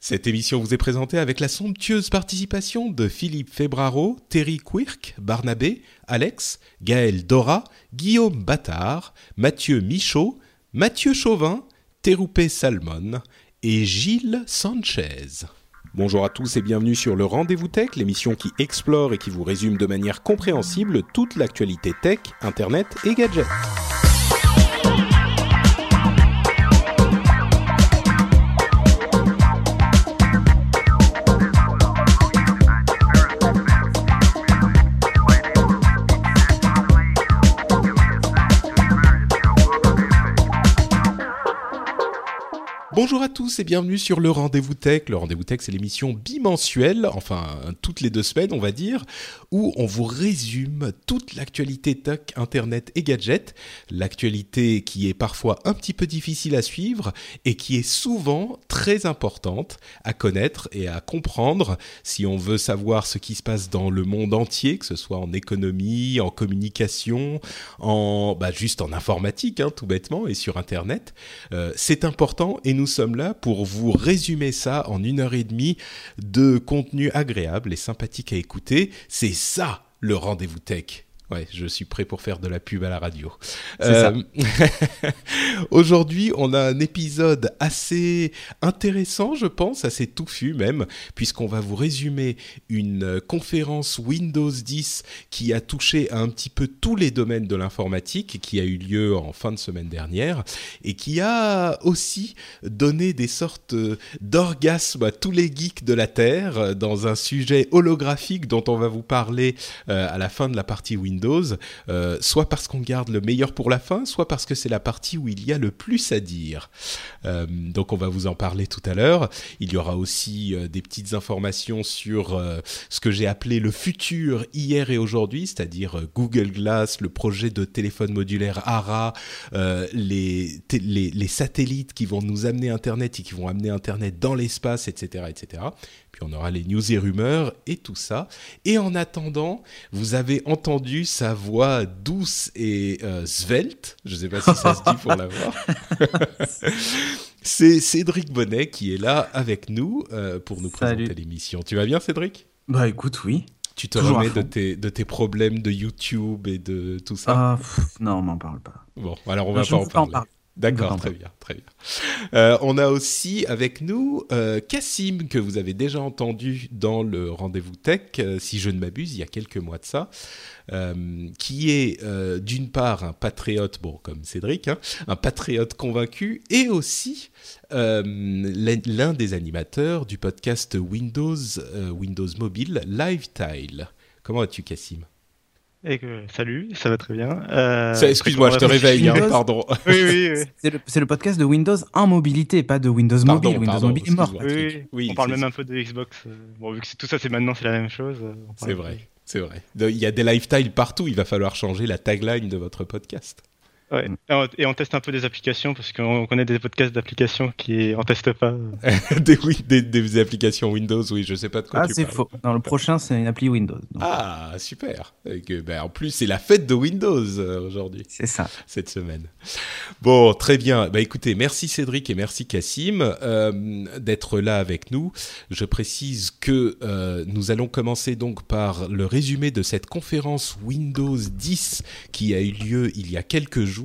Cette émission vous est présentée avec la somptueuse participation de Philippe Febraro, Terry Quirk, Barnabé, Alex, Gaël Dora, Guillaume Battard, Mathieu Michaud, Mathieu Chauvin, Terupe Salmon et Gilles Sanchez. Bonjour à tous et bienvenue sur le Rendez-vous Tech, l'émission qui explore et qui vous résume de manière compréhensible toute l'actualité tech, internet et gadgets. Bonjour à tous et bienvenue sur le Rendez-vous Tech. Le Rendez-vous Tech, c'est l'émission bimensuelle, enfin toutes les deux semaines, on va dire, où on vous résume toute l'actualité tech, internet et gadgets. L'actualité qui est parfois un petit peu difficile à suivre et qui est souvent très importante à connaître et à comprendre si on veut savoir ce qui se passe dans le monde entier, que ce soit en économie, en communication, en bah, juste en informatique, hein, tout bêtement, et sur internet. Euh, c'est important et nous sommes là pour vous résumer ça en une heure et demie de contenu agréable et sympathique à écouter. C'est ça le rendez-vous tech. Ouais, je suis prêt pour faire de la pub à la radio. Euh, Aujourd'hui, on a un épisode assez intéressant, je pense, assez touffu même, puisqu'on va vous résumer une conférence Windows 10 qui a touché à un petit peu tous les domaines de l'informatique, qui a eu lieu en fin de semaine dernière, et qui a aussi donné des sortes d'orgasmes à tous les geeks de la Terre dans un sujet holographique dont on va vous parler euh, à la fin de la partie Windows. Euh, soit parce qu'on garde le meilleur pour la fin, soit parce que c'est la partie où il y a le plus à dire. Euh, donc on va vous en parler tout à l'heure. Il y aura aussi euh, des petites informations sur ce que j'ai appelé le futur hier et aujourd'hui, c'est-à-dire Google Glass, le projet de téléphone modulaire ARA, les, les, les satellites qui vont nous amener Internet et qui vont amener Internet dans l'espace, etc., etc. Puis on aura les news et rumeurs et tout ça. Et en attendant, vous avez entendu sa voix douce et euh, svelte. Je ne sais pas si ça se dit pour la voir. C'est Cédric Bonnet qui est là avec nous euh, pour nous Salut. présenter l'émission. Tu vas bien, Cédric? Bah écoute, oui. Tu te Toujours remets de tes, de tes problèmes de YouTube et de tout ça? Ah, pff, non, on m'en parle pas. Bon, alors on va je pas en pas en parler. D'accord, très bien, très bien. Euh, on a aussi avec nous euh, Cassim, que vous avez déjà entendu dans le rendez-vous tech, euh, si je ne m'abuse, il y a quelques mois de ça, qui est d'une part un patriote, bon, comme Cédric, hein, un patriote convaincu, et aussi l'un des animateurs du podcast Windows, Windows Mobile, LiveTile. Comment vas-tu, Cassim? Et que- salut, ça va très bien. Euh, Excuse-moi, je te réveille, hein, pardon. Oui, oui, oui. C'est le, podcast de Windows en mobilité, pas de Windows Pardon, Mobile. Windows pardon, Mobile est mort. oui, oui. On parle même un peu de Xbox. euh, Bon, vu que tout ça, c'est maintenant, c'est la même chose. euh, C'est vrai, c'est vrai. Il y a des lifestyles partout, il va falloir changer la tagline de votre podcast. Ouais. Et, on, teste un peu des applications parce qu'on connaît des podcasts d'applications qui en testent pas. des, oui, des, des applications Windows, oui, je sais pas de quoi Ah, tu c'est parles. faux. Dans le prochain, c'est une appli Windows. donc Ah, super. Et que, ben, en plus, c'est la fête de Windows euh, aujourd'hui, C'est ça. cette semaine. Bon, très bien. Bah, écoutez, merci Cédric et merci Cassim euh, d'être là avec nous. Je précise que euh, nous allons commencer donc par le résumé de cette conférence Windows 10 qui a eu lieu il y a quelques jours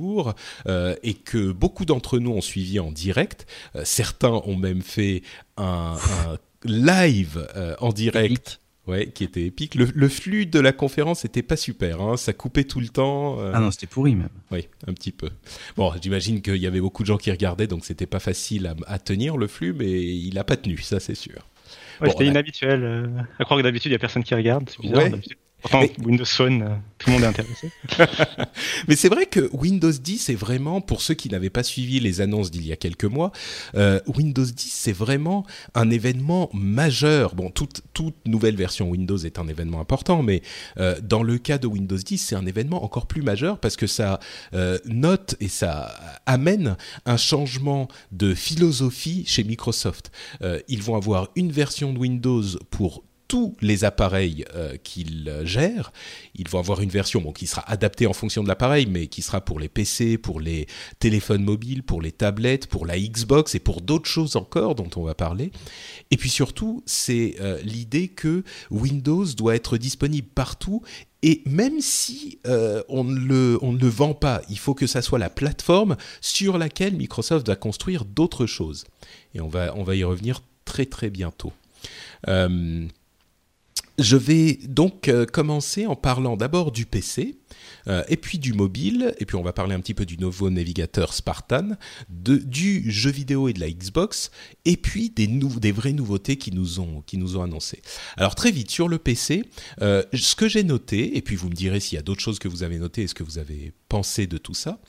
euh, et que beaucoup d'entre nous ont suivi en direct. Euh, certains ont même fait un, un live euh, en direct. Ouais, qui était épique. Le, le flux de la conférence était pas super, hein, ça coupait tout le temps. euh, Ah non, c'était pourri même. oui, un petit peu. Bon, j'imagine qu'il y avait beaucoup de gens qui regardaient, donc c'était pas facile à, à tenir le flux, mais il a pas tenu, ça c'est sûr. Ouais, Bon, C'était a- inhabituel. euh, à croire que d'habitude, il y a personne qui regarde. C'est bizarre. Ouais. d'habitude. Pourtant, Mais- Windows Phone, euh, tout le monde est intéressé. Mais c'est vrai que Windows 10 est vraiment, pour ceux qui n'avaient pas suivi les annonces d'il y a quelques mois, euh, Windows 10 c'est vraiment un événement majeur. Bon, toute, toute nouvelle version Windows est un événement important, mais euh, dans le cas de Windows 10, c'est un événement encore plus majeur parce que ça euh, note et ça amène un changement de philosophie chez Microsoft. Ils vont avoir une version de Windows pour tous les appareils euh, qu'ils euh, gèrent. Ils vont avoir une version qui sera adaptée en fonction de l'appareil, mais qui sera pour les PC, pour les téléphones mobiles, pour les tablettes, pour la Xbox et pour d'autres choses encore dont on va parler. Et puis surtout, c'est euh, l'idée que Windows doit être disponible partout. Et même si euh, on, ne le, on ne le vend pas, il faut que ça soit la plateforme sur laquelle Microsoft va construire d'autres choses. Et on va, on va y revenir très très bientôt. Je vais donc euh, commencer en parlant d'abord du PC, euh, et puis du mobile, et puis on va parler un petit peu du nouveau navigateur Spartan, du jeu vidéo et de la Xbox, et puis des, vraies nouveautés qui nous ont, annoncées. Alors très vite, sur le PC, euh, ce que j'ai noté, et puis vous me direz s'il y a d'autres choses que vous avez notées et ce que vous avez pensé de tout ça,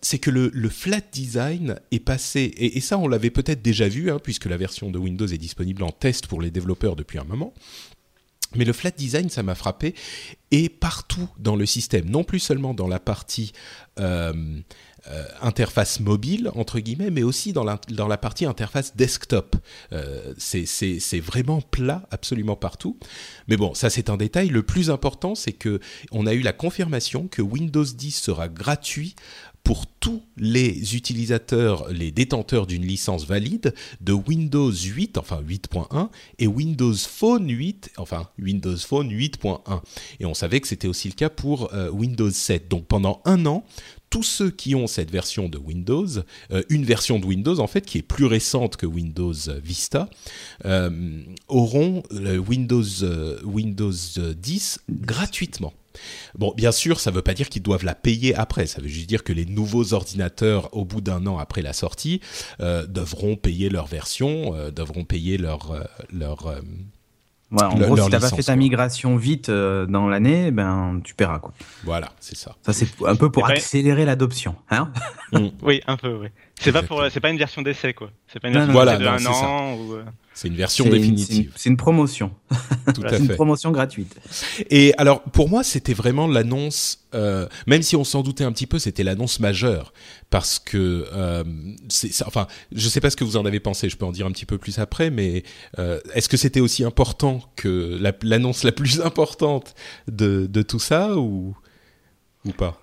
c'est que le, flat design est passé, et, et ça on l'avait peut-être déjà vu, hein, puisque la version de Windows est disponible en test pour les développeurs depuis un moment, mais le flat design, ça m'a frappé, et partout dans le système, non plus seulement dans la partie euh, euh, interface mobile, entre guillemets, mais aussi dans la, dans la partie interface desktop. Euh, c'est- vraiment plat absolument partout. Mais bon, ça c'est un détail. Le plus important, c'est que on a eu la confirmation que Windows 10 sera gratuit pour tous les utilisateurs, les détenteurs d'une licence valide de Windows 8, enfin 8.1, et Windows Phone 8, enfin Windows Phone 8.1. Et on savait que c'était aussi le cas pour euh, Windows 7. Donc pendant un an, tous ceux qui ont cette version de Windows, euh, une version de Windows en fait qui est plus récente que Windows Vista, euh, auront Windows 10 gratuitement. Bon, bien sûr, ça ne veut pas dire qu'ils doivent la payer après. Ça veut juste dire que les nouveaux ordinateurs, au bout d'un an après la sortie, euh, devront payer leur version, euh, devront payer leur euh, leur. euh, Ouais, en Le- gros, leur si t'as pas fait ta quoi. migration vite euh, dans l'année, ben tu paieras quoi. voilà, c'est ça. Ça c'est un peu pour C'est vrai. accélérer l'adoption, hein Oui, un peu, oui. C'est pas pour, c'est pas une version d'essai, quoi. C'est pas une version d'essai voilà, de non, un c'est ça. an ou. C'est une version c'est une- définitive. C'est une promotion, Tout à c'est une fait. promotion gratuite. Et alors, pour moi, c'était vraiment l'annonce, euh, même si on s'en doutait un petit peu, c'était l'annonce majeure. Parce que, euh, enfin, je sais pas ce que vous en avez pensé, je peux en dire un petit peu plus après, mais euh, est-ce que c'était aussi important que la- l'annonce la plus importante de, de tout ça ou, ou pas?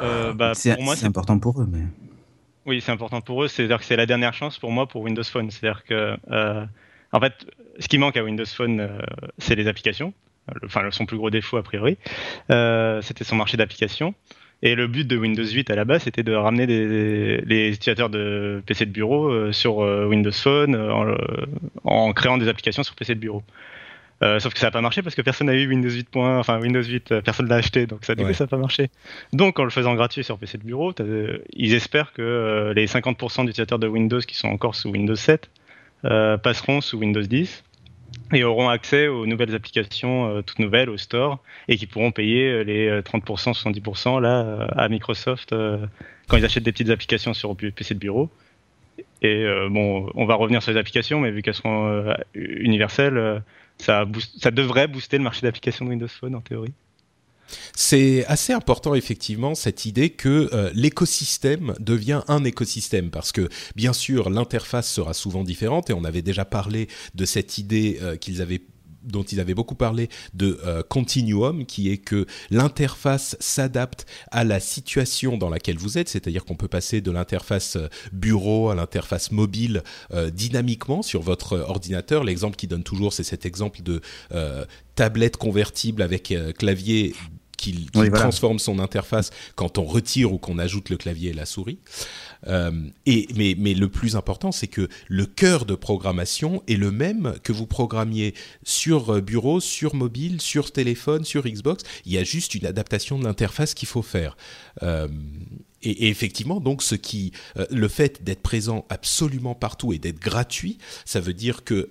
Euh, bah, c'est pour moi, c'est c'est important pour eux, mais Oui, c'est important pour eux. C'est-à-dire que c'est la dernière chance pour moi pour Windows Phone. C'est-à-dire que, euh, en fait, ce qui manque à Windows Phone, euh, c'est les applications. Enfin, son plus gros défaut a priori, euh, c'était son marché d'applications. Et le but de Windows 8 à la base, c'était de ramener des- les utilisateurs de PC de bureau euh, sur euh, Windows Phone en créant des applications sur PC de bureau. Euh, sauf que ça n'a pas marché parce que personne n'a eu Windows 8. Enfin, Windows 8, euh, personne l'a acheté, donc ça, du Ouais. coup, ça n'a pas marché. Donc, en le faisant gratuit sur PC de bureau, t'as- ils espèrent que euh, les 50% d'utilisateurs de Windows qui sont encore sous Windows 7 euh, passeront sous Windows 10 et auront accès aux nouvelles applications euh, toutes nouvelles au store et qui pourront payer euh, les euh, 30%, 70% là euh, à Microsoft euh, quand ils achètent des petites applications sur PC de bureau. Et euh, bon, on va revenir sur les applications, mais vu qu'elles seront euh, universelles, euh, ça, ça devrait booster le marché d'applications Windows Phone en théorie. C'est assez important effectivement cette idée que euh, l'écosystème devient un écosystème parce que bien sûr l'interface sera souvent différente et on avait déjà parlé de cette idée euh, qu'ils avaient dont ils avaient beaucoup parlé de euh, continuum, qui est que l'interface s'adapte à la situation dans laquelle vous êtes, c'est-à-dire qu'on peut passer de l'interface euh, bureau à l'interface mobile euh, dynamiquement sur votre ordinateur. L'exemple qui donne toujours, c'est cet exemple de tablette convertible avec clavier qui, qui Oui, voilà. transforme son interface quand on retire ou qu'on ajoute le clavier et la souris. Euh, et, mais, mais le plus important, c'est que le cœur de programmation est le même que vous programmiez sur euh, bureau, sur mobile, sur téléphone, sur Xbox. Il y a juste une adaptation de l'interface qu'il faut faire. Euh, et, et effectivement, donc, ce qui, euh, le fait d'être présent absolument partout et d'être gratuit, ça veut dire que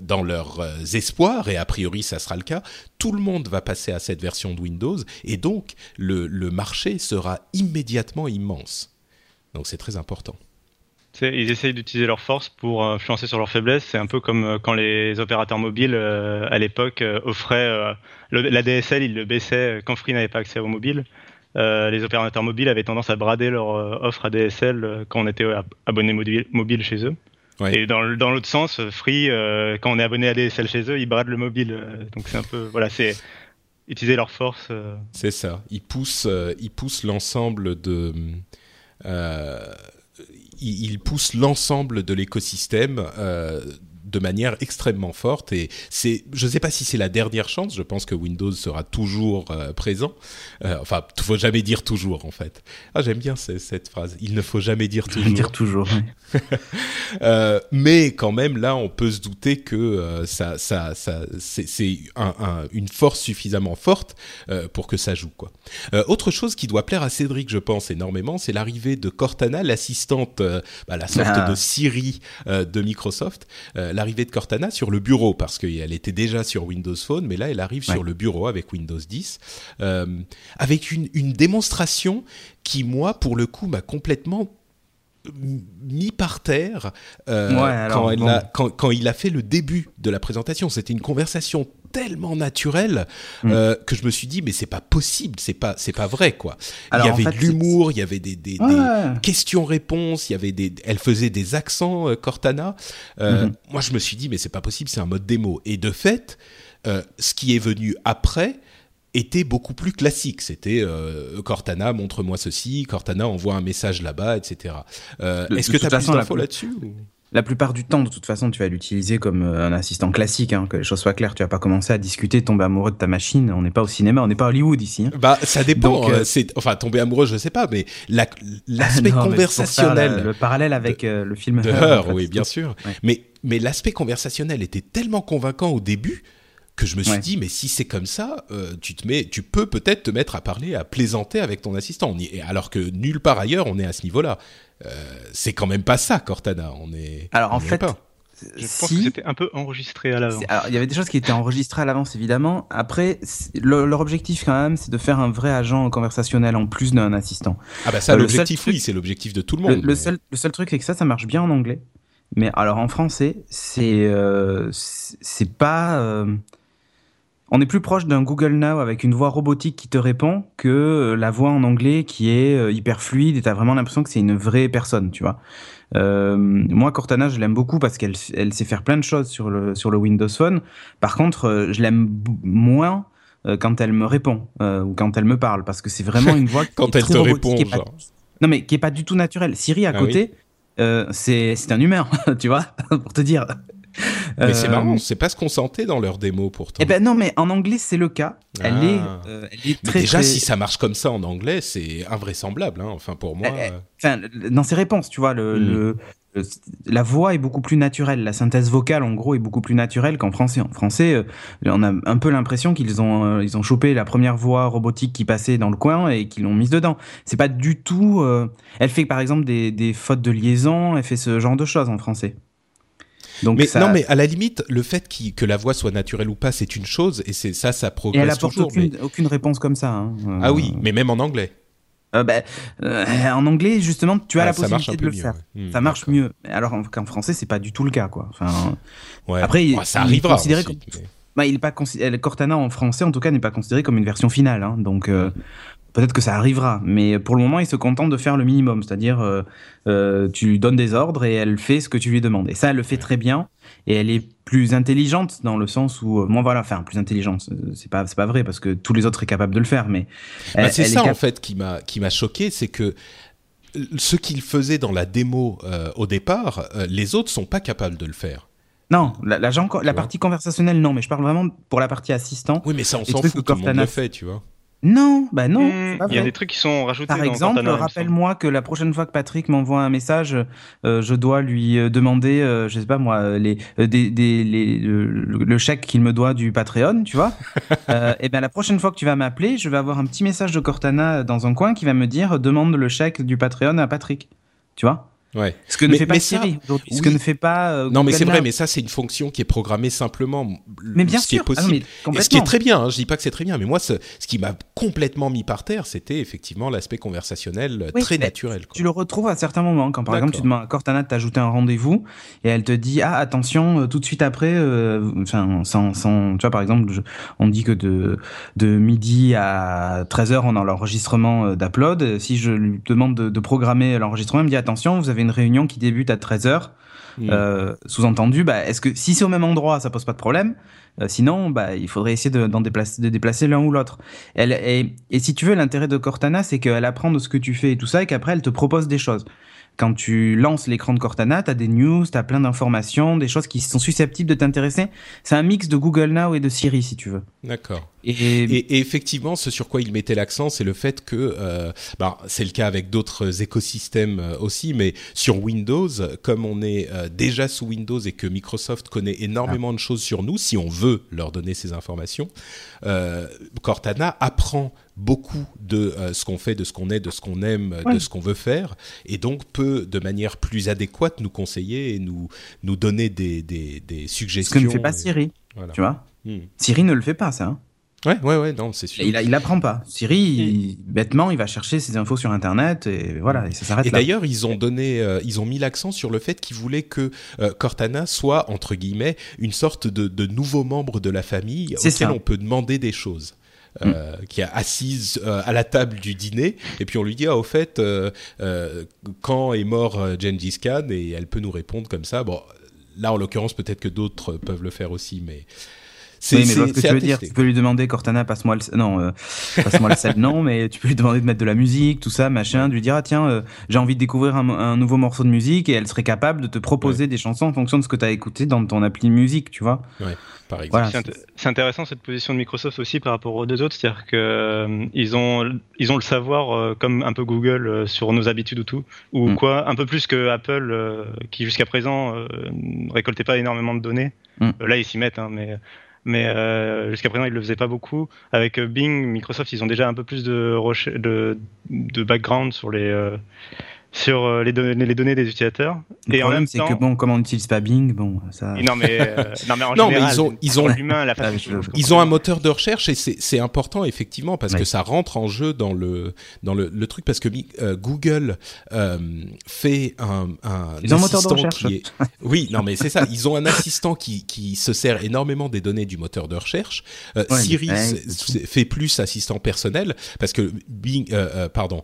dans leurs euh, espoirs, et a priori ça sera le cas, tout le monde va passer à cette version de Windows, et donc le, marché sera immédiatement immense. Donc c'est très important. Ils essayent d'utiliser leur force pour influencer sur leurs faiblesses. C'est un peu comme quand les opérateurs mobiles, à l'époque, offraient la DSL, ils le baissaient quand Free n'avait pas accès au mobile. les opérateurs mobiles avaient tendance à brader leur offre ADSL quand on était abonné mobile chez eux. Et dans, dans l'autre sens, Free, euh, quand on est abonné à DSL chez eux, ils bradent le mobile. Euh, donc c'est un peu, voilà, c'est utiliser leur force. Euh. C'est ça. Ils poussent, ils poussent l'ensemble de, ils, poussent l'ensemble de l'écosystème de manière extrêmement forte et c'est je ne sais pas si c'est la dernière chance je pense que Windows sera toujours euh, présent. Euh, enfin il faut jamais dire toujours en fait. Ah j'aime bien cette phrase. Il ne faut jamais dire toujours dire toujours. euh, mais quand même là on peut se douter que ça ça ça c'est un, une force suffisamment forte pour que ça joue quoi. Autre chose qui doit plaire à Cédric je pense énormément c'est l'arrivée de Cortana l'assistante bah, la sorte ah. de Siri de Microsoft l'arrivée de Cortana sur le bureau parce qu'elle était déjà sur Windows Phone, mais là elle arrive sur le bureau avec Windows 10, euh, avec une, une démonstration qui moi pour le coup m'a complètement mis par terre euh, quand, elle a, quand, quand, il a fait le début de la présentation. C'était une conversation tellement naturelle mm. euh, que je me suis dit mais c'est pas possible, c'est pas c'est pas vrai quoi. il y avait de l'humour, il y avait des, des, questions-réponses, il y avait des, elle faisait des accents euh, Cortana. Mm-hmm. Moi je me suis dit mais c'est pas possible, c'est un mode démo. Et de fait, ce qui est venu après était beaucoup plus classique. C'était euh, Cortana, montre-moi ceci, Cortana envoie un message là-bas, etc. Euh, est-ce que tu as plus d'infos là-dessus La plupart du temps, de toute façon, tu vas l'utiliser comme euh, un assistant classique, hein, que les choses soient claires. Tu vas pas commencer à discuter, tomber amoureux de ta machine. On n'est pas au cinéma, on n'est pas à Hollywood ici. Hein. Bah, ça dépend. c'est, enfin, tomber amoureux, je sais pas, mais l'aspect conversationnel. le, parallèle avec le film de Her, oui, bien sûr. Mais mais l'aspect conversationnel était tellement convaincant au début que je me suis dit mais si c'est comme ça euh, tu te mets tu peux peut-être te mettre à parler à plaisanter avec ton assistant alors que nulle part ailleurs on est à ce niveau-là euh, c'est quand même pas ça Cortana on est alors en fait je pense que c'était un peu enregistré à l'avance. il y avait des choses qui étaient enregistrées à l'avance, évidemment. Après, leur objectif, quand même, c'est de faire un vrai agent conversationnel en plus d'un assistant. Ah bah ça, euh, l'objectif, oui, c'est l'objectif de tout le monde. Le, seul, le seul truc, c'est que ça, ça marche bien en anglais. Mais alors, en français, c'est c'est pas on est plus proche d'un Google Now avec une voix robotique qui te répond que euh, la voix en anglais qui est euh, hyper fluide et t'as vraiment l'impression que c'est une vraie personne, tu vois. Euh, moi, Cortana, je l'aime beaucoup parce qu'elle elle sait faire plein de choses sur le, sur le Windows Phone. Par contre, je l'aime moins quand elle me répond ou quand elle me parle parce que c'est vraiment une voix qui quand elle te répond, non mais qui est pas du tout naturelle. Siri à ah côté, c'est c'est un humain, tu vois, pour te dire. Mais c'est marrant, euh, c'est pas ce qu'on sentait dans leur démo pourtant. Eh ben non, mais en anglais c'est le cas. Elle, ah. est, euh, elle est très. déjà, si ça marche comme ça en anglais, c'est invraisemblable. Hein. Enfin, pour moi. Euh. Enfin, dans ses réponses, tu vois, le, hmm. le la voix est beaucoup plus naturelle, la synthèse vocale en gros est beaucoup plus naturelle qu'en français. En français, on a un peu l'impression qu'ils ont ils ont chopé la première voix robotique qui passait dans le coin et qu'ils l'ont mise dedans. C'est pas du tout. Elle fait par exemple des, des fautes de liaison, elle fait ce genre de choses en français mais non, mais à la limite, le fait que la voix soit naturelle ou pas, c'est une chose, et c'est ça, ça progresse et elle apporte Aucune, aucune réponse comme ça. Hein. Ah oui, mais même en anglais. Euh, bah, euh, en anglais, justement, tu as la possibilité de le faire. Hmm, ça marche mieux. Alors qu'en français, c'est pas du tout le cas, quoi. Enfin, après, ça arrivera. Il bah, il est pas Cortana en français, en tout cas, n'est pas considéré comme une version finale. Hein. donc, euh, Peut-être que ça arrivera, mais pour le moment, il se contente de faire le minimum, c'est-à-dire euh, euh, tu lui donnes des ordres et elle fait ce que tu lui demandes. Et ça, elle le fait très bien et elle est plus intelligente dans le sens où, euh, moi voilà, enfin plus intelligente, c'est pas c'est pas vrai parce que tous les autres sont capables de le faire, mais bah, c'est ça en fait qui m'a qui m'a choqué, c'est que ce qu'il faisait dans la démo au départ, les autres sont pas capables de le faire. Non, la, la, la partie conversationnelle, non, mais je parle vraiment pour la partie assistant. Oui, mais ça, on s'en fout, tout le monde le fait, tu vois. Non, bah non. Hmm, il y a des trucs qui sont rajoutés. Par exemple, rappelle-moi que la prochaine fois que Patrick m'envoie un message, euh, je dois lui euh, demander, euh, je sais pas moi, les, des, des, les, le, chèque qu'il me doit du Patreon, tu vois. et eh bien la prochaine fois que tu vas m'appeler, je vais avoir un petit message de Cortana dans un coin qui va me dire demande le chèque du Patreon à Patrick, tu vois. Ouais. Ce que ne fait pas Siri Ce que ne fait pas. non, mais c'est vrai, mais ça, c'est une fonction qui est programmée simplement. Mais bien ce sûr. Qui est possible. et ce qui est très bien. Hein, je dis pas que c'est très bien, mais moi, ce, ce qui m'a complètement mis par terre, c'était effectivement l'aspect conversationnel très naturel. Tu le retrouves à certains moments, quand par exemple tu demandes à Cortana de t'ajouter un rendez-vous et elle te dit ah attention euh, tout de suite après, euh, enfin sans, sans, tu vois par exemple, on dit que de de midi à 13h on a l'enregistrement euh, d'upload. Si je lui demande de, de programmer l'enregistrement, elle me dit attention, vous avez une réunion qui débute à 13h. Hmm. Euh, Sous-entendu, bah, est-ce que si c'est au même endroit, ça pose pas de problème? Euh, Sinon, bah, il faudrait essayer de, déplacer, de déplacer l'un ou l'autre. Elle, et, et si tu veux, l'intérêt de Cortana, c'est qu'elle apprend de ce que tu fais et tout ça, et qu'après, elle te propose des choses quand tu lances l'écran de Cortana, tu as des news, tu as plein d'informations, des choses qui sont susceptibles de t'intéresser. C'est un mix de Google Now et de Siri, si tu veux. D'accord. Et... effectivement, ce sur quoi il mettait l'accent, c'est le fait que, euh, bah, c'est le cas avec d'autres écosystèmes euh, aussi, mais sur Windows, comme on est euh, déjà sous Windows et que Microsoft connaît énormément de choses sur nous, si on veut leur donner ces informations, Cortana apprend beaucoup de ce qu'on fait, de ce qu'on est, de ce qu'on aime, de ce qu'on veut faire, et donc peut de manière plus adéquate nous conseiller et nous, nous donner des, des, des suggestions. Ce que ne fait pas Siri, tu vois hmm. Siri ne le fait pas, ça. Hein. Ouais, ouais, ouais, non, c'est sûr. il, il apprend pas. Siri, bêtement, il va chercher ses infos sur Internet et voilà, et ça s'arrête là. Et d'ailleurs, ils ont donné, euh, ils ont mis l'accent sur le fait qu'ils voulaient que euh, Cortana soit entre guillemets une sorte de, de nouveau membre de la famille auquel on peut demander des choses. Euh, mm. qui est assise à la table du dîner et puis on lui dit ah au fait quand est mort Gengis Khan et elle peut nous répondre comme ça bon là en l'occurrence peut-être que d'autres peuvent le faire aussi mais oui, mais ce que tu veux dire, tu peux lui demander Cortana, passe-moi le, non, euh, passe-moi le sel, non, mais tu peux lui demander de mettre de la musique, tout ça, machin, de lui dire, ah tiens, euh, j'ai envie de découvrir un, nouveau morceau de musique, et elle serait capable de te proposer des chansons en fonction de ce que tu as écouté dans ton appli de musique, tu vois. Ouais, par exemple. c'est intéressant cette position de Microsoft aussi par rapport aux deux autres, c'est-à-dire que euh, ils ont, ils ont le savoir comme un peu Google sur nos habitudes ou tout, ou mm. quoi, un peu plus que Apple, qui jusqu'à présent ne récoltait pas énormément de données. Mm. là, ils s'y mettent, hein, mais mais euh, jusqu'à présent ils le faisaient pas beaucoup. Avec euh, Bing, Microsoft, ils ont déjà un peu plus de, de, de background sur les euh, sur euh, les, données, les données des utilisateurs. Le et problème, en même c'est que bon, comme on n'utilise pas Bing, bon, ça. non mais, euh, non mais en non, général, mais ils ont, ils ont l'humain, la ah, ils ont un moteur de recherche et c'est important effectivement parce que ça rentre en jeu dans le dans le, le truc parce que euh, Google euh, fait un, un ils ont un moteur de recherche. Qui est... oui, non mais c'est ça. Ils ont un assistant qui qui se sert énormément des données du moteur de recherche. Euh, Siri fait plus assistant personnel parce que Bing, pardon,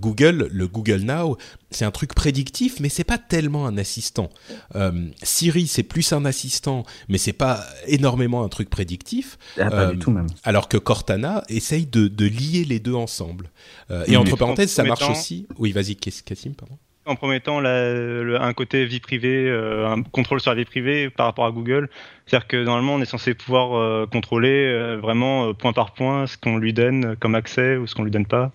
Google, le Google Now c'est un truc prédictif, mais c'est pas tellement un assistant. Euh, Siri, c'est plus un assistant, mais c'est pas énormément un truc prédictif. Ah, pas du euh, tout même. Alors que Cortana essaye de, lier les deux ensemble. Euh, et entre parenthèses, ça marche aussi. Oui, vas-y, Cassim, pardon. En premier temps, un côté vie privée, un contrôle sur la vie privée par rapport à Google. C'est-à-dire que normalement, on est censé pouvoir contrôler vraiment point par point ce qu'on lui donne comme accès ou ce qu'on lui donne pas.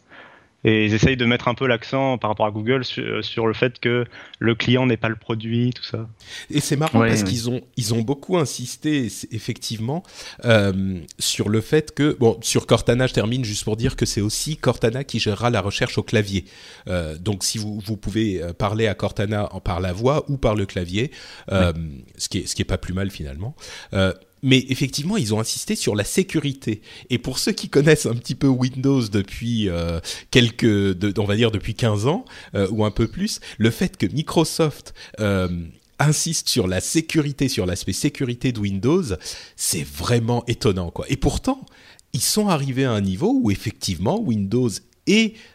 Et ils essayent de mettre un peu l'accent par rapport à Google sur, le fait que le client n'est pas le produit, tout ça. Et c'est marrant parce qu'ils ont, ils ont beaucoup insisté, effectivement, euh, sur le fait que, bon, sur Cortana, je termine juste pour dire que c'est aussi Cortana qui gérera la recherche au clavier. Euh, donc si vous, vous pouvez euh, parler à Cortana par la voix ou par le clavier, euh, ce, qui est, ce qui est pas plus mal finalement. Mais effectivement, ils ont insisté sur la sécurité. Et pour ceux qui connaissent un petit peu Windows depuis euh, quelques, on va dire depuis 15 ans euh, ou un peu plus, le fait que Microsoft euh, insiste sur la sécurité, sur l'aspect sécurité de Windows, c'est vraiment étonnant, quoi. Et pourtant, ils sont arrivés à un niveau où effectivement Windows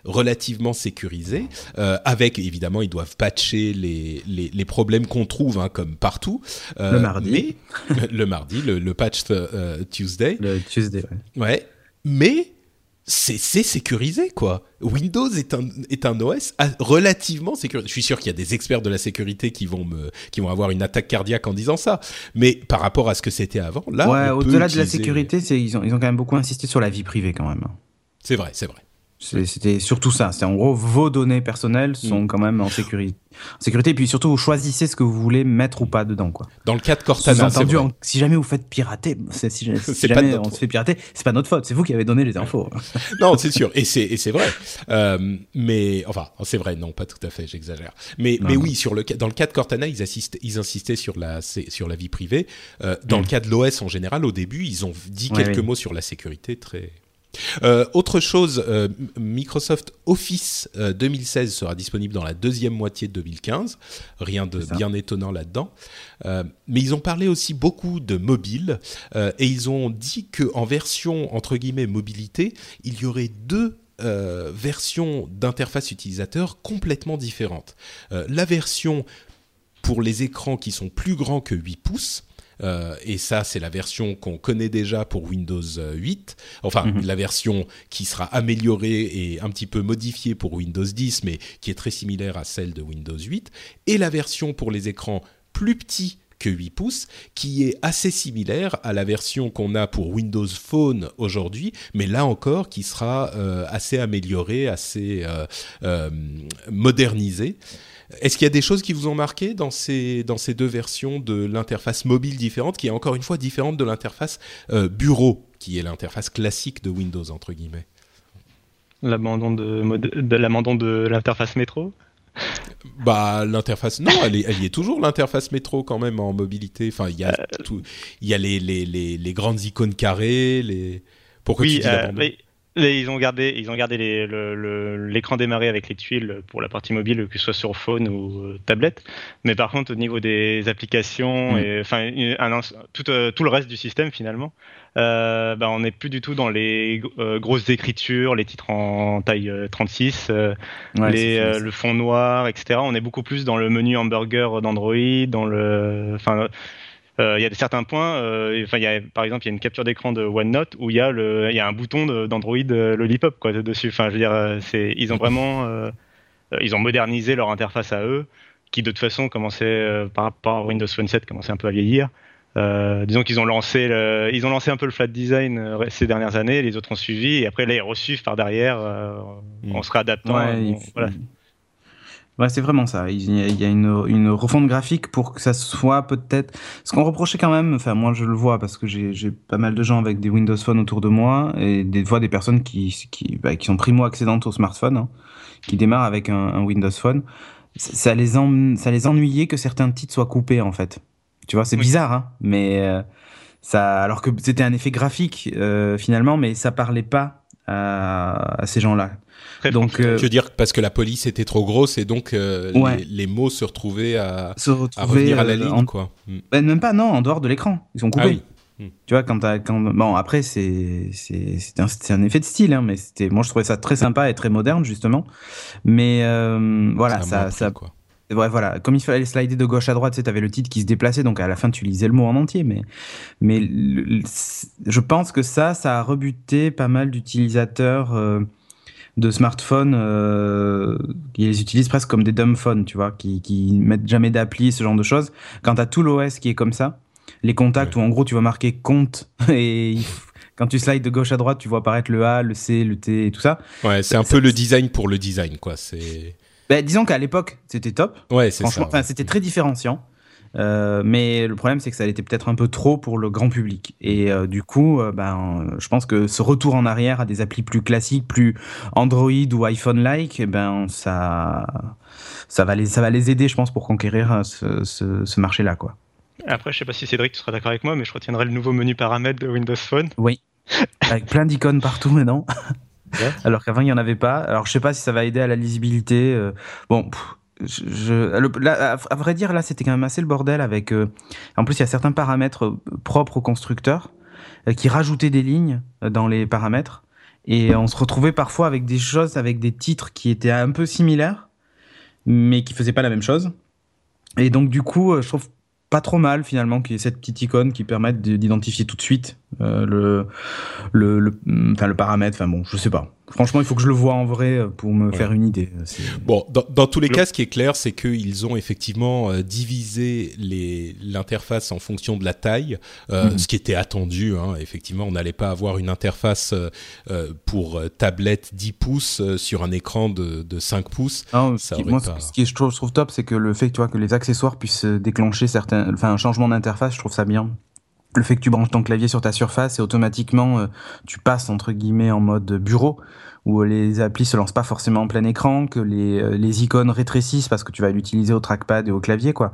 relativement sécurisé, euh, avec évidemment ils doivent patcher les, les, les problèmes qu'on trouve hein, comme partout. Euh, le mardi. Mais, le mardi, le, le patch euh, Tuesday. Le Tuesday, ouais. Ouais, mais c'est sécurisé quoi. Windows est un est un OS relativement sécurisé. Je suis sûr qu'il y a des experts de la sécurité qui vont me qui vont avoir une attaque cardiaque en disant ça. Mais par rapport à ce que c'était avant, là, ouais, au-delà de la sécurité, ils ont ils ont quand même beaucoup insisté sur la vie privée quand même. C'est vrai, c'est vrai. C'était surtout ça. C'est en gros vos données personnelles sont mm. quand même en sécurité. En sécurité. Et puis surtout, vous choisissez ce que vous voulez mettre ou pas dedans, quoi. Dans le cas de Cortana, entendu, si jamais vous faites pirater, si, si jamais on se fait pirater, c'est pas notre faute. C'est vous qui avez donné les infos. non, c'est sûr. Et c'est c'est vrai. Euh, mais enfin, c'est vrai. Non, pas tout à fait. J'exagère. Mais mais oui, sur le dans le cas de Cortana, ils assistent, ils insistaient sur la sur la vie privée. Euh, dans le mm. cas de l'OS en général, au début, ils ont dit quelques mots sur la sécurité très euh, autre chose, euh, Microsoft Office 2016 euh, sera disponible dans la deuxième moitié de 2015. Rien de bien étonnant là-dedans. mais ils ont parlé aussi beaucoup de mobile et ils ont dit qu'en version entre guillemets mobilité, il y aurait deux versions d'interface utilisateur complètement différentes. la version pour les écrans qui sont plus grands que 8 pouces, euh, et ça, c'est la version qu'on connaît déjà pour Windows 8. Enfin, mhm. la version qui sera améliorée et un petit peu modifiée pour Windows 10, mais qui est très similaire à celle de Windows 8. Et la version pour les écrans plus petits que 8 pouces, qui est assez similaire à la version qu'on a pour Windows Phone aujourd'hui, mais là encore qui sera euh, assez améliorée, assez euh, modernisée. Est-ce qu'il y a des choses qui vous ont marqué dans ces, dans ces deux versions de l'interface mobile différente, qui est encore une fois différente de l'interface euh, bureau, qui est l'interface classique de Windows, entre guillemets? L'abandon de, de, de l'interface métro? Bah l'interface non elle, elle y est toujours l'interface métro quand même en mobilité. Enfin il y a euh, tout il y a les, les, les, les, grandes icônes carrées les pourquoi oui, tu dis euh, ils ont gardé, ils ont gardé l'écran démarré avec les tuiles pour la partie mobile, que ce soit sur phone ou euh, tablette. Mais par contre, au niveau des applications mm. et enfin tout, euh, tout, le reste du système finalement, euh, bah, on n'est plus du tout dans les euh, grosses écritures, les titres en taille 36, les, le fond noir, etc. On est beaucoup plus dans le menu hamburger d'Android, dans le, enfin il y a certains points, euh, enfin, y a, par exemple, il y a une capture d'écran de OneNote où il y a le, il y a un bouton d'Android euh, Lollipop quoi dessus. Enfin, je veux dire, c'est, ils ont vraiment, ils ont modernisé leur interface à eux, qui de toute façon commençait par rapport à Windows Phone 7 commençait un peu à vieillir. Euh, disons qu'ils ont lancé, le, ils ont lancé un peu le flat design ces dernières années, les autres ont suivi, et après là ils reçuivent par derrière euh, en se réadaptant. Ouais, voilà. Ouais, c'est vraiment ça. Il y a, une, une, refonte graphique pour que ça soit peut-être. Ce qu'on reprochait quand même, enfin moi je le vois parce que j'ai pas mal de gens avec des Windows Phone autour de moi et des fois des personnes qui qui, bah, qui sont primo accédantes au smartphone, hein, qui démarrent avec un, un, Windows Phone. Ça les en, ça les ennuyait que certains titres soient coupés en fait. Tu vois, c'est bizarre, hein, mais euh, ça, alors que c'était un effet graphique euh, finalement, mais ça parlait pas à, à ces gens-là. Donc, euh, tu veux dire parce que la police était trop grosse et donc euh, les, mots se retrouvaient à, à revenir à la ligne, quoi. Hmm. Ben, même pas, non, en dehors de l'écran. Ils sont coupés. Ah hmm. Tu vois, quand, quand bon après c'est c'est un, un, effet de style, hein, mais c'était moi je trouvais ça très sympa et très moderne justement. Mais euh, voilà, ça, ça, quoi. Ouais, voilà, comme il fallait slider de gauche à droite, tu sais, avais le titre qui se déplaçait, donc à la fin tu lisais le mot en entier. Mais, mais je pense que ça, ça a rebuté pas mal d'utilisateurs de smartphones euh, qui les utilisent presque comme des dumb phones, tu vois, qui, qui mettent jamais d'appli, ce genre de choses. Quand t'as tout l'OS qui est comme ça, les contacts où en gros tu vas marquer compte et quand tu slides de gauche à droite, tu vois apparaître le A, le C, le T et tout ça. Ouais, c'est un peu le design pour le design, quoi. C'est. Ben, disons qu'à l'époque, c'était top. Ouais, c'est ça. Enfin, c'était très différenciant. Euh, mais le problème, c'est que ça était peut-être un peu trop pour le grand public. Et euh, du coup, euh, ben, je pense que ce retour en arrière à des applis plus classiques, plus Android ou iPhone-like, eh ben, ça, ça va les, ça va les aider, je pense, pour conquérir ce, ce, marché-là, quoi. Après, je sais pas si Cédric, tu seras d'accord avec moi, mais je retiendrai le nouveau menu paramètres de Windows Phone. Oui. Avec plein d'icônes partout maintenant. Alors qu'avant, il n'y en avait pas. Alors, je sais pas si ça va aider à la lisibilité. Bon, je, à, vrai dire, là, c'était quand même assez le bordel avec. Euh, en plus, il y a certains paramètres euh, propres au constructeur euh, qui rajoutaient des lignes dans les paramètres. Et on se retrouvait parfois avec des choses, avec des titres qui étaient un peu similaires, mais qui faisaient pas la même chose. Et donc, du coup, je trouve pas trop mal finalement qu'il y ait cette petite icône qui permette d'identifier tout de suite le, le, le, enfin, le paramètre. Enfin bon, je sais pas. Franchement, il faut que je le vois en vrai euh, pour me faire une idée. Bon, dans, dans, tous les cas, ce qui est clair, c'est qu'ils ont effectivement euh, divisé l'interface en fonction de la taille, euh, mhm. ce qui était attendu. Hein. Effectivement, on n'allait pas avoir une interface euh, pour tablette 10 pouces sur un écran de, de 5 pouces. Non, ce, qui, moi, ce qui je trouve, je trouve, top, c'est que le fait que, tu vois, que les accessoires puissent déclencher certains, enfin, un changement d'interface, je trouve ça bien le fait que tu branches ton clavier sur ta surface et automatiquement euh, tu passes entre guillemets en mode bureau où les applis se lancent pas forcément en plein écran, que les, euh, les icônes rétrécissent parce que tu vas l'utiliser au trackpad et au clavier quoi,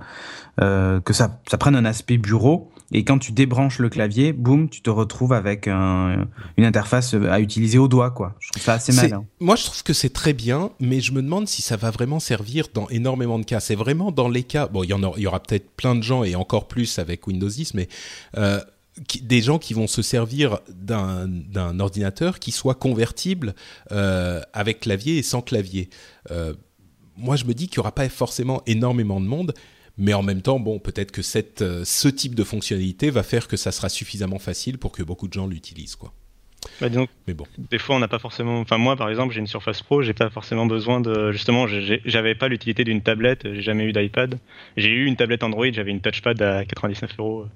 euh, que ça, ça prenne un aspect bureau et quand tu débranches le clavier, boum, tu te retrouves avec un, une interface à utiliser au doigt, quoi. Je trouve ça assez malin. Moi, je trouve que c'est très bien, mais je me demande si ça va vraiment servir dans énormément de cas. C'est vraiment dans les cas. Bon, il y en il y aura peut-être plein de gens et encore plus avec Windows 10, mais euh, des gens qui vont se servir d'un ordinateur qui soit convertible euh, avec clavier et sans clavier. Euh, moi, je me dis qu'il n'y aura pas forcément énormément de monde, mais en même temps, bon, peut-être que cette, euh, ce type de fonctionnalité va faire que ça sera suffisamment facile pour que beaucoup de gens l'utilisent, quoi. Bah, donc, mais bon. Des fois, on n'a pas forcément. Enfin, moi, par exemple, j'ai une Surface Pro, j'ai pas forcément besoin de. Justement, j'avais pas l'utilité d'une tablette, j'ai jamais eu d'iPad. J'ai eu une tablette Android, j'avais une touchpad à 99 euros,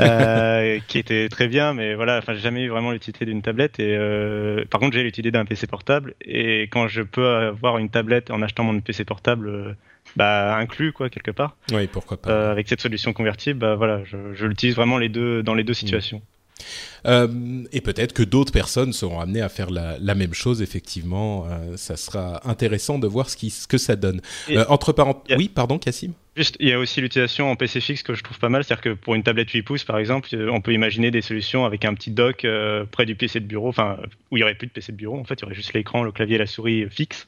euh, qui était très bien, mais voilà, enfin, j'ai jamais eu vraiment l'utilité d'une tablette. Et euh, par contre, j'ai l'utilité d'un PC portable. Et quand je peux avoir une tablette en achetant mon PC portable, bah, inclus quoi quelque part. Oui, pourquoi pas. Euh, avec cette solution convertible, bah, voilà, je, je l'utilise vraiment les deux dans les deux mm. situations. Euh, et peut-être que d'autres personnes seront amenées à faire la, la même chose. Effectivement, euh, ça sera intéressant de voir ce, qui, ce que ça donne. Euh, entre parenthèses, oui, pardon, Cassim? Juste, il y a aussi l'utilisation en PC fixe que je trouve pas mal, c'est-à-dire que pour une tablette 8 pouces, par exemple, on peut imaginer des solutions avec un petit dock près du PC de bureau, enfin où il y aurait plus de PC de bureau, en fait, il y aurait juste l'écran, le clavier et la souris fixe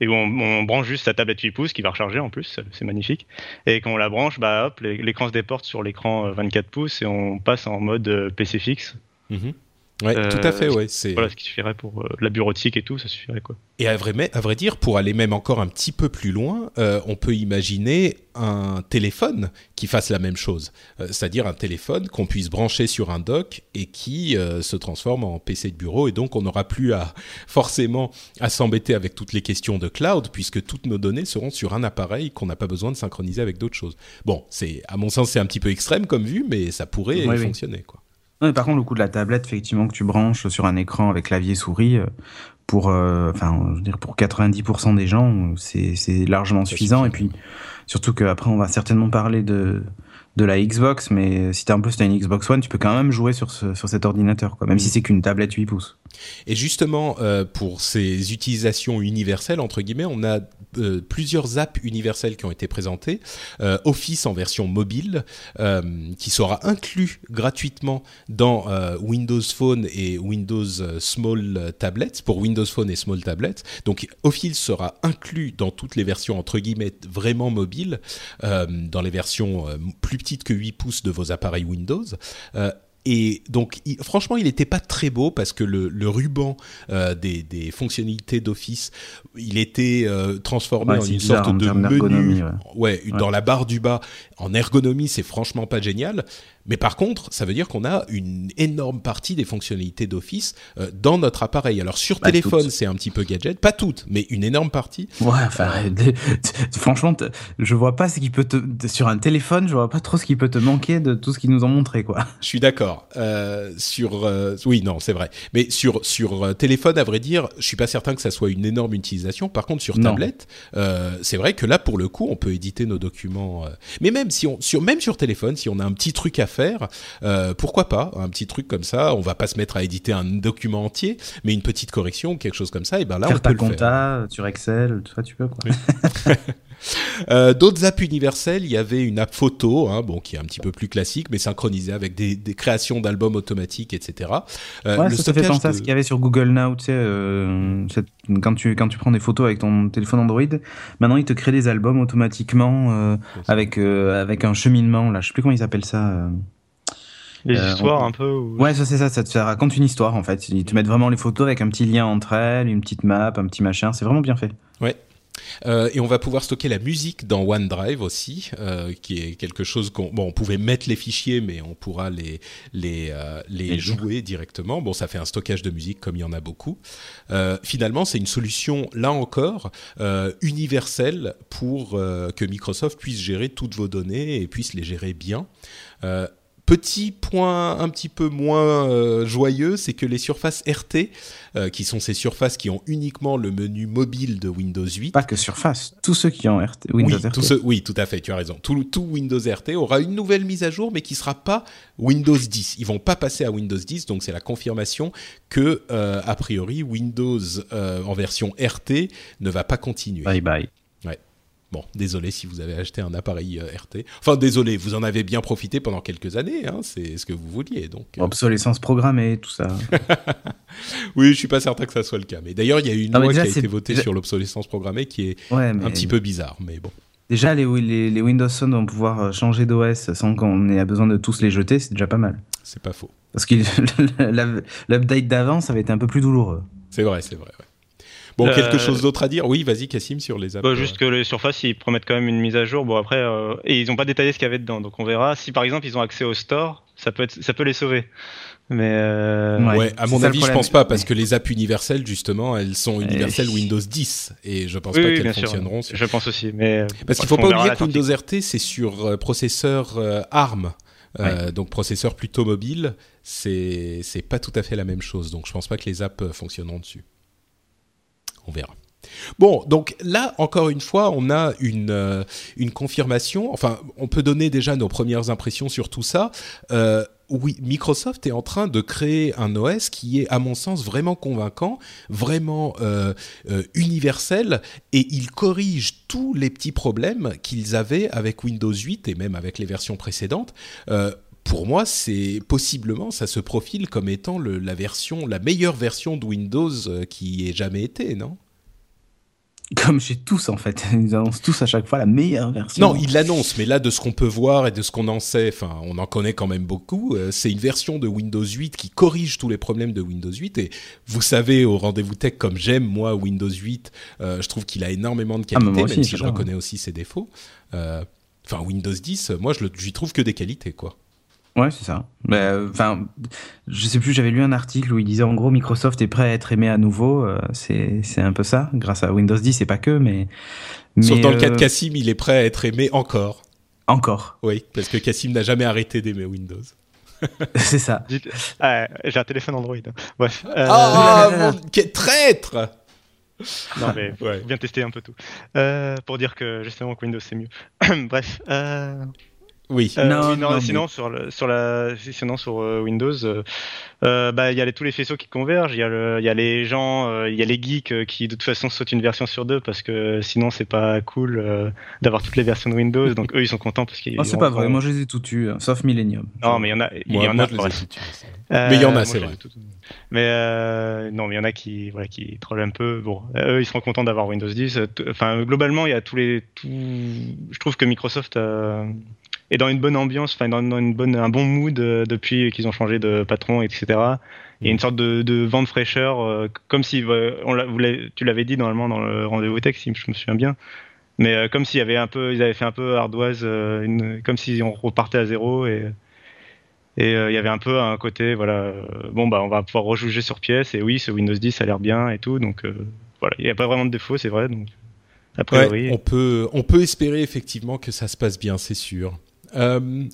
et où on, branche juste sa tablette 8 pouces qui va recharger en plus, c'est magnifique. Et quand on la branche, bah hop, l'écran se déporte sur l'écran 24 pouces et on passe en mode PC fixe. Mhm. Ouais, tout à fait, ouais. C'est voilà ce qui suffirait pour euh, la bureautique et tout, ça suffirait quoi. Et à vrai, à vrai dire, pour aller même encore un petit peu plus loin, euh, on peut imaginer un téléphone qui fasse la même chose, euh, c'est-à-dire un téléphone qu'on puisse brancher sur un dock et qui se transforme en PC de bureau, et donc on n'aura plus à forcément à s'embêter avec toutes les questions de cloud, puisque toutes nos données seront sur un appareil qu'on n'a pas besoin de synchroniser avec d'autres choses. Bon, c'est à mon sens c'est un petit peu extrême comme vue, mais ça pourrait fonctionner quoi par contre, le coup de la tablette, effectivement, que tu branches sur un écran avec clavier souris, euh, pour, euh, enfin, je veux dire, pour 90% des gens, c'est largement suffisant. Et puis, surtout qu'après, on va certainement parler de, de la Xbox, mais si t'as un peu as une Xbox One, tu peux quand même jouer sur, ce, sur cet ordinateur, quoi, même si mm. c'est qu'une tablette 8 pouces. Et justement, euh, pour ces utilisations universelles, entre guillemets, on a euh, plusieurs apps universelles qui ont été présentées. Euh, Office en version mobile, qui sera inclus gratuitement dans Windows Phone et Windows Small Tablets, pour Windows Phone et Small Tablets. Donc Office sera inclus dans toutes les versions, entre guillemets, vraiment mobiles, dans les versions plus petites que 8 pouces de vos appareils Windows. Et donc, franchement, il n'était pas très beau parce que le, ruban euh, des, fonctionnalités d'Office, il était euh, transformé en une sorte de menu, ouais. dans la barre du bas. En ergonomie, c'est franchement pas génial. Mais par contre, ça veut dire qu'on a une énorme partie des fonctionnalités d'Office euh, dans notre appareil. Alors sur téléphone, c'est un petit peu gadget, pas toutes, mais une énorme partie. Ouais, enfin, franchement, je vois pas ce qui peut te sur un téléphone, je vois pas trop ce qui peut te manquer de tout ce qu'ils nous ont montré, quoi. Je suis d'accord. Euh, sur, euh, oui, non, c'est vrai. Mais sur sur euh, téléphone, à vrai dire, je suis pas certain que ça soit une énorme utilisation. Par contre, sur tablette, c'est vrai que là, pour le coup, on peut éditer nos documents. mais même si on sur même sur téléphone, si on a un petit truc à faire euh, pourquoi pas un petit truc comme ça On va pas se mettre à éditer un document entier, mais une petite correction, quelque chose comme ça, et ben là on peut le compta sur Excel, tout ça tu peux quoi. Euh, d'autres apps universelles, il y avait une app photo, hein, bon, qui est un petit peu plus classique, mais synchronisée avec des, créations d'albums automatiques, etc. Euh, ouais, ça, fait penser à ce qu'il y avait sur Google Now, tu sais, euh, quand, tu, quand tu prends des photos avec ton téléphone Android, maintenant il te crée des albums automatiquement avec, avec un cheminement, là, je sais plus comment ils appellent ça. Les histoires un peu Ouais, ça c'est ça, ça te raconte une histoire en fait. Ils te mettent vraiment les photos avec un petit lien entre elles, une petite map, un petit machin, c'est vraiment bien fait. Ouais, Euh, et on va pouvoir stocker la musique dans OneDrive aussi, euh, qui est quelque chose qu'on bon, on pouvait mettre les fichiers, mais on pourra les les euh, les, Les jouer directement. Bon, ça fait un stockage de musique comme il y en a beaucoup. Finalement, c'est une solution là encore universelle pour que Microsoft puisse gérer toutes vos données et puisse les gérer bien. Petit point un petit peu moins euh, joyeux, c'est que les surfaces RT, euh, qui sont ces surfaces qui ont uniquement le menu mobile de Windows 8, Pas que Surface, tous ceux qui ont RT, Windows oui, RT. tout ce- oui, tout à fait, tu as raison. Tout, tout Windows RT aura une nouvelle mise à jour, mais qui sera pas Windows 10. Ils vont pas passer à Windows 10, donc c'est la confirmation que, euh, a priori, Windows en version RT ne va pas continuer. Bye bye. Bon, désolé si vous avez acheté un appareil euh, RT. Enfin, désolé, vous en avez bien profité pendant quelques années, hein, c'est ce que vous vouliez. Donc, euh, Obsolescence programmée, tout ça. oui, je suis pas certain que ça soit le cas. Mais d'ailleurs, il y a eu une Non, loi qui a été votée déjà- sur l'obsolescence programmée qui est Ouais, mais un petit peu bizarre, mais bon. déjà les, les, les Windows Phone vont pouvoir euh, changer d'OS sans qu'on ait besoin de tous les jeter, c'est déjà pas mal. C'est pas faux. Parce que l'update d'avant, ça va être un peu plus douloureux. C'est vrai, c'est vrai. ouais. Bon, Euh, quelque chose d'autre à dire? Oui, vas-y, Cassim, sur les apps. Bah, juste que les surfaces, ils promettent quand même une mise à jour. Bon, après, euh, et ils n'ont pas détaillé ce qu'il y avait dedans. Donc on verra. Si par exemple ils ont accès au store, ça peut, être, ça peut les sauver. Mais euh, Ouais. Ouais, à mon avis, je problème. pense pas, parce que les apps universelles, justement, elles sont universelles Euh, Windows 10, et je pense oui, pas oui, qu'elles fonctionneront. sur- Je pense aussi. Mais euh, Parce qu'il bref, faut pas oublier que. Windows RT, c'est sur euh, processeur euh, ARM, euh, donc processeur plutôt mobile. C'est c'est pas tout à fait la même chose, donc je pense pas que les apps euh, fonctionneront dessus. On verra. Bon, donc là, encore une fois, on a une, euh, une confirmation. Enfin, on peut donner déjà nos premières impressions sur tout ça. Euh, oui, Microsoft est en train de créer un OS qui est, à mon sens, vraiment convaincant, vraiment euh, universel, et il corrige tous les petits problèmes qu'ils avaient avec Windows 8 et même avec les versions précédentes. Pour moi, c'est possiblement, ça se profile comme étant le, la version, la meilleure version de Windows euh, qui ait jamais été, non? Comme chez tous, en fait. Ils annoncent tous à chaque fois la meilleure version. Non, il l'annonce, mais là, de ce qu'on peut voir et de ce qu'on en sait, enfin, on en connaît quand même beaucoup. euh, c'est une version de Windows 8 qui corrige tous les problèmes de Windows 8. Et vous savez, au rendez-vous tech, comme j'aime moi Windows 8, euh, je trouve qu'il a énormément de Ah, qualité, moi aussi, même si je reconnais aussi ses défauts. Euh, Enfin, Windows 10, moi, je j'y trouve que des qualités, quoi. Ouais, c'est ça. Euh, Enfin, je sais plus, j'avais lu un article où il disait en gros Microsoft est prêt à être aimé à nouveau. euh, c'est c'est un peu ça, grâce à Windows 10 et pas que, mais. Sauf dans le cas de euh, Cassim, il est prêt à être aimé encore. Encore. Oui, parce que Cassim n'a jamais arrêté d'aimer Windows. c'est ça. Ah, j'ai un téléphone Android. Bref. Euh, Ah, là. mon quel traître Non mais Ouais. faut bien tester un peu tout. Euh, pour dire que justement que Windows c'est mieux. Bref. Euh, Oui. euh, Non, oui, non, non, sinon sur le, sur la sinon sur euh, Windows, euh, euh, bah il y a les- tous les faisceaux qui convergent. Il y a le, il y a les gens, euh, il y a les geeks euh, qui de toute façon sautent une version sur deux parce que sinon c'est pas cool euh, d'avoir toutes les versions de Windows. Donc eux ils sont contents parce qu'ils. Oh, c'est pas vrai, moi je les ai tout tués, hein, sauf Millennium. Non mais il y en a, il y en a. tous Mais il y en a, c'est vrai. Mais euh, non, mais il y en a qui, voilà, qui trollent un peu. Bon, eux, ils seront contents d'avoir Windows 10. Euh, t- Enfin, globalement, il y a tous les, tout... je trouve que Microsoft est dans une bonne ambiance, enfin, dans, une bonne, un bon mood euh, depuis qu'ils ont changé de patron, etc. Il y a une sorte de, de vent de fraîcheur, euh, comme si, euh, on vous tu l'avais dit normalement dans le rendez-vous tech, si je me souviens bien. Mais euh, comme s'il y avait un peu, ils avaient fait un peu ardoise, une, comme si on repartait à zéro et et il y avait un peu un côté, voilà, bon bah on va pouvoir rejouger sur pièce et oui, ce Windows 10 ça a l'air bien et tout, donc voilà, il n'y a pas vraiment de défaut, c'est vrai, donc a priori. Ouais, on peut on peut espérer effectivement que ça se passe bien, c'est sûr. Euh,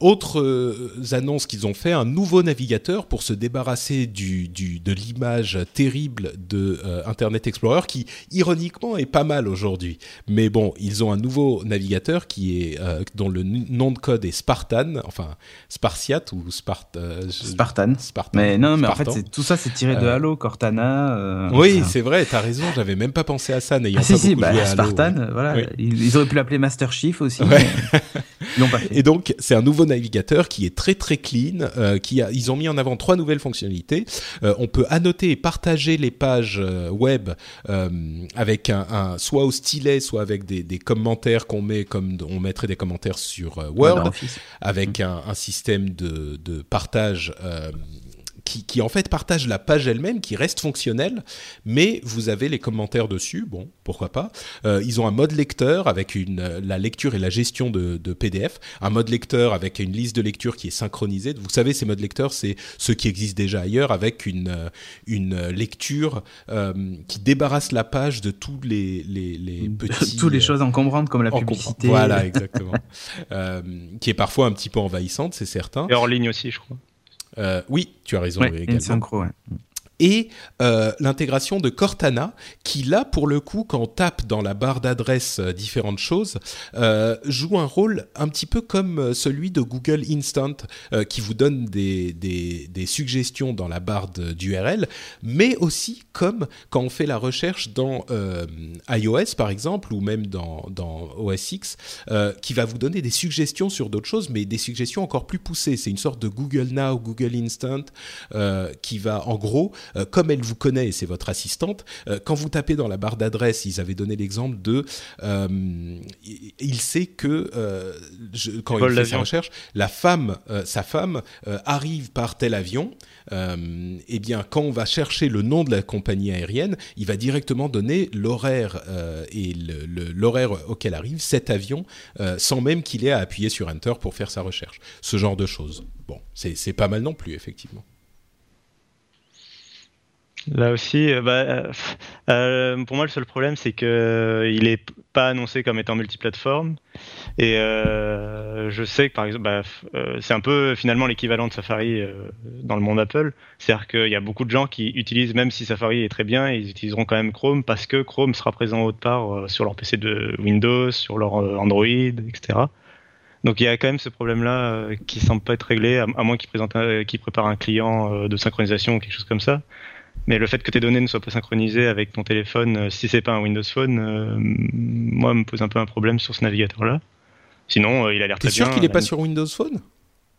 autres euh, annonces qu'ils ont fait, un nouveau navigateur pour se débarrasser du, du, de l'image terrible de euh, Internet Explorer qui, ironiquement, est pas mal aujourd'hui. Mais bon, ils ont un nouveau navigateur qui est euh, dont le nom de code est Spartan, enfin Spartiate ou Spart, Spartan. Spartan. Mais non, mais en fait, tout ça c'est tiré de Halo, Cortana. Oui, c'est vrai, t'as raison, j'avais même pas pensé à ça, n'ayant Ah, si, pas si, beaucoup bah, joué à Halo, Spartan, ouais. voilà. Oui. Ils, ils auraient pu l'appeler Master Chief aussi. Ouais. mais Ils l'ont pas fait. Et donc, c'est un nouveau navigateur qui est très très clean. euh, qui a, ils ont mis en avant trois nouvelles fonctionnalités. Euh, on peut annoter et partager les pages euh, web euh, avec un, un- soit au stylet, soit avec des, des commentaires qu'on met comme on mettrait des commentaires sur euh, Ouais, Word, avec un, un système de, de partage. Euh, qui, qui, en fait partage la page elle-même, qui reste fonctionnelle, mais vous avez les commentaires dessus. Bon, pourquoi pas. Euh, ils ont un mode lecteur avec une, la lecture et la gestion de, de, PDF, un mode lecteur avec une liste de lecture qui est synchronisée. Vous savez, ces modes lecteurs, c'est ceux qui existent déjà ailleurs avec une, une lecture euh, qui débarrasse la page de tous les, les, les petits... Toutes les choses encombrantes comme la publicité. Voilà, exactement. euh, qui est parfois un petit peu envahissante, c'est certain. Et hors ligne aussi, je crois. Euh, oui, tu as raison. Ouais, également. une synchro, ouais. Et euh, l'intégration de Cortana, qui là, pour le coup, quand on tape dans la barre d'adresse euh, différentes choses, euh, joue un rôle un petit peu comme celui de Google Instant, qui vous donne des, des, suggestions dans la barre d'URL, mais aussi comme quand on fait la recherche dans iOS, par exemple, ou même dans, dans OS X, qui va vous donner des suggestions sur d'autres choses, mais des suggestions encore plus poussées. C'est une sorte de Google Now, Google Instant, qui va en gros euh, comme elle vous connaît et c'est votre assistante, euh, quand vous tapez dans la barre d'adresse, ils avaient donné l'exemple de, euh, il sait que je, quand il fait sa recherche, la femme, sa femme arrive par tel avion. Eh bien, quand on va chercher le nom de la compagnie aérienne, il va directement donner l'horaire et l'horaire auquel arrive cet avion, sans même qu'il ait à appuyer sur Enter pour faire sa recherche. Ce genre de choses. Bon, c'est pas mal non plus, effectivement. Là aussi, bah, euh, pour moi, le seul problème, c'est que euh, il est pas annoncé comme étant multiplateforme. Et euh, je sais que, par exemple, bah, c'est un peu finalement l'équivalent de Safari dans le monde Apple. C'est-à-dire qu'il y a beaucoup de gens qui utilisent, même si Safari est très bien, ils utiliseront quand même Chrome parce que Chrome sera présent autre part sur leur PC de Windows, sur leur Android, etc. Donc il y a quand même ce problème-là euh, qui semble pas être réglé, à, moins qu'ils qu préparent un client euh, de synchronisation ou quelque chose comme ça. Mais le fait que tes données ne soient pas synchronisées avec ton téléphone, euh, si c'est pas un Windows Phone, euh, moi me pose un peu un problème sur ce navigateur-là. Sinon, euh, il a l'air très bien. T'es sûr qu'il n'est pas sur Windows Phone?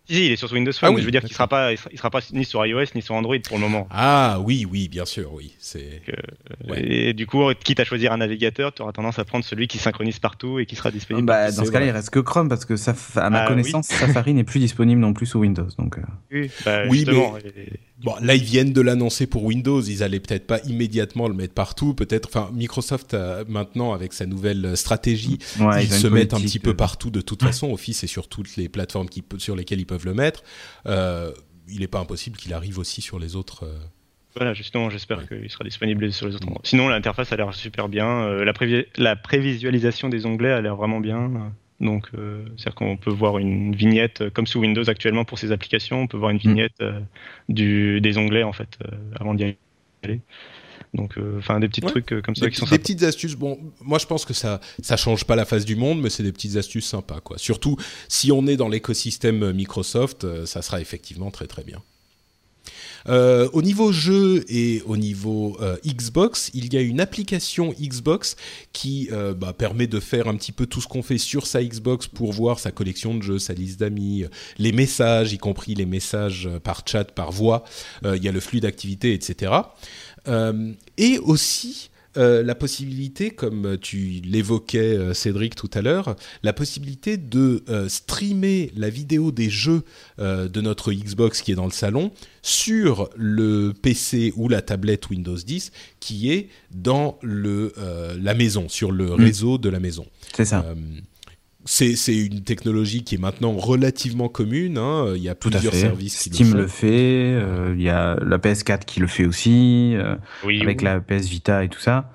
Si, si, il est sur Windows Phone, ah oui, mais je veux dire qu'il sera pas, il sera, il sera, pas ni sur iOS ni sur Android pour le moment. Ah oui, oui, bien sûr, oui. C'est. Ouais. Et du coup, quitte à choisir un navigateur, tu auras tendance à prendre celui qui synchronise partout et qui sera disponible. Bah, dans ce cas-là, il reste que Chrome parce que ça, à ma ah, connaissance, oui. Safari n'est plus disponible non plus sous Windows. Donc. Oui, bah, oui mais. Bon, là, ils viennent de l'annoncer pour Windows. Ils allaient peut-être pas immédiatement le mettre partout. Peut-être, enfin, Microsoft a, maintenant avec sa nouvelle stratégie, ouais, ils, ils se mettent un petit peu partout de toute façon. Office et sur toutes les plateformes qui, sur lesquelles ils peuvent le mettre. Euh, il n'est pas impossible qu'il arrive aussi sur les autres. Euh... Voilà, justement, j'espère ouais. qu'il sera disponible sur les autres endroits. Sinon, l'interface a l'air super bien. Euh, la, prévi la prévisualisation des onglets a l'air vraiment bien. Donc, euh, c'est-à-dire qu'on peut voir une vignette, euh, comme sous Windows actuellement pour ces applications, on peut voir une vignette euh, du, des onglets en fait avant d'y aller. Donc, enfin, des petits ouais. trucs comme ça des qui sont Des petites astuces. Bon, moi, je pense que ça, ça change pas la face du monde, mais c'est des petites astuces sympas, quoi. Surtout si on est dans l'écosystème Microsoft, ça sera effectivement très très bien. Euh, au niveau jeu et au niveau euh, Xbox, il y a une application Xbox qui euh, bah, permet de faire un petit peu tout ce qu'on fait sur sa Xbox pour voir sa collection de jeux, sa liste d'amis, les messages, y compris les messages par chat, par voix. il y a le flux d'activité, etc. et aussi euh, la possibilité, comme tu l'évoquais euh, Cédric tout à l'heure, la possibilité de euh, streamer la vidéo des jeux de notre Xbox qui est dans le salon sur le PC ou la tablette Windows 10 qui est dans le, la maison, sur le mmh. réseau de la maison. C'est ça c'est une technologie qui est maintenant relativement commune. Hein. Il y a Tout plusieurs services qui Steam le, le fait. Euh, il y a la PS4 qui le fait aussi, euh, oui, avec oui. la PS Vita et tout ça.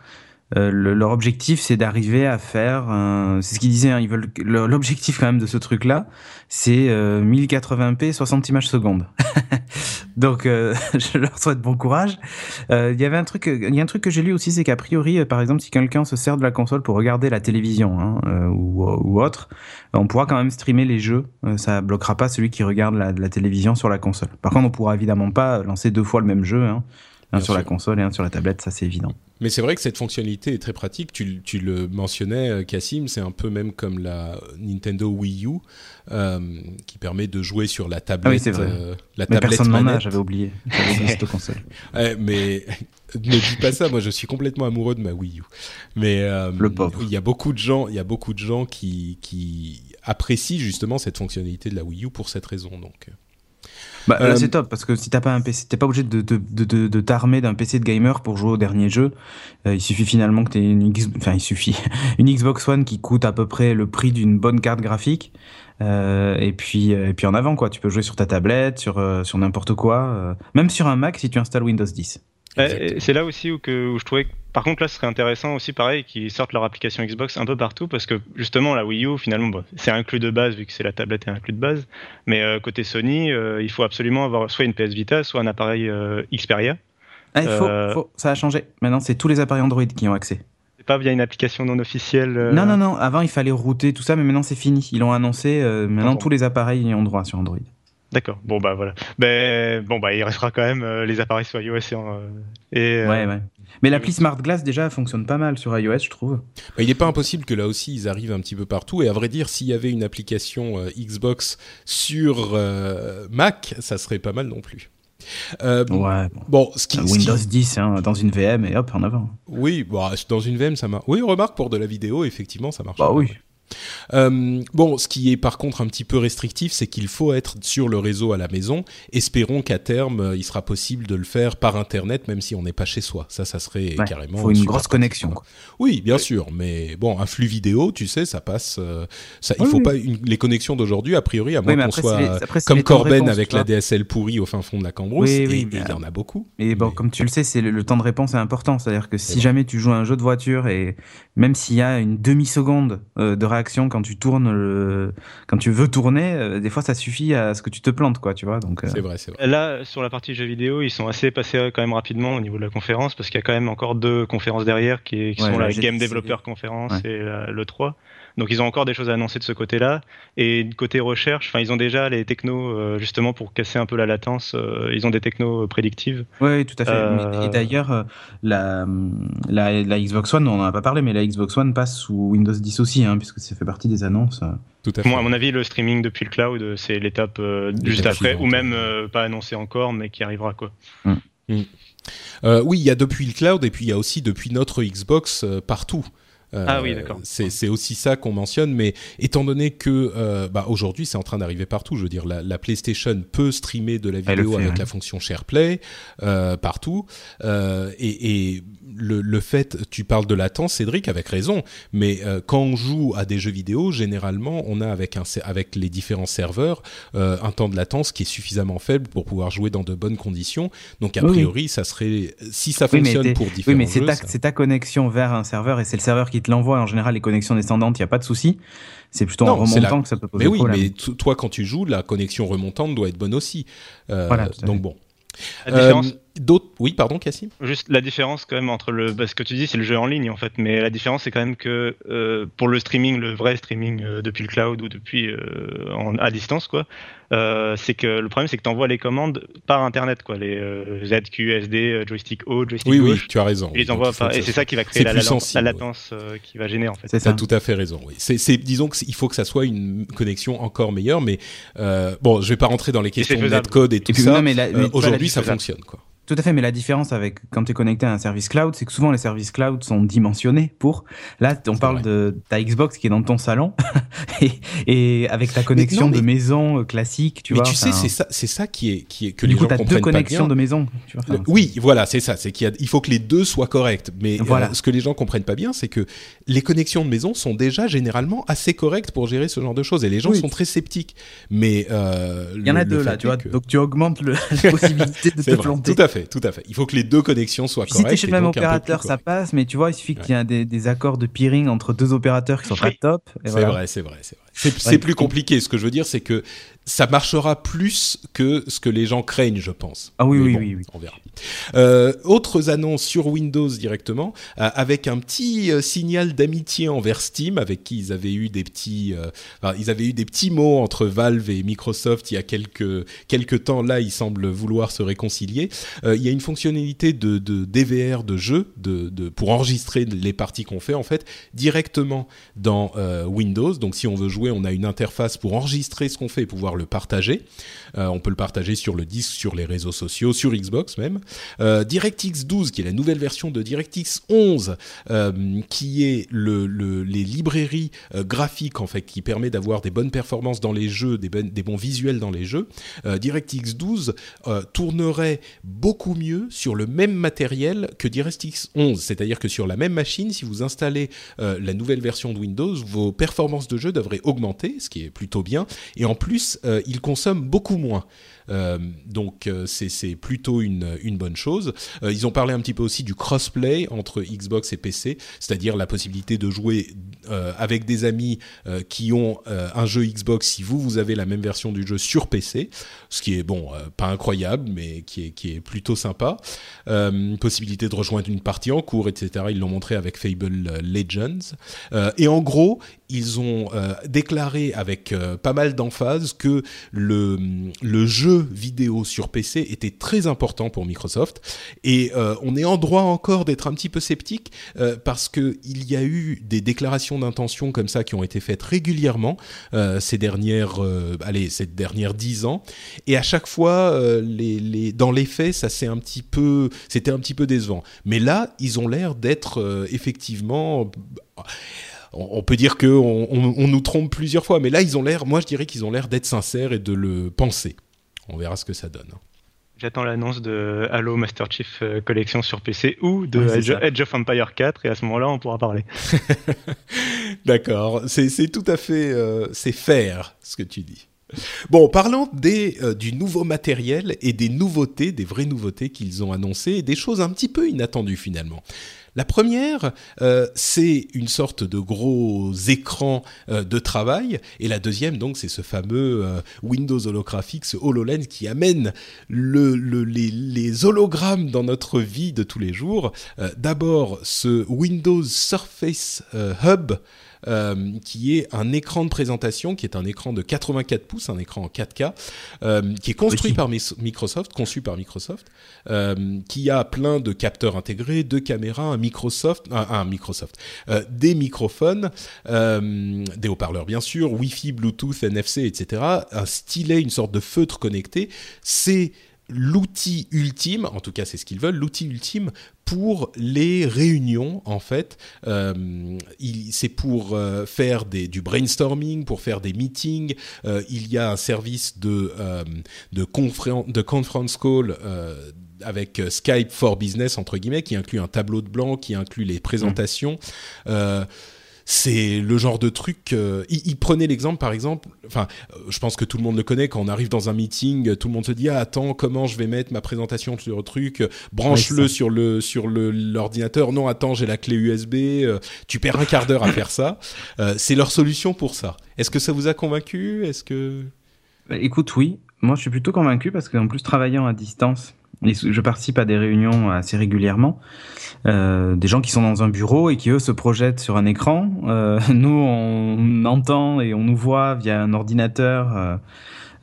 Euh, le, leur objectif, c'est d'arriver à faire. Euh, c'est ce qu'ils disaient. Hein, ils veulent. L'objectif quand même de ce truc-là, c'est euh, 1080p 60 images secondes. Donc, euh, je leur souhaite bon courage. Euh, Il y avait un truc. Il y a un truc que j'ai lu aussi, c'est qu'a priori, par exemple, si quelqu'un se sert de la console pour regarder la télévision hein, ou, ou, autre, on pourra quand même streamer les jeux. ça bloquera pas celui qui regarde la, la, télévision sur la console. Par contre, on pourra évidemment pas lancer deux fois le même jeu. Hein. Un sur sûr. la console et un sur la tablette, ça c'est évident. Mais c'est vrai que cette fonctionnalité est très pratique. Tu, tu le mentionnais, Cassim, c'est un peu même comme la Nintendo Wii U, euh, qui permet de jouer sur la tablette. Ah oui, c'est vrai. Euh, la mais tablette personne n'en a, j'avais oublié. cette console. Ouais, mais ne dis pas ça. Moi, je suis complètement amoureux de ma Wii U. Mais euh, le pauvre. Il y a beaucoup de gens, il y a beaucoup de gens qui, qui apprécient justement cette fonctionnalité de la Wii U pour cette raison. Donc. Bah, euh, c'est top parce que si t'as pas un PC, t'es pas obligé de, de, de, de t'armer d'un PC de gamer pour jouer au dernier jeu. Euh, il suffit finalement que t'aies une, enfin il suffit une Xbox One qui coûte à peu près le prix d'une bonne carte graphique. Euh, et puis et puis en avant quoi, tu peux jouer sur ta tablette, sur sur n'importe quoi, même sur un Mac si tu installes Windows 10. C'est là aussi où, que, où je trouvais par contre, là, ce serait intéressant aussi, pareil, qu'ils sortent leur application Xbox un peu partout, parce que justement, la Wii U, finalement, c'est inclus de base, vu que c'est la tablette est inclus de base. Mais euh, côté Sony, euh, il faut absolument avoir soit une PS Vita, soit un appareil euh, Xperia. Ah, il faut, ça a changé. Maintenant, c'est tous les appareils Android qui ont accès. C'est pas via une application non officielle Non, non, non. Avant, il fallait router tout ça, mais maintenant, c'est fini. Ils l'ont annoncé. maintenant, tous les appareils y ont droit sur Android. D'accord. Bon bah voilà. Ben bon bah il restera quand même les appareils sur iOS et, et ouais ouais. Mais l'appli Smart Glass déjà fonctionne pas mal sur iOS, je trouve. Bah, il n'est pas impossible que là aussi ils arrivent un petit peu partout. Et à vrai dire, s'il y avait une application euh, Xbox sur euh, Mac, ça serait pas mal non plus. Euh, ouais. Bon, ce qui, Windows 10 hein, dans une VM et hop en avant. Oui, bon, dans une VM ça marche. Oui, remarque pour de la vidéo, effectivement, ça marche. Bah oui. Euh, bon, ce qui est par contre un petit peu restrictif, c'est qu'il faut être sur le réseau à la maison. Espérons qu'à terme, euh, il sera possible de le faire par Internet, même si on n'est pas chez soi. Ça, ça serait carrément. Il faut une grosse connexion. Quoi. Oui, bien sûr, mais bon, un flux vidéo, tu sais, ça passe. Euh, ça, il faut pas les connexions d'aujourd'hui, a priori, à moins qu'on soit comme Corben avec la DSL pourrie au fin fond de la cambrousse. Oui, il y en a beaucoup. Et bon, comme tu le sais, c'est le, temps de réponse est important. C'est-à-dire que si jamais tu joues à un jeu de voiture et même s'il y a une demi seconde de réaction quand tu tournes, quand tu veux tourner, euh, des fois ça suffit à ce que tu te plantes, quoi, tu vois. Donc euh. c'est vrai, c'est vrai. Là, sur la partie jeux vidéo, ils sont assez passés quand même rapidement au niveau de la conférence parce qu'il y a quand même encore deux conférences derrière qui, sont la Game Developer Conference et le 3. Donc ils ont encore des choses à annoncer de ce côté-là. Et côté recherche, enfin ils ont déjà les technos euh, justement pour casser un peu la latence. Euh, ils ont des technos prédictives. Oui, tout à fait. Et euh, d'ailleurs, la, la, Xbox One, on n'en a pas parlé, mais la Xbox One passe sous Windows 10 aussi, hein, puisque ça fait partie des annonces. Tout à fait. Moi, à mon avis, le streaming depuis le cloud, c'est l'étape juste après, ou même pas annoncé encore, mais qui arrivera quoi. Mm. Mm. oui, il y a depuis le cloud et puis il y a aussi depuis notre Xbox partout. Euh, ah oui, d'accord. C'est aussi ça qu'on mentionne, mais étant donné que euh, bah, aujourd'hui c'est en train d'arriver partout, je veux dire la, PlayStation peut streamer de la vidéo avec la fonction SharePlay euh, partout, et, et le, le, fait, tu parles de latence, Cédric, avec raison, mais quand on joue à des jeux vidéo, généralement on a avec, un, avec les différents serveurs un temps de latence qui est suffisamment faible pour pouvoir jouer dans de bonnes conditions. Donc a priori, ça serait si ça fonctionne pour différents oui, mais c'est ta, ta, connexion vers un serveur et c'est le serveur qui te l'envoie. En général, les connexions descendantes, il n'y a pas de souci. C'est plutôt en remontant que ça peut poser mais oui, problème. Mais toi, quand tu joues, la connexion remontante doit être bonne aussi. Euh, voilà, donc bon. La différence, euh, d'autres. Oui, pardon, Cassim. Juste la différence quand même entre le, ce que tu dis, c'est le jeu en ligne en fait, mais la différence c'est quand même que euh, pour le streaming, le vrai streaming euh, depuis le cloud ou depuis euh, en, à distance quoi, c'est que le problème c'est que tu envoies les commandes par internet quoi, les ZQ, SD, joystick haut, joystick oui, gauche. Oui, tu as raison. Et, c'est ça qui va créer la, latence qui va gêner en fait. Tu as tout à fait raison. Oui. C'est, disons qu'il faut que ça soit une connexion encore meilleure, mais bon, je vais pas rentrer dans les questions de netcode et tout ça. Aujourd'hui, ça fonctionne quoi. Tout à fait, mais la différence avec quand tu es connecté à un service cloud, c'est que souvent les services cloud sont dimensionnés pour. Là, on parle de ta Xbox qui est dans ton salon et, et, avec ta connexion de maison euh, classique, tu mais vois. Mais tu sais, c'est ça, c'est ça qui est qui est que les coup, gens comprennent deux connexions de maison. Tu vois, oui, voilà, c'est ça. C'est qu'il a, il faut que les deux soient corrects. Mais euh, voilà. ce que les gens comprennent pas bien, c'est que les connexions de maison sont déjà généralement assez correctes pour gérer ce genre de choses et les gens sont très sceptiques. Mais euh, il y en a deux là, tu vois. Donc tu augmentes le, la possibilité de te planter. Tout à fait tout à fait. Il faut que les deux connexions soient correctes. Si es chez le même opérateur, ça passe, mais tu vois, il suffit qu'il y ait des, des, accords de peering entre deux opérateurs qui sont pas top. C'est vrai, c'est vrai, c'est vrai. C'est plus compliqué. Ce que je veux dire, c'est que ça marchera plus que ce que les gens craignent, je pense. Ah oui, oui, oui, oui, On verra. Euh, autres annonces sur Windows directement, euh, avec un petit euh, signal d'amitié envers Steam, avec qui ils avaient eu des petits, enfin, ils avaient eu des petits mots entre Valve et Microsoft il y a quelques quelques temps. Là, ils semblent vouloir se réconcilier. il y a une fonctionnalité de, de DVR de jeu, de, de pour enregistrer les parties qu'on fait en fait directement dans Windows. Donc, si on veut jouer, on a une interface pour enregistrer ce qu'on fait et pouvoir le partager. on peut le partager sur le disque, sur les réseaux sociaux, sur Xbox même. DirectX 12, qui est la nouvelle version de DirectX 11, qui est le, les librairies graphiques en fait, qui permet d'avoir des bonnes performances dans les jeux, des, des bons visuels dans les jeux. DirectX 12 tournerait beaucoup mieux sur le même matériel que DirectX 11, c'est-à-dire que sur la même machine, si vous installez la nouvelle version de Windows, vos performances de jeu devraient augmenter, ce qui est plutôt bien, et en plus, euh, il consomme beaucoup moins. Euh, donc euh, c'est plutôt une, bonne chose. Euh, ils ont parlé un petit peu aussi du crossplay entre Xbox et PC, c'est-à-dire la possibilité de jouer avec des amis qui ont un jeu Xbox si vous vous avez la même version du jeu sur PC, ce qui est bon pas incroyable mais qui est plutôt sympa. possibilité de rejoindre une partie en cours, etc. Ils l'ont montré avec Fable Legends. et en gros, ils ont déclaré avec pas mal d'emphase que le jeu vidéo sur PC était très important pour Microsoft. Et euh, on est en droit encore d'être un petit peu sceptique euh, parce que il y a eu des déclarations d'intention comme ça qui ont été faites régulièrement euh, ces dernières allez ces dernières dix ans. Et à chaque fois les, les, dans les faits ça c'est un petit peu c'était un petit peu décevant. Mais là ils ont l'air d'être effectivement on, peut dire qu'on on, nous trompe plusieurs fois, mais là, ils ont l'air, moi je dirais qu'ils ont l'air d'être sincères et de le penser. On verra ce que ça donne. J'attends l'annonce de Halo Master Chief euh, Collection sur PC ou de Edge, of Empire 4 et à ce moment-là on pourra parler. D'accord, c'est tout à fait euh, c'est faire ce que tu dis. Bon, parlons des, euh, du nouveau matériel et des nouveautés, des vraies nouveautés qu'ils ont annoncées et des choses un petit peu inattendues finalement. La première, euh, c'est une sorte de gros écran euh, de travail, et la deuxième, donc, c'est ce fameux euh, Windows holographique, ce HoloLens qui amène le, les, les, hologrammes dans notre vie de tous les jours. D'abord, ce Windows Surface Hub. Euh, qui est un écran de présentation, qui est un écran de 84 pouces, un écran en 4K, euh, qui est construit par Microsoft, conçu par Microsoft, euh, qui a plein de capteurs intégrés, deux caméras, un Microsoft, un, Microsoft, des microphones, des haut-parleurs bien sûr, Wi-Fi, Bluetooth, NFC, etc. Un stylet, une sorte de feutre connecté. C'est l'outil ultime, en tout cas c'est ce qu'ils veulent, l'outil ultime pour les réunions en fait. Euh, c'est pour euh, faire des, du brainstorming, pour faire des meetings. Euh, il y a un service de, de, de conference call avec Skype for Business entre guillemets qui inclut un tableau de blanc, qui inclut les présentations c'est le genre de truc. Euh, il, prenait l'exemple, par exemple. Enfin, euh, je pense que tout le monde le connaît. Quand on arrive dans un meeting, tout le monde se dit ah, attends, comment je vais mettre ma présentation sur le truc Branche-le sur le sur le l'ordinateur. Non, attends, j'ai la clé USB. Euh, tu perds un quart d'heure à faire ça. c'est leur solution pour ça. Est-ce que ça vous a convaincu? Est-ce que bah, Écoute, oui. Moi, je suis plutôt convaincu parce qu'en plus, travaillant à distance, je participe à des réunions assez régulièrement. Euh, des gens qui sont dans un bureau et qui eux se projettent sur un écran. Euh, nous, on entend et on nous voit via un ordinateur. Euh,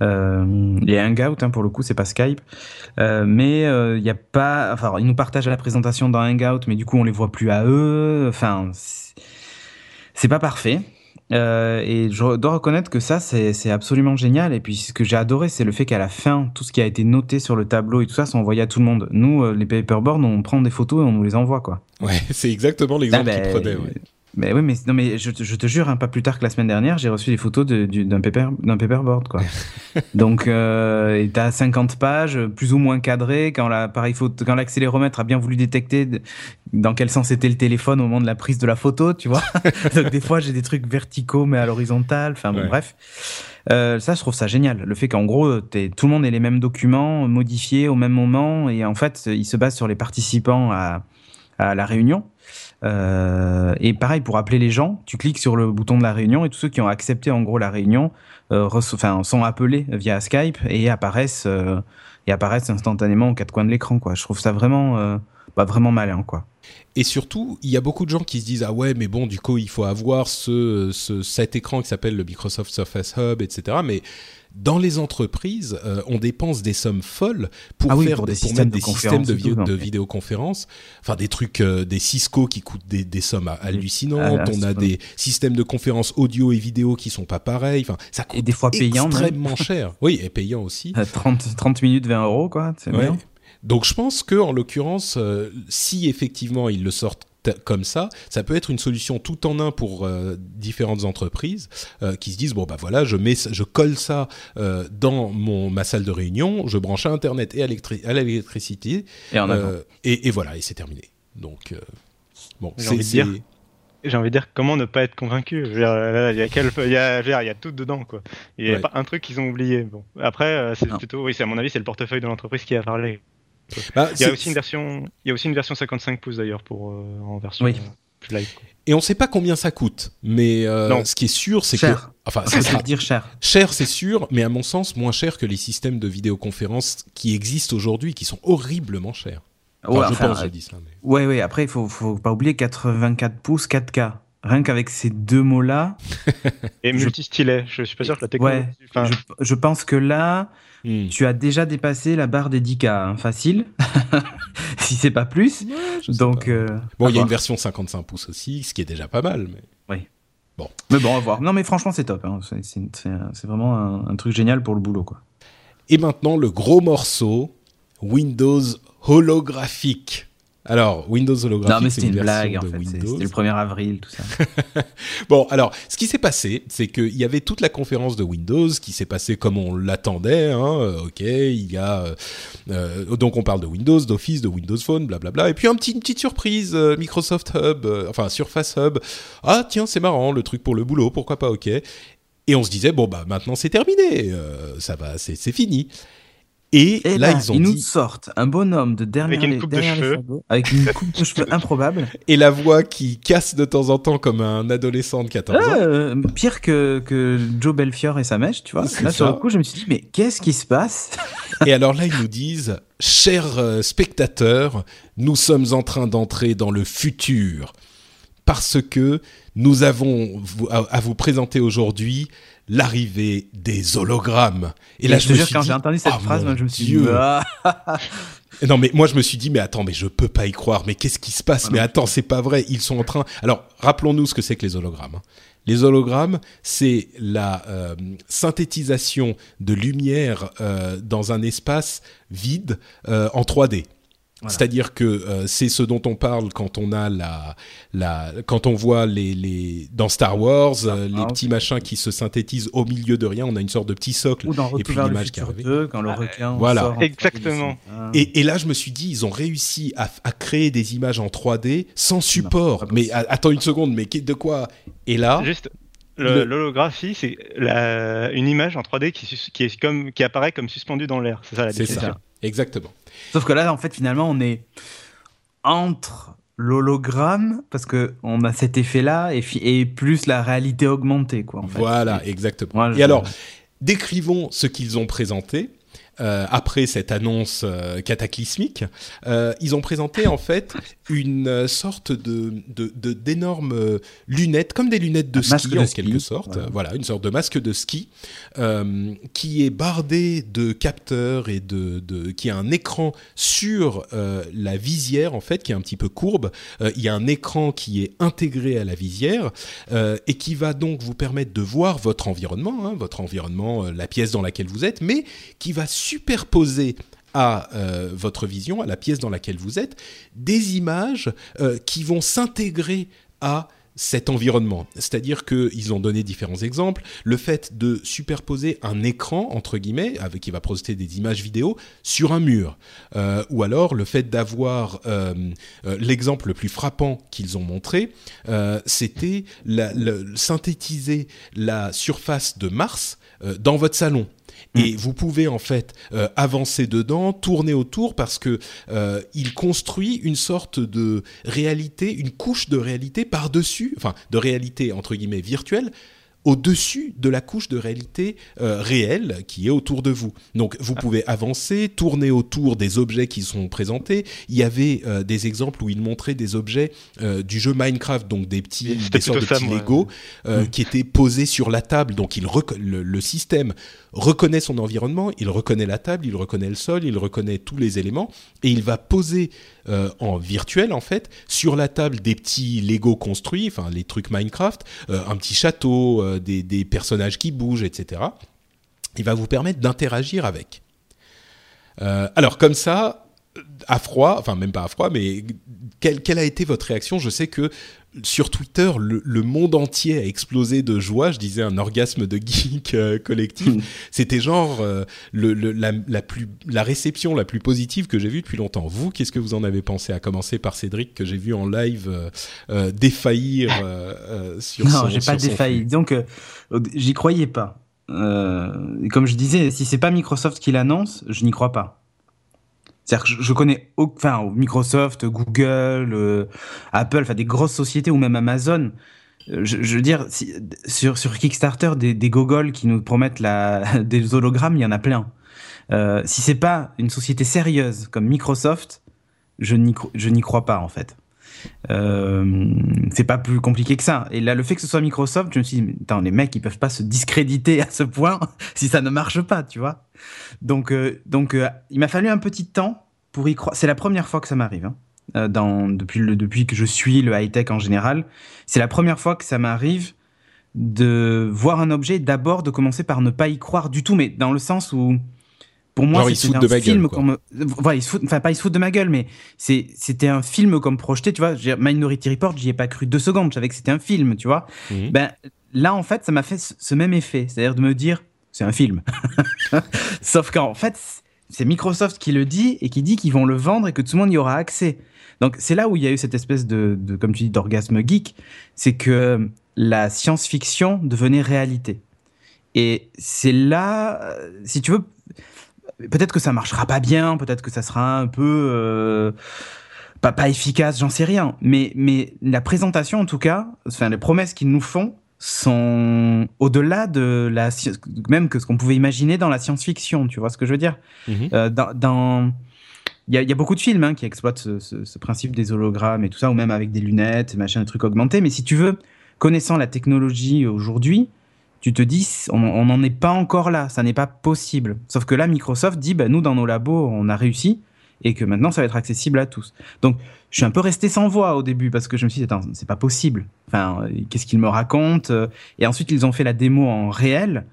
euh, a Hangout hein, pour le coup, c'est pas Skype, euh, mais il y a pas. Enfin, ils nous partagent la présentation dans Hangout, mais du coup, on les voit plus à eux. Enfin, c'est pas parfait. Euh, et je dois reconnaître que ça, c'est absolument génial. Et puis, ce que j'ai adoré, c'est le fait qu'à la fin, tout ce qui a été noté sur le tableau et tout ça, sont envoyé à tout le monde. Nous, euh, les paperboards, on prend des photos et on nous les envoie, quoi. Ouais, c'est exactement l'exemple ah, qu'il prenait. Ouais. Mais oui, mais non, mais je, je te jure, hein, pas plus tard que la semaine dernière, j'ai reçu des photos d'un paper, d'un paperboard, quoi. Donc, euh, et t'as 50 pages, plus ou moins cadrées, quand l'accéléromètre a bien voulu détecter dans quel sens était le téléphone au moment de la prise de la photo, tu vois. Donc des fois, j'ai des trucs verticaux mais à l'horizontale. Enfin bon, bref. Euh, ça, je trouve ça génial. Le fait qu'en gros, tout le monde ait les mêmes documents modifiés au même moment et en fait, il se base sur les participants à, à la réunion. Euh, et pareil, pour appeler les gens, tu cliques sur le bouton de la réunion et tous ceux qui ont accepté en gros la réunion euh, sont appelés via Skype et apparaissent, euh, et apparaissent instantanément aux quatre coins de l'écran. Quoi. Je trouve ça vraiment pas vraiment malin, quoi. Et surtout, il y a beaucoup de gens qui se disent ah ouais, mais bon, du coup, il faut avoir ce, ce cet écran qui s'appelle le Microsoft Surface Hub, etc. Mais dans les entreprises, euh, on dépense des sommes folles pour Ah oui, faire pour des systèmes de des systèmes de, vi- tout, vidéoconférence, enfin des trucs, euh, des Cisco qui coûtent des, des sommes hallucinantes. Ah, on a des systèmes de conférences audio et vidéo qui sont pas pareils. Enfin, ça coûte Et des fois payants, même. extrêmement cher. Oui, et payant aussi. Euh, 30, 30 minutes, 20 euros, quoi. C'est Ouais. bien. Donc je pense que en l'occurrence, euh, si effectivement ils le sortent comme ça, ça peut être une solution tout en un pour euh, différentes entreprises euh, qui se disent bon bah voilà, je mets, ça- je colle ça euh, dans mon ma salle de réunion, je branche à internet et à l'électri- à l'électricité Et euh, voilà et c'est terminé. Donc euh, bon, J'ai c'est envie de dire, c'est- J'ai envie de dire comment ne pas être convaincu. Il y a quel- il y a, il y tout dedans quoi. Il n'y a Ouais. pas un truc qu'ils ont oublié. Bon. Après, c'est plutôt, oui, c'est à mon avis, c'est le portefeuille de l'entreprise qui a parlé. Bah, Il y a aussi une version, il y a aussi une version 55 pouces d'ailleurs pour euh, en version Oui. euh, plus light. quoi. et on sait pas combien ça coûte, mais euh, Non. ce qui est sûr c'est que Cher. enfin Ça sera dire cher. Cher, c'est sûr, mais à mon sens, moins cher que les systèmes de vidéoconférence qui existent aujourd'hui, qui sont horriblement chers. Enfin, Ouais, je enfin, pense, euh, je dis ça. mais- Ouais, ouais, après, il faut, faut pas oublier 84 pouces 4K. Rien qu'avec ces deux mots-là, Et Je- multi-stylet. Je suis pas sûr que la technologie. ouais, enfin, je, je pense que là, Hmm. tu as déjà dépassé la barre des 10K, hein, facile, si c'est pas plus. Donc, pas. euh, bon, à il y a une version 55 pouces aussi, ce qui est déjà pas mal. Mais... Mais bon, on va voir. Non, mais franchement, c'est top. hein. C'est vraiment un, un truc génial pour le boulot, quoi. Et maintenant, le gros morceau, Windows holographique. Alors, Windows holographique, Non, mais c'était une blague, en fait. C'était le 1er avril, tout ça. Bon, alors, ce qui s'est passé, c'est qu'il y avait toute la conférence de Windows qui s'est passée comme on l'attendait. Hein, euh, ok, il y a euh, euh, donc on parle de Windows, d'Office, de Windows Phone, blablabla. Et puis un petit, une petite surprise, euh, Microsoft Hub, euh, enfin Surface Hub. Ah tiens, c'est marrant, le truc pour le boulot, pourquoi pas, ok. Et on se disait bon bah maintenant c'est terminé, ça va, c'est c'est fini. Et, Et là, là, ils ont nous dit sortent un bonhomme de derrière Avec une les- coupe de derrière les cheveux. sabots, avec une coupe de cheveux improbable. et la voix qui casse de temps en temps comme un adolescent de 14 ans. Euh, pire que, que Joe Belfior et sa mèche, tu vois. Là, sur le coup, je me suis dit, mais qu'est-ce qui se passe? Et alors là, ils nous disent, chers euh, spectateurs, nous sommes en train d'entrer dans le futur parce que nous avons à vous présenter aujourd'hui l'arrivée des hologrammes. Et là, je je, te me jure, suis quand j'ai entendu cette ah, phrase, moi, je me suis Dieu. dit, ah, Non, mais moi, je me suis dit, mais attends, mais je peux pas y croire. Mais qu'est-ce qui se passe? Ouais, Mais attends, c'est pas vrai. Ils sont en train. Alors, rappelons-nous ce que c'est que les hologrammes. hein. Les hologrammes, c'est la euh, synthétisation de lumière euh, dans un espace vide euh, en 3D. Voilà. C'est-à-dire que euh, c'est ce dont on parle quand on a la, la quand on voit les, les dans Star Wars euh, les petits machins qui se synthétisent au milieu de rien. On a une sorte de petit socle ou dans et puis l'image qui arrive. 2, quand le requin voilà. sort en Exactement. 3D. Ah. Et, et là, je me suis dit, ils ont réussi à, à créer des images en 3D sans support. mais attends une seconde, mais de quoi? Et là, Juste, le- l'holographie, c'est la- une image en 3D qui, est comme, qui apparaît comme suspendue dans l'air. C'est ça la c'est ça, exactement. Sauf que là, en fait, finalement, on est entre l'hologramme, parce que on a cet effet-là, et, plus la réalité augmentée, quoi. En fait. Voilà, exactement. Moi, je- Et alors, décrivons ce qu'ils ont présenté. euh, après cette annonce euh, cataclysmique, euh, ils ont présenté en fait une sorte de de- de- d'énormes euh, lunettes, comme des lunettes de ski de en ski, quelque sorte. voilà. Voilà. une sorte de masque de ski euh, qui est bardé de capteurs et de, de qui a un écran sur euh, la visière en fait, qui est un petit peu courbe. Euh, il y a un écran qui est intégré à la visière et qui va donc vous permettre de voir votre environnement, hein, votre environnement, la pièce dans laquelle vous êtes, mais qui va superposer à euh, votre vision, à la pièce dans laquelle vous êtes, des images euh, qui vont s'intégrer à cet environnement. C'est-à-dire qu'ils ont donné différents exemples. Le fait de superposer un écran, entre guillemets, avec, qui va projeter des images vidéo, sur un mur. Euh, ou alors le fait d'avoir... L'exemple le plus frappant qu'ils ont montré, c'était synthétiser la surface de Mars dans votre salon. Et vous pouvez en fait euh, avancer dedans, tourner autour parce que euh, il construit une sorte de réalité, une couche de réalité par dessus, enfin de réalité entre guillemets virtuelle au-dessus de la couche de réalité euh, réelle qui est autour de vous. Donc vous pouvez avancer, tourner autour des objets qui sont présentés. Il y avait euh, des exemples où il montrait des objets euh, du jeu Minecraft, donc des petits, des sortes de petits Lego mm. qui étaient posés sur la table. Donc il le, le système reconnaît son environnement, il reconnaît la table, il reconnaît le sol, il reconnaît tous les éléments et il va poser euh, en virtuel en fait sur la table des petits Lego construits, enfin les trucs Minecraft, euh, un petit château, euh, des, des, personnages qui bougent, etc. Il va vous permettre d'interagir avec. alors comme ça, à froid, enfin même pas à froid, mais quelle, quelle a été votre réaction? Je sais que sur Twitter, le, monde entier a explosé de joie. Je disais un orgasme de geek euh, collectif. Hmm. C'était genre euh, le, la, plus, la réception la plus positive que j'ai vue depuis longtemps. Vous, qu'est-ce que vous en avez pensé À commencer par Cédric, que j'ai vu en live euh, défaillir sur non, j'ai pas défailli. Donc, j'y croyais pas. comme je disais, si c'est pas Microsoft qui l'annonce, je n'y crois pas. C'est-à-dire que je, connais, enfin, Microsoft, Google, euh, Apple, enfin des grosses sociétés ou même Amazon. Euh, je, veux dire, sur, sur Kickstarter, des, des gogoles qui nous promettent la, des hologrammes, il y en a plein. Euh, si c'est pas une société sérieuse comme Microsoft, je n'y crois pas en fait. Euh, c'est pas plus compliqué que ça. Et là, le fait que ce soit Microsoft, je me suis dit, attends, les mecs, ils peuvent pas se discréditer à ce point si ça ne marche pas, tu vois. Donc, euh, donc euh, il m'a fallu un petit temps pour y croire. C'est la première fois que ça m'arrive. Hein, dans, depuis, le, depuis que je suis le high-tech en général, c'est la première fois que ça m'arrive de voir un objet, d'abord de commencer par ne pas y croire du tout, mais dans le sens où pour moi, c'était un film comme, voilà, ils se foutent, enfin pas ils se foutent de ma gueule, mais c'est, c'était un film comme projeté, tu vois. Minority Report, j'y ai pas cru deux secondes, je savais que c'était un film, tu vois. Mhm. Ben là, en fait, ça m'a fait ce même effet, c'est-à-dire de me dire, c'est un film. Sauf qu'en fait, c'est Microsoft qui le dit et qui dit qu'ils vont le vendre et que tout le monde y aura accès. Donc c'est là où il y a eu cette espèce de, de comme tu dis, d'orgasme geek, c'est que la science-fiction devenait réalité. Et c'est là, si tu veux, peut-être que ça marchera pas bien, peut-être que ça sera un peu euh, pas, pas efficace, j'en sais rien. Mais, mais la présentation, en tout cas, enfin, les promesses qu'ils nous font sont au-delà de la même que ce qu'on pouvait imaginer dans la science-fiction. Tu vois ce que je veux dire? Mhm. euh, Dans il y, a, y, a, beaucoup de films hein, qui exploitent ce, ce, ce, principe des hologrammes et tout ça, ou même avec des lunettes, machin, des trucs augmentés. Mais si tu veux, connaissant la technologie aujourd'hui, tu te dis, on n'en est pas encore là, ça n'est pas possible. Sauf que là, Microsoft dit, bah, nous, dans nos labos, on a réussi et que maintenant, ça va être accessible à tous. Donc, je suis un peu resté sans voix au début parce que je me suis dit, attends, c'est pas possible. Enfin, qu'est-ce qu'ils me racontent Et ensuite, ils ont fait la démo en réel.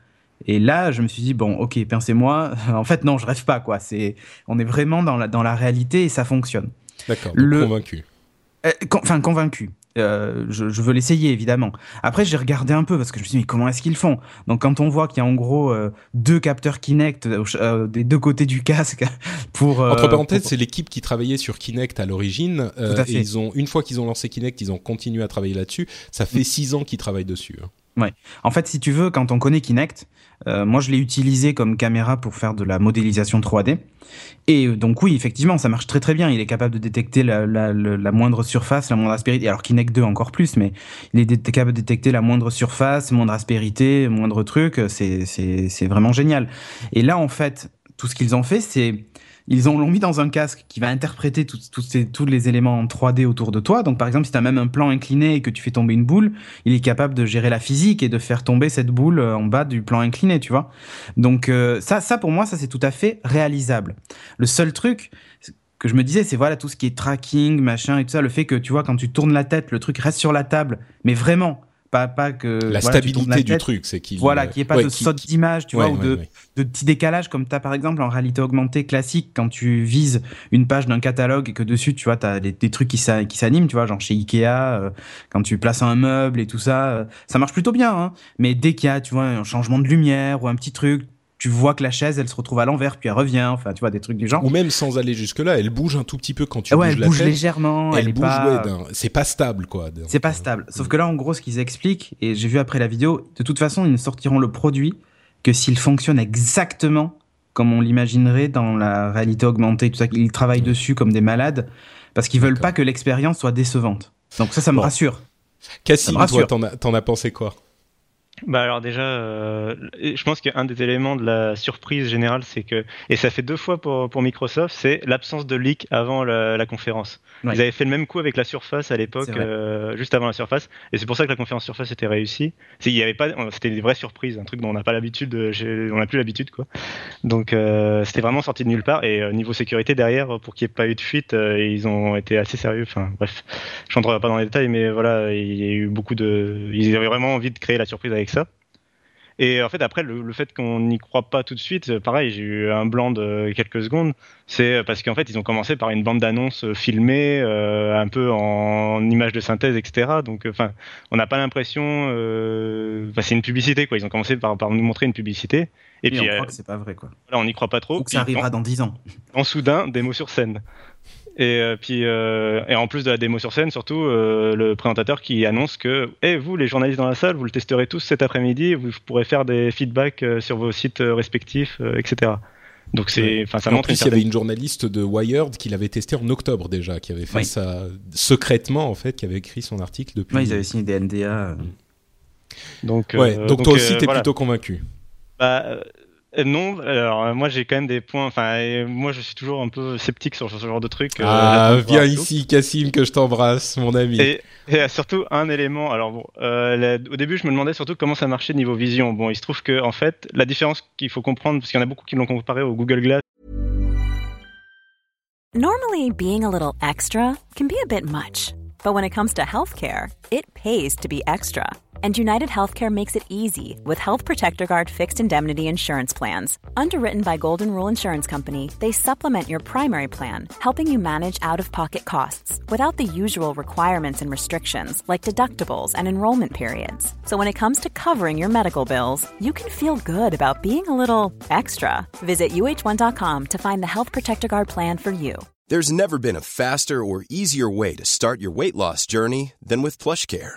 Et là, je me suis dit, bon, ok, pincez-moi. En fait, non, je rêve pas, quoi. C'est, on est vraiment dans la, dans la réalité et ça fonctionne. D'accord, convaincu. Euh, enfin, convaincu. Euh, je, veux l'essayer évidemment. Après, j'ai regardé un peu parce que je me suis dit mais comment est-ce qu'ils font? Donc quand on voit qu'il y a en gros euh, deux capteurs Kinect euh, des deux côtés du casque pour entre parenthèses, c'est l'équipe qui travaillait sur Kinect à l'origine. et ils ont une fois qu'ils ont lancé Kinect, ils ont continué à travailler là-dessus. Ça fait mm. six ans qu'ils travaillent dessus. Hein. Ouais. En fait, si tu veux, quand on connaît Kinect, euh, moi je l'ai utilisé comme caméra pour faire de la modélisation 3D. Et euh, donc oui, effectivement, ça marche très très bien. Il est capable de détecter la, la, la moindre surface, la moindre aspérité. Alors Kinect 2 encore plus, mais il est capable de détecter la moindre surface, moindre aspérité, moindre truc. C'est vraiment génial. Et là, en fait, tout ce qu'ils ont fait, c'est ils l'ont mis dans un casque qui va interpréter tous les éléments en 3D autour de toi. Donc, par exemple, si tu as même un plan incliné et que tu fais tomber une boule, il est capable de gérer la physique et de faire tomber cette boule euh, en bas du plan incliné, tu vois. Donc, euh, ça, ça, pour moi, ça, c'est tout à fait réalisable. Le seul truc que je me disais, c'est voilà, tout ce qui est tracking, machin et tout ça, le fait que, tu vois, quand tu tournes la tête, le truc reste sur la table, mais vraiment pas, que la stabilité du truc, c'est qu'il voilà, qu'il n'y ait pas de saut d'image, tu vois, ou de, de petits décalages comme tu as par exemple en réalité augmentée classique quand tu vises une page d'un catalogue et que dessus, tu vois, tu as des, trucs qui s'animent, tu vois, genre chez Ikea, euh, quand tu places un meuble et tout ça, euh, ça marche plutôt bien, hein. Mais dès qu'il y a, tu vois, un changement de lumière ou un petit truc, tu vois que la chaise, elle se retrouve à l'envers, puis elle revient. Enfin, tu vois, des trucs du genre. Ou même sans aller jusque-là, elle bouge un tout petit peu quand tu ouais, bouges elle bouge légèrement. Elle, bouge, pas... c'est pas stable, quoi. C'est pas stable. Sauf que là, en gros, ce qu'ils expliquent, et j'ai vu après la vidéo, de toute façon, ils ne sortiront le produit que s'il fonctionne exactement comme on l'imaginerait dans la réalité augmentée, tout ça. Ils travaillent dessus comme des malades parce qu'ils veulent pas que l'expérience soit décevante. Donc ça, ça me rassure. Cassim, toi, t'en as, as pensé quoi? Bah alors déjà, euh, je pense qu'un des éléments de la surprise générale, c'est que, et ça fait deux fois pour, pour Microsoft, c'est l'absence de leak avant la, la conférence. Ouais. Ils avaient fait le même coup avec la Surface à l'époque, euh, juste avant la Surface, et c'est pour ça que la conférence Surface était réussie. C'est il y avait pas, c'était des vraies surprises, un truc dont on n'a pas l'habitude, on n'a plus l'habitude quoi. Donc euh, c'était vraiment sorti de nulle part. Et niveau sécurité derrière, pour qu'il n'y ait pas eu de fuite, ils ont été assez sérieux. Enfin bref, je rentrerai pas dans les détails, mais voilà, il y a eu beaucoup de, ils avaient vraiment envie de créer la surprise avec ça. Et en fait, après, le, le fait qu'on n'y croit pas tout de suite, euh, pareil, j'ai eu un blanc de quelques secondes. C'est parce qu'en fait, ils ont commencé par une bande d'annonces euh, filmée, euh, un peu en, image de synthèse, etc. Donc, enfin, on n'a pas l'impression. Euh, enfin, c'est une publicité, quoi. Ils ont commencé par, par nous montrer une publicité. Et, Et, puis, on euh, croit que c'est pas vrai, quoi. voilà, on n'y croit pas trop. Ou que ça arrivera dans 10 ans. en soudain démo sur scène. Et euh, puis euh, et en plus de la démo sur scène, surtout euh, le présentateur qui annonce que eh vous les journalistes dans la salle, vous le testerez tous cet après-midi, vous pourrez faire des feedbacks euh, sur vos sites euh, respectifs, euh, etc. Donc c'est enfin ça en montre plus, une il y avait une journaliste de Wired qui l'avait testé en octobre déjà, qui avait fait Oui. ça secrètement en fait, qui avait écrit son article depuis. Ouais, ils avaient signé des NDA. donc Ouais, euh, donc, toi euh, aussi, t'es voilà. plutôt convaincu. Bah, euh, non, alors euh, moi j'ai quand même des points. Enfin, moi je suis toujours un peu sceptique sur ce genre de truc. euh, ah, viens ici, Cassim, que je t'embrasse, mon ami. Et, et euh, surtout un élément. Alors bon, euh, la- au début, je me demandais surtout comment ça marchait niveau vision. Bon, il se trouve que en fait, la différence qu'il faut comprendre, parce qu'il y en a beaucoup qui l'ont comparé au Google Glass. Normally, being a little extra can be a bit much, but when it comes to healthcare, it pays to be extra. And United Healthcare makes it easy with Health Protector Guard fixed indemnity insurance plans. Underwritten by Golden Rule Insurance Company, they supplement your primary plan, helping you manage out of pocket costs without the usual requirements and restrictions like deductibles and enrollment periods. So when it comes to covering your medical bills, you can feel good about being a little extra. Visit uh1.com to find the Health Protector Guard plan for you. There's never been a faster or easier way to start your weight loss journey than with PlushCare.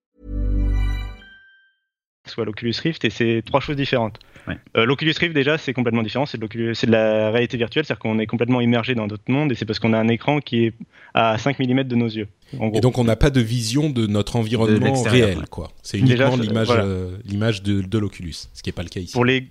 Soit l'Oculus Rift et c'est trois choses différentes. Ouais. Euh, L'Oculus Rift déjà c'est complètement différent, c'est de, la réalité virtuelle, c'est-à-dire qu'on est complètement immergé dans notre monde et c'est parce qu'on a un écran qui est à 5 mm de nos yeux. En gros. Et donc on n'a pas de vision de notre environnement réel, ouais. quoi. C'est Déjà, uniquement l'image, voilà. euh, de, de l'Oculus, ce qui n'est pas le cas ici. Pour les,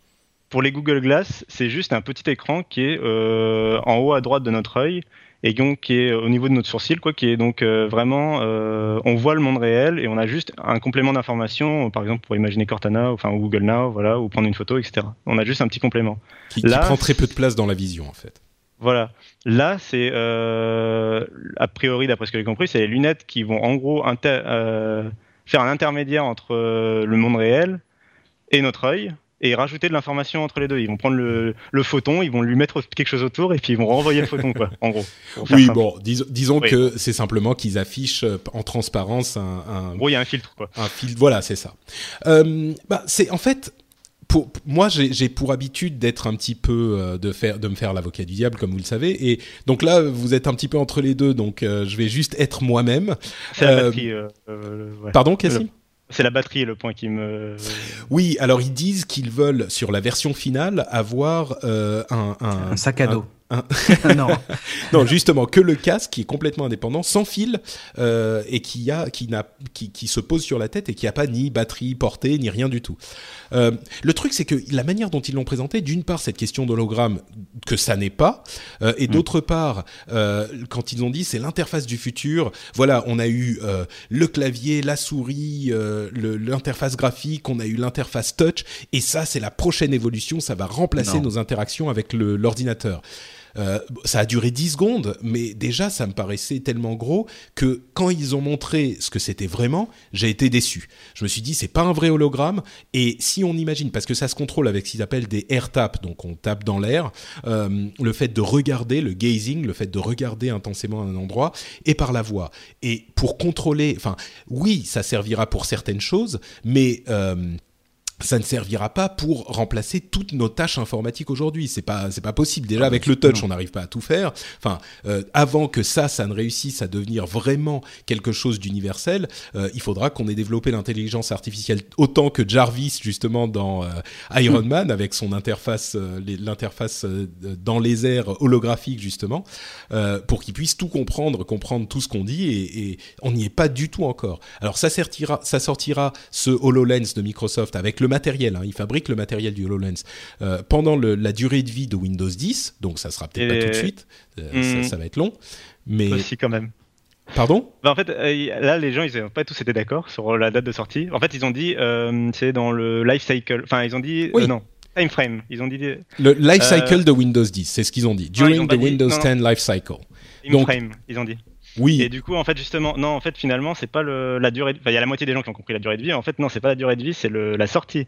pour les Google Glass, c'est juste un petit écran qui est euh, en haut à droite de notre œil et donc qui est au niveau de notre sourcil, quoi, qui est donc euh, vraiment, euh, on voit le monde réel et on a juste un complément d'information, par exemple pour imaginer Cortana, enfin ou Google Now, voilà, ou prendre une photo, etc. On a juste un petit complément. Qui, qui Là, prend très peu de place dans la vision, en fait. Voilà. Là, c'est euh, a priori, d'après ce que j'ai compris, c'est les lunettes qui vont en gros inter- euh, faire un intermédiaire entre le monde réel et notre œil et rajouter de l'information entre les deux. Ils vont prendre le, le photon, ils vont lui mettre quelque chose autour et puis ils vont renvoyer le photon, quoi, en gros. Oui, simple. bon, dis- disons Oui. que c'est simplement qu'ils affichent euh, en transparence un, un, En gros, il y a un filtre, quoi. un fil. Voilà, c'est ça. Euh, bah, c'est en fait. Pour, moi, j'ai pour habitude d'être un petit peu euh, de faire, de me faire l'avocat du diable, comme vous le savez. Et donc là, vous êtes un petit peu entre les deux. Donc, euh, je vais juste être moi-même. C'est la batterie. ouais. Pardon, Cassim? C'est la batterie le point qui me. Oui, alors ils disent qu'ils veulent sur la version finale avoir euh, un, un, Un sac à dos. un- non. non, justement, que le casque qui est complètement indépendant, sans fil, euh, et qui, a, qui, n'a, qui, qui se pose sur la tête et qui n'a pas ni batterie portée, ni rien du tout. Euh, le truc, c'est que la manière dont ils l'ont présenté, d'une part, cette question d'hologramme, que ça n'est pas, euh, et d'autre part, euh, quand ils ont dit c'est l'interface du futur, voilà, on a eu euh, le clavier, la souris, euh, l'interface graphique, on a eu l'interface touch, et ça, c'est la prochaine évolution, ça va remplacer Non. nos interactions avec l'ordinateur. Euh, ça a duré 10 secondes, mais déjà ça me paraissait tellement gros que quand ils ont montré ce que c'était vraiment, j'ai été déçu. Je me suis dit c'est pas un vrai hologramme et si on imagine parce que ça se contrôle avec ce qu'ils appellent des air taps, donc on tape dans l'air, euh, le fait de regarder, le gazing, le fait de regarder intensément un endroit et par la voix. Et pour contrôler, enfin oui ça servira pour certaines choses, mais euh, ça ne servira pas pour remplacer toutes nos tâches informatiques aujourd'hui. C'est pas c'est pas possible. Déjà avec le touch, on n'arrive pas à tout faire. Enfin, euh, avant que ça, ça ne réussisse à devenir vraiment quelque chose d'universel, euh, il faudra qu'on ait développé l'intelligence artificielle autant que Jarvis justement dans euh, Iron Man avec son interface l'interface dans les airs holographique justement pour qu'il puisse tout comprendre, comprendre tout ce qu'on dit et, et on n'y est pas du tout encore. Alors ça sortira ça sortira ce HoloLens de Microsoft avec le matériel, hein, ils fabriquent le matériel du HoloLens euh, pendant le, la durée de vie de Windows 10, donc ça sera peut-être pas tout de suite, euh, ça, Hmm. ça va être long, mais Aussi quand même. pardon? Bah, en fait, euh, là, les gens, ils n'ont pas tous été d'accord sur la date de sortie. En fait, ils ont dit, euh, c'est dans le life cycle. Enfin, ils ont dit, Oui. non, time frame. Ils ont dit Le life cycle de Windows 10, c'est ce qu'ils ont dit. During ont the dit- Windows non, 10 life cycle. time Donc- frame. Ils ont dit. Oui, Et du coup, en fait, justement, non, en fait, finalement, c'est pas le, la durée. de- Enfin, il y a la moitié des gens qui ont compris la durée de vie. En fait, non, c'est pas la durée de vie, c'est le, la sortie.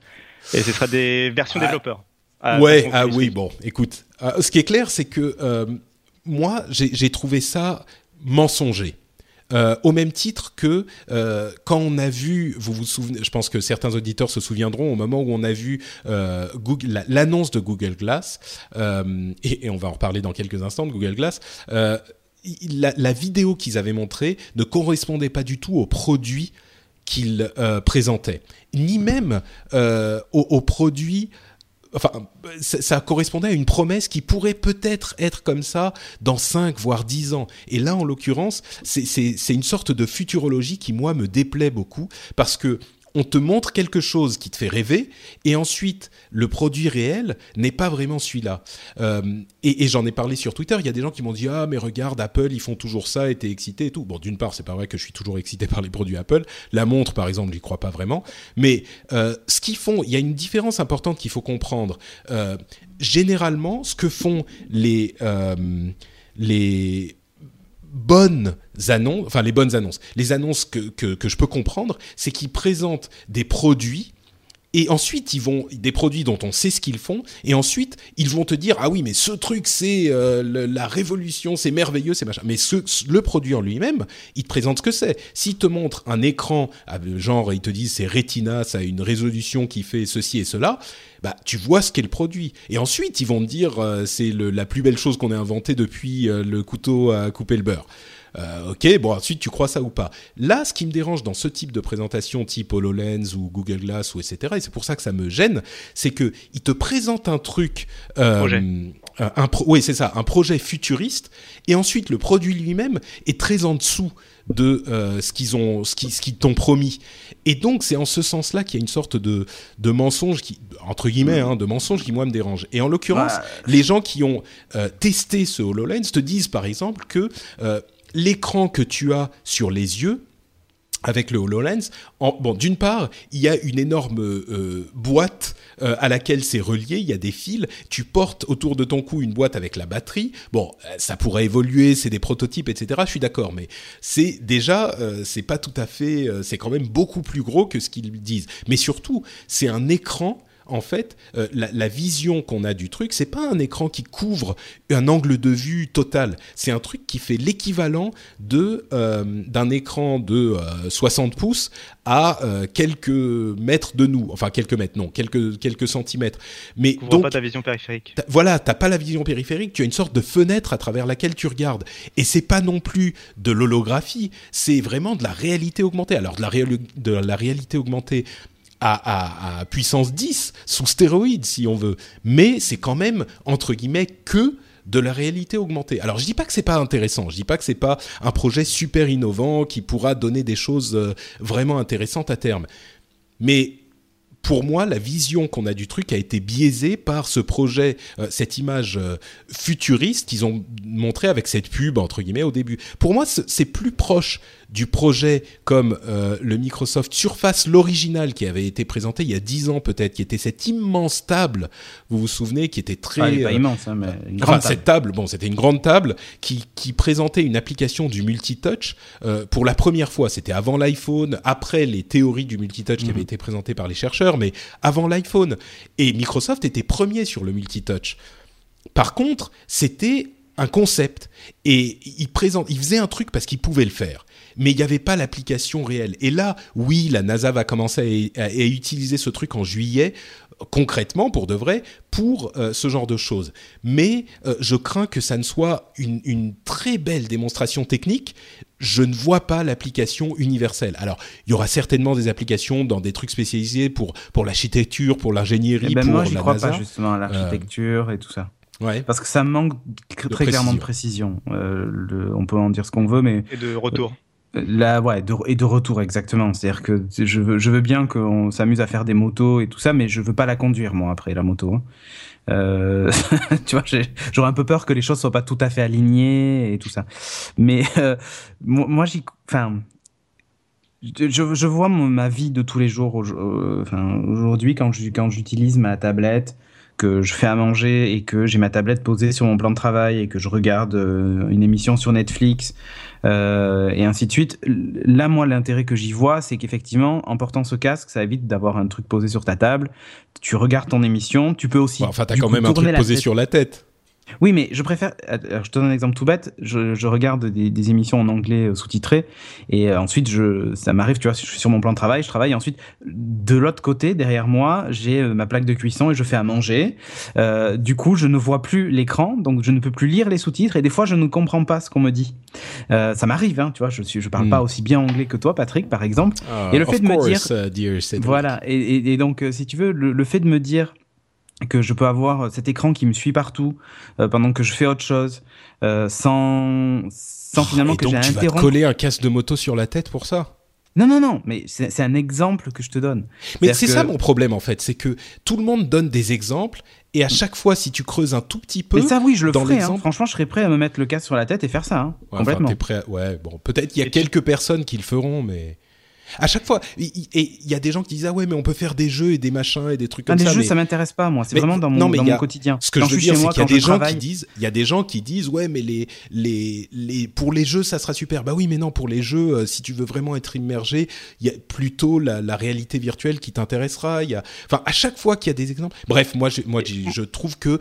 Et ce sera des versions Ah. développeurs. Ah, ouais, ah oui, bon, écoute, euh, ce qui est clair, c'est que euh, moi, j'ai trouvé ça mensonger. Euh, au même titre que euh, quand on a vu, vous vous souvenez, je pense que certains auditeurs se souviendront au moment où on a vu euh, la- l'annonce de Google Glass, et, et on va en reparler dans quelques instants de Google Glass. La, vidéo qu'ils avaient montrée ne correspondait pas du tout au produit qu'ils euh, présentaient, ni même euh, au, au produit enfin, ça, correspondait à une promesse qui pourrait peut-être être comme ça dans 5 voire 10 ans. Et là, en l'occurrence, c'est une sorte de futurologie qui, moi, me déplaît beaucoup parce que on te montre quelque chose qui te fait rêver et ensuite le produit réel n'est pas vraiment celui-là. Euh, et j'en ai parlé sur Twitter. Il y a des gens qui m'ont dit ah mais regarde Apple ils font toujours ça et t'es excité et tout. Bon d'une part c'est pas vrai que je suis toujours excité par les produits Apple. La montre par exemple j'y crois pas vraiment. Mais euh, ce qu'ils font il y a une différence importante qu'il faut comprendre. Euh, généralement ce que font les bonnes annonces, enfin les bonnes annonces, les annonces que, je peux comprendre, c'est qu'ils présentent des produits et ensuite, ils vont des produits dont on sait ce qu'ils font, et ensuite ils vont te dire ah oui mais ce truc c'est euh, la révolution, c'est merveilleux, c'est machin. Mais ce, le produit en lui-même, il te présente ce que c'est. S'il te montre un écran, ah, genre ils te disent c'est Retina, ça a une résolution qui fait ceci et cela, bah tu vois ce qu'est le produit. Et ensuite ils vont te dire euh, c'est la plus belle chose qu'on ait inventée depuis euh, le couteau à couper le beurre. Euh, ok, bon ensuite tu crois ça ou pas. Là, ce qui me dérange dans ce type de présentation, type Hololens ou Google Glass ou etc. Et c'est pour ça que ça me gêne, c'est que il te présente un truc, euh, Projet. un, pro- oui c'est ça, un projet futuriste, et ensuite le produit lui-même est très en dessous de euh, ce qu'ils ont, ce qui, ce qu'ils t'ont promis. Et donc c'est en ce sens-là qu'il y a une sorte de de mensonge qui, entre guillemets, hein, de mensonge qui moi me dérange. Et en l'occurrence, Bah, les gens qui ont euh, testé ce HoloLens te disent par exemple que euh, l'écran que tu as sur les yeux avec le HoloLens, en, bon, d'une part, il y a une énorme euh, boîte euh, à laquelle c'est relié, il y a des fils, tu portes autour de ton cou une boîte avec la batterie. Bon, euh, ça pourrait évoluer, c'est des prototypes, etc. Je suis d'accord, mais c'est déjà, c'est pas tout à fait, c'est quand même beaucoup plus gros que ce qu'ils disent. Mais surtout, c'est un écran en fait, euh, la, la vision qu'on a du truc, c'est pas un écran qui couvre un angle de vue total. C'est un truc qui fait l'équivalent de euh, d'un écran de euh, 60 pouces à euh, quelques mètres de nous. Enfin, quelques mètres, non, quelques quelques centimètres. Mais Couvre donc, pas ta vision périphérique. T'as- voilà, t'as pas la vision périphérique, tu as une sorte de fenêtre à travers laquelle tu regardes. Et c'est pas non plus de l'holographie, c'est vraiment de la réalité augmentée. Alors de la, réali- de la réalité augmentée à, puissance 10, sous stéroïdes si on veut. Mais c'est quand même, entre guillemets, que de la réalité augmentée. Alors je dis pas que c'est pas intéressant, je dis pas que c'est pas un projet super innovant qui pourra donner des choses euh, vraiment intéressantes à terme. Mais pour moi, la vision qu'on a du truc a été biaisée par ce projet, euh, cette image euh, futuriste qu'ils ont montré avec cette pub entre guillemets au début. Pour moi, c'est plus proche du projet comme euh, le Microsoft Surface, l'original qui avait été présenté il y a 10 ans peut-être, qui était cette immense table, vous vous souvenez, qui était très... Ah, elle est pas euh, immense, hein, mais une Enfin, grande table. cette table, bon, c'était une grande table qui, qui présentait une application du multitouch euh, pour la première fois. C'était avant l'iPhone, après les théories du multitouch qui avaient été présentées par les chercheurs, mais avant l'iPhone. Et Microsoft était premier sur le multitouch. Par contre, c'était un concept et il présente, il faisait un truc parce qu'il pouvait le faire. Mais il n'y avait pas l'application réelle. Et là, oui, la NASA va commencer à, à utiliser ce truc en juillet concrètement, pour de vrai, pour euh, ce genre de choses. Mais euh, je crains que ça ne soit une, une, très belle démonstration technique. Je ne vois pas l'application universelle. Alors, il y aura certainement des applications dans des trucs spécialisés pour, pour l'architecture, pour l'ingénierie, eh ben pour moi, la crois NASA. pas justement à l'architecture et tout ça. Ouais. Parce que ça manque très clairement de précision. Euh, le, on peut en dire ce qu'on veut, mais Et de retour. Là, ouais, de, et de retour exactement. C'est-à-dire que je veux, je veux bien qu'on s'amuse à faire des motos et tout ça, mais je veux pas la conduire moi après la moto. hein. Euh, tu vois, j'aurais un peu peur que les choses soient pas tout à fait alignées et tout ça. Mais euh, moi, j'y, enfin, je, je- vois ma vie de tous les jours. euh, aujourd'hui, quand je- quand j'utilise ma tablette, que je fais à manger et que j'ai ma tablette posée sur mon plan de travail et que je regarde euh, une émission sur Netflix euh, et ainsi de suite. Là, moi, l'intérêt que j'y vois, c'est qu'effectivement, en portant ce casque, ça évite d'avoir un truc posé sur ta table. Tu regardes ton émission, tu peux aussi. Enfin, t'as quand coup, même un truc posé tête. sur la tête. Oui, mais je préfère. alors, je te donne un exemple tout bête. Je, je regarde des, des émissions en anglais euh, sous-titrées et euh, ensuite, je, ça m'arrive, tu vois, je suis sur mon plan de travail, je travaille. Et ensuite, de l'autre côté, derrière moi, j'ai euh, ma plaque de cuisson et je fais à manger. Euh, du coup, je ne vois plus l'écran, donc je ne peux plus lire les sous-titres et des fois, je ne comprends pas ce qu'on me dit. Euh, ça m'arrive, hein, tu vois. Je suis, je parle Hmm. pas aussi bien anglais que toi, Patrick, par exemple. Et le fait de me dire- uh, dear. Voilà, et, et- et donc si tu veux, le, le fait de me dire que je peux avoir euh, cet écran qui me suit partout euh, pendant que je fais autre chose, euh, sans, sans Oh, finalement que j'ai à tu vas te coller un casque de moto sur la tête pour ça? Non, non, non, mais c'est un exemple que je te donne. Mais c'est que- ça mon problème en fait, c'est que tout le monde donne des exemples et à chaque fois si tu creuses un tout petit peu, Mais ça, oui, je le dans ferai. Hein. Franchement, je serais prêt à me mettre le casque sur la tête et faire ça, hein, Ouais, enfin, complètement. prêt à- Ouais, bon, peut-être il y a Et tu- quelques personnes qui le feront, mais à chaque fois, il il- et il y a des gens qui disent ah ouais, mais on peut faire des jeux et des machins et des trucs Ah, comme les ça. jeux, mais ça m'intéresse pas, moi. C'est vraiment dans mon, non, mais dans mon quotidien. Ce que quand je veux dire, c'est qu'il y a des gens travaille- qui disent, il y a des gens qui disent, ouais, mais les, les, les, pour les jeux, ça sera super. Bah oui, mais non, pour les jeux, euh, si tu veux vraiment être immergé, il y a plutôt la, la réalité virtuelle qui t'intéressera. Il y a, enfin, à chaque fois qu'il y a des exemples. Bref, moi, je, moi, je, je trouve que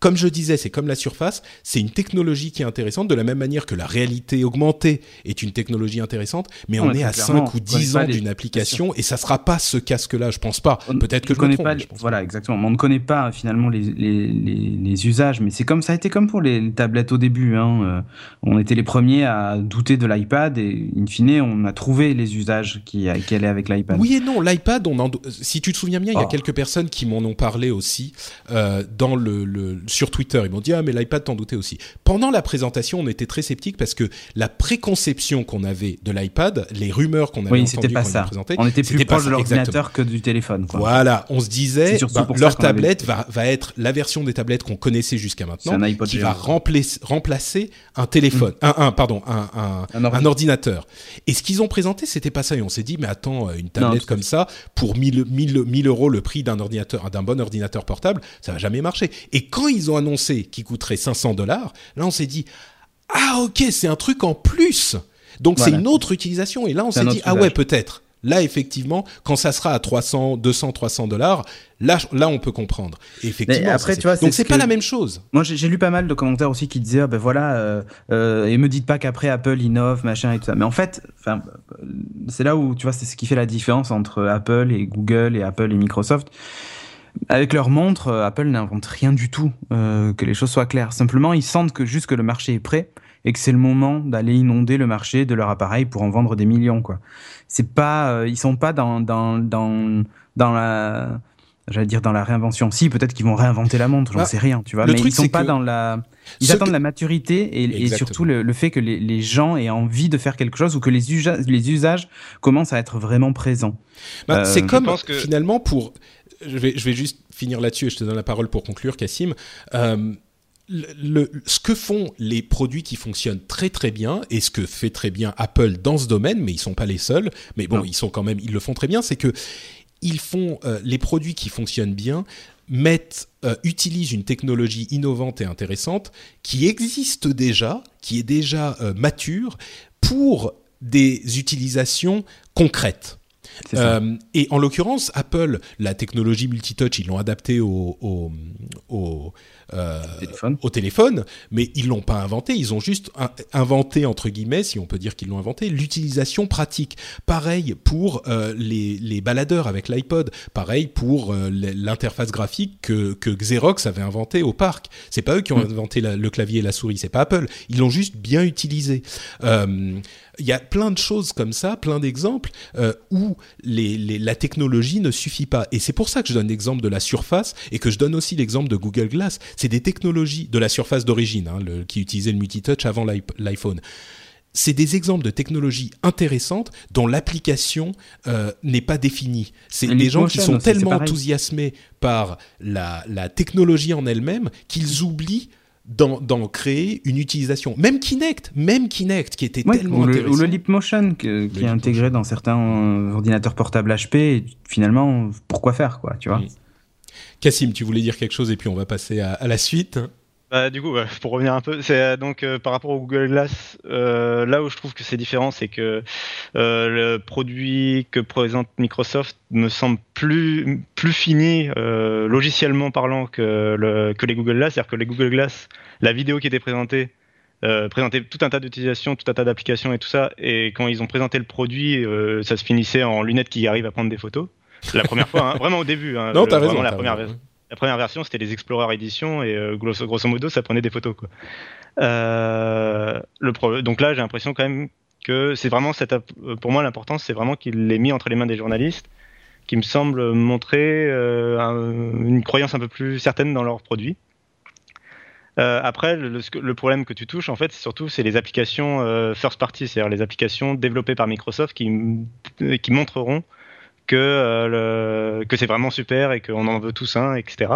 comme je disais, c'est comme la surface, c'est une technologie qui est intéressante, de la même manière que la réalité augmentée est une technologie intéressante, mais on est à clairement, 5 ou on connaît 10 pas ans d'une application, et ça sera pas ce casque-là, je pense pas. Peut-être que je me trompe, pas, je pense voilà, exactement. On ne connaît pas finalement les, les, les, les usages, mais c'est comme ça a été comme pour les, tablettes au début. Hein. Euh, On était les premiers à douter de l'iPad et in fine, on a trouvé les usages qui, qui allaient avec l'iPad. Oui et non, l'iPad, on en... si tu te souviens bien, il y a Oh. quelques personnes qui m'en ont parlé aussi euh, dans le, le sur Twitter. Ils m'ont dit ah mais l'iPad t'en doutais aussi. Pendant la présentation, on était très sceptiques parce que la préconception qu'on avait de l'iPad, les rumeurs qu'on avait Oui, entendues c'était pas quand ils ça. présenté, On était plus c'était pas proche de l'ordinateur que du téléphone. Quoi. Voilà, on se disait, bah, leur avait- tablette va, va être la version des tablettes qu'on connaissait jusqu'à maintenant, qui géant. va remplacer, remplacer un téléphone, un, un, pardon, un, un, Un ordi. un ordinateur. Et ce qu'ils ont présenté, c'était pas ça. Et on s'est dit, mais attends, une tablette comme ça, pour 1000, 1000, 1000 euros le prix d'un ordinateur, d'un bon ordinateur portable, ça va jamais marcher. Et quand ils ont annoncé qu'il coûterait 500 dollars, là on s'est dit, ah ok, c'est un truc en plus. Donc c'est une autre utilisation. Et là on s'est dit, ah ouais, peut-être. Là, effectivement, quand ça sera à 300, 200, 300 dollars, là, là, on peut comprendre. Et effectivement, Mais après, ça, tu vois, donc c'est c'est ce pas que- la même chose. Moi, j'ai lu pas mal de commentaires aussi qui disaient, ah, ben voilà, euh, euh, et me dites pas qu'après Apple innove, machin et tout ça. Mais en fait, euh, c'est là où, tu vois, c'est ce qui fait la différence entre Apple et Google et Apple et Microsoft. Avec leur montre, euh, Apple n'invente rien du tout, euh, que les choses soient claires. Simplement, ils sentent que juste que le marché est prêt et que c'est le moment d'aller inonder le marché de leur appareil pour en vendre des millions, quoi. C'est pas, euh, ils sont pas dans dans dans dans la J'allais dire dans la réinvention. Si, peut-être qu'ils vont réinventer la montre, j'en Bah, sais rien, tu vois. le Mais truc, ils sont pas dans la. Ils attendent que- la maturité et, surtout le, le fait que les, les gens aient envie de faire quelque chose ou que les, usa- les usages commencent à être vraiment présents. Bah, Euh, c'est je comme que- finalement pour. Je vais, je vais juste finir là-dessus et je te donne la parole pour conclure, Cassim. Euh, le, le- ce que font les produits qui fonctionnent très très bien et ce que fait très bien Apple dans ce domaine, mais ils sont pas les seuls, mais bon, Non. ils sont quand même, ils le font très bien, c'est que ils font euh, les produits qui fonctionnent bien mettent euh, utilisent une technologie innovante et intéressante qui existe déjà, qui est déjà euh, mature pour des utilisations concrètes. Euh, et en l'occurrence, Apple, la technologie multitouch, ils l'ont adaptée au, au, au, euh, téléphone. au téléphone, mais ils l'ont pas inventé. Ils ont juste inventé entre guillemets, si on peut dire qu'ils l'ont inventé, l'utilisation pratique. Pareil pour euh, les, les, baladeurs avec l'iPod. Pareil pour euh, l'interface graphique que, que, Xerox avait inventé au parc. C'est pas eux qui ont mm. inventé le clavier et la souris, c'est pas Apple. Ils l'ont juste bien utilisé. Euh, il y a plein de choses comme ça, plein d'exemples euh, où les, les, la technologie ne suffit pas. Et c'est pour ça que je donne l'exemple de la surface et que je donne aussi l'exemple de Google Glass. C'est des technologies de la surface d'origine, hein, qui utilisait le multitouch avant l'iPhone c'est des exemples de technologies intéressantes dont l'application euh, n'est pas définie. C'est des gens qui sont tellement enthousiasmés par la, la technologie en elle-même qu'ils oublient d'en créer une utilisation. Même Kinect, même Kinect qui était tellement ou le, intéressant. Ou le Leap Motion qui est intégré dans certains ordinateurs portables HP. finalement, pourquoi faire quoi, tu vois? Cassim, tu voulais dire quelque chose et puis on va passer à, la suite. Bah, du coup, pour revenir un peu, c'est euh, donc euh, par rapport au Google Glass, là où je trouve que c'est différent, c'est que le produit que présente Microsoft me semble plus plus fini logiciellement parlant que, que les Google Glass, c'est-à-dire que les Google Glass la vidéo qui était présentée euh, présentait tout un tas d'utilisations, tout un tas d'applications et tout ça. Et quand ils ont présenté le produit, euh, ça se finissait en lunettes qui arrivent à prendre des photos. La première fois, hein, vraiment au début. Hein, non, t'as raison. La première, la première version, c'était les Explorer Edition et euh, grosso, grosso, modo, ça prenait des photos. Quoi. Euh, le donc là, j'ai l'impression quand même que c'est vraiment cette, pour moi l'importance, c'est vraiment qu'il l'ait mis entre les mains des journalistes, qui me semble montrer une croyance un peu plus certaine dans leurs produits. Euh, après, le, problème que tu touches, en fait, c'est surtout c'est les applications euh, first party, c'est-à-dire les applications développées par Microsoft qui, qui montreront que, euh, que c'est vraiment super et qu'on en veut tous un, etc.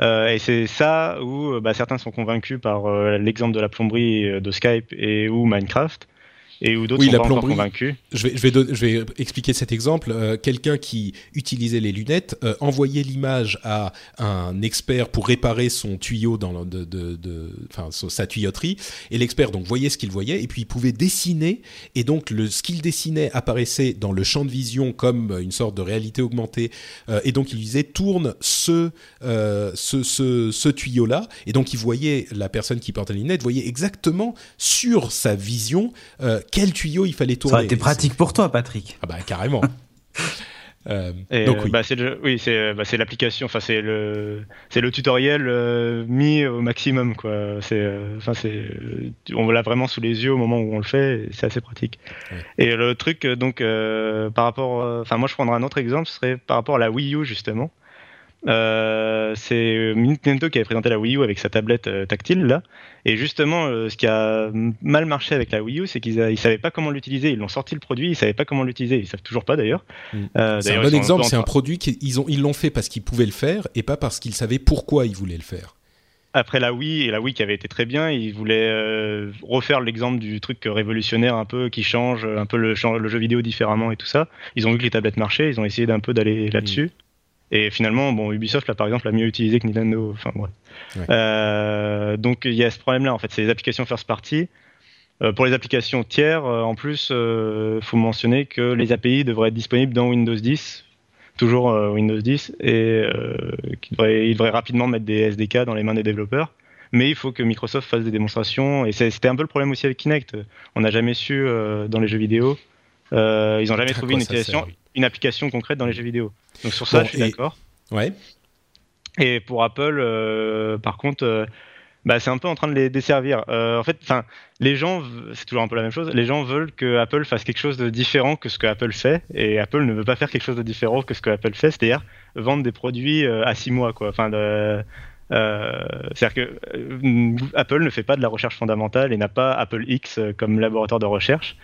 et c'est ça où bah, certains sont convaincus par l'exemple de la plomberie de Skype et ou Minecraft et où d'autres sont pas encore convaincus. Je vais, je vais, je vais expliquer cet exemple. Euh, quelqu'un qui utilisait les lunettes euh, envoyait l'image à un expert pour réparer son tuyau dans de, de, de, enfin, sa tuyauterie, et l'expert donc voyait ce qu'il voyait, et puis il pouvait dessiner, et donc le, ce qu'il dessinait apparaissait dans le champ de vision comme une sorte de réalité augmentée, euh, et donc il disait tourne ce, ce, ce, ce tuyau-là, et donc il voyait la personne qui portait les lunettes voyait exactement sur sa vision quel tuyau il fallait tourner. Ça a été pratique pour toi, Patrick. Ah bah carrément. Euh, donc oui, bah, c'est oui, c'est bah, c'est l'application, enfin c'est le c'est le tutoriel euh, mis au maximum quoi. C'est euh, enfin c'est on l'a vraiment sous les yeux au moment où on le fait, c'est assez pratique. Et le truc donc par rapport, enfin moi je prendrais un autre exemple, ce serait par rapport à la Wii U justement. Euh, c'est Nintendo qui avait présenté la Wii U avec sa tablette euh, tactile là. Et justement, euh, ce qui a mal marché avec la Wii U, c'est qu'ils ne savaient pas comment l'utiliser. Ils l'ont sorti le produit, ils savaient pas comment l'utiliser. Ils savent toujours pas d'ailleurs. Mm. c'est un bon exemple. C'est un produit qu'ils ont, ils l'ont fait parce qu'ils pouvaient le faire et pas parce qu'ils savaient pourquoi ils voulaient le faire. Après la Wii et la Wii qui avait été très bien, ils voulaient refaire l'exemple du truc révolutionnaire un peu qui change un peu le, le, jeu vidéo différemment et tout ça. Ils ont vu que les tablettes marchaient, ils ont essayé d'un peu d'aller là-dessus. Et finalement, bon, Ubisoft, là, par exemple, l'a mieux utilisé que Nintendo. Enfin, ouais. Euh, donc, il y a ce problème-là, en fait. C'est les applications first party. Euh, pour les applications tiers, euh, en plus, il euh, faut mentionner que les API devraient être disponibles dans Windows 10, toujours Windows 10, et qu'ils devraient, ils devraient rapidement mettre des SDK dans les mains des développeurs. Mais il faut que Microsoft fasse des démonstrations. Et c'était un peu le problème aussi avec Kinect. On n'a jamais su, dans les jeux vidéo, ils n'ont jamais trouvé une utilisation, une application concrète dans les jeux vidéo. Donc sur ça, je suis d'accord. Ouais. Et pour Apple, euh, par contre, euh, bah, c'est un peu en train de les desservir. en fait, enfin, les gens, c'est toujours un peu la même chose. Les gens veulent que Apple fasse quelque chose de différent que ce que Apple fait, et Apple ne veut pas faire quelque chose de différent que ce que Apple fait, c'est-à-dire vendre des produits à six mois, quoi. Enfin, c'est-à-dire que Apple ne fait pas de la recherche fondamentale et n'a pas Apple X comme laboratoire de recherche.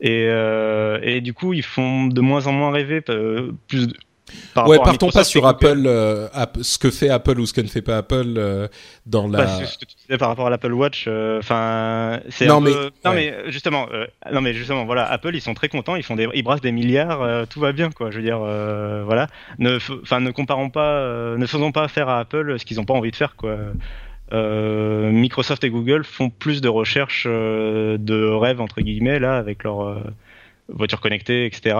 Et, euh, et du coup, ils font de moins en moins rêver. Euh, par ouais, partons pas sur Apple, euh, ce que fait Apple ou ce que ne fait pas Apple euh, dans la. Bah, ce que tu disais par rapport à l'Apple Watch, enfin, c'est non, mais, non mais justement, non mais justement, voilà, Apple, ils sont très contents, ils font des, ils brassent des milliards, tout va bien, quoi. Je veux dire, voilà, ne, enfin, ne comparons pas, ne faisons pas faire à Apple ce qu'ils n'ont pas envie de faire, quoi. Euh, Microsoft et Google font plus de recherches euh, de rêve entre guillemets là avec leur euh, voiture connectée, etc.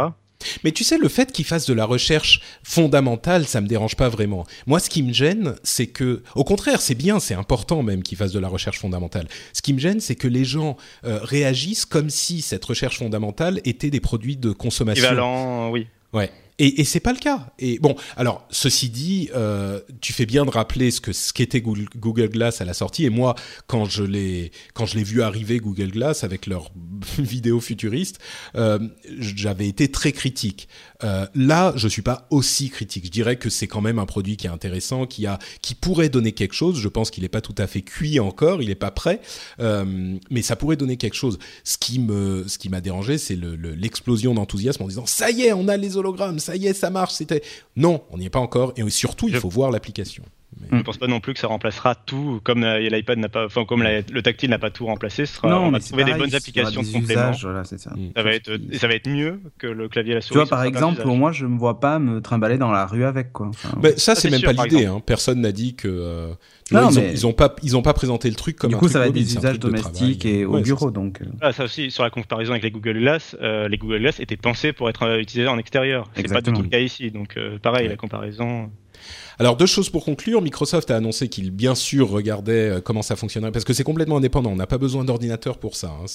Mais tu sais, le fait qu'ils fassent de la recherche fondamentale, ça me dérange pas vraiment. Moi, ce qui me gêne, c'est que, au contraire, c'est bien, c'est important même qu'ils fassent de la recherche fondamentale. Ce qui me gêne, c'est que les gens euh, réagissent comme si cette recherche fondamentale était des produits de consommation. Équivalent, oui. Ouais. Et, et c'est pas le cas. Et bon, alors ceci dit, euh, tu fais bien de rappeler ce que ce qu'était Google Glass à la sortie. Et moi, quand je l'ai quand je l'ai vu arriver Google Glass avec leurs vidéos futuristes, euh, j'avais été très critique. Euh, là, je suis pas aussi critique. Je dirais que c'est quand même un produit qui est intéressant, qui a qui pourrait donner quelque chose. Je pense qu'il n'est pas tout à fait cuit encore, il n'est pas prêt, euh, mais ça pourrait donner quelque chose. Ce qui me ce qui m'a dérangé, c'est l'explosion le, d'enthousiasme en disant ça y est, on a les hologrammes ça y est, ça marche. C'était non, on n'y est pas encore. Et surtout, il faut voir l'application. Je ne pense pas non plus que ça remplacera tout, comme l'iPad n'a pas, enfin comme le tactile n'a pas tout remplacé. Ce sera, non, on va trouver des bonnes applications de complément. Voilà, ça. ça. va être, ça va être mieux que le clavier et la souris. Tu vois, par exemple, pour moi, je me vois pas me trimballer dans la rue avec quoi. Enfin, mais ça, c'est même pas l'idée. Hein. Personne n'a dit que. Euh, non, ils, mais... ont, pas, ils ont pas présenté le truc comme. Du coup, ça va être des usages domestiques et au bureau, donc. Euh. Ah, ça aussi, sur la comparaison avec les Google Glass, euh, les Google Glass étaient pensés pour être utilisés en extérieur. C'est pas du tout le cas ici, donc pareil, la comparaison. Alors deux choses pour conclure. Microsoft a annoncé qu'il bien sûr regardait euh, comment ça fonctionnerait parce que c'est complètement indépendant. On n'a pas besoin d'ordinateur pour ça. Hein.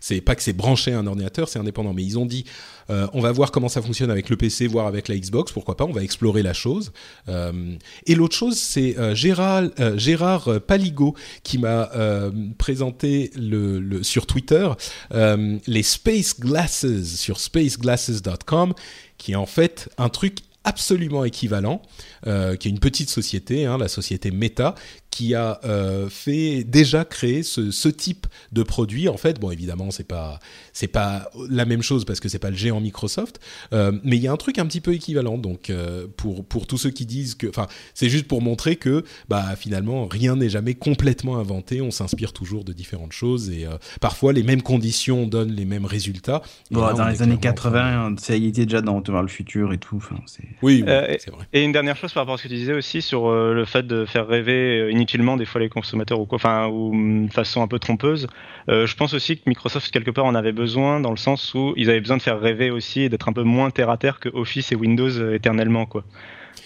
C'est pas que c'est branché à un ordinateur, c'est indépendant. Mais ils ont dit euh, on va voir comment ça fonctionne avec le PC, voire avec la Xbox. Pourquoi pas? On va explorer la chose. Euh, et l'autre chose, c'est Gérard, Gérard Paligo qui m'a présenté sur Twitter les Space Glasses sur spaceglasses.com qui est en fait un truc absolument équivalent, euh, qui est une petite société, hein, la société Meta, qui a euh, fait déjà créé ce, ce, type de produit. En fait, bon, évidemment, c'est pas c'est pas la même chose parce que c'est pas le géant Microsoft, euh, mais il y a un truc un petit peu équivalent. Donc, euh, pour pour tous ceux qui disent que, enfin, c'est juste pour montrer que, bah, finalement, rien n'est jamais complètement inventé. On s'inspire toujours de différentes choses et euh, parfois les mêmes conditions donnent les mêmes résultats. Bon, là, dans les années 80, ça y était déjà dans le futur et tout. Enfin, oui, oui euh, c'est vrai. Et une dernière chose par rapport à ce que tu disais aussi sur le fait de faire rêver inutilement des fois les consommateurs ou quoi, enfin ou de façon un peu trompeuse. Euh, je pense aussi que Microsoft quelque part en avait besoin dans le sens où ils avaient besoin de faire rêver aussi et d'être un peu moins terre à terre que Office et Windows euh, éternellement quoi.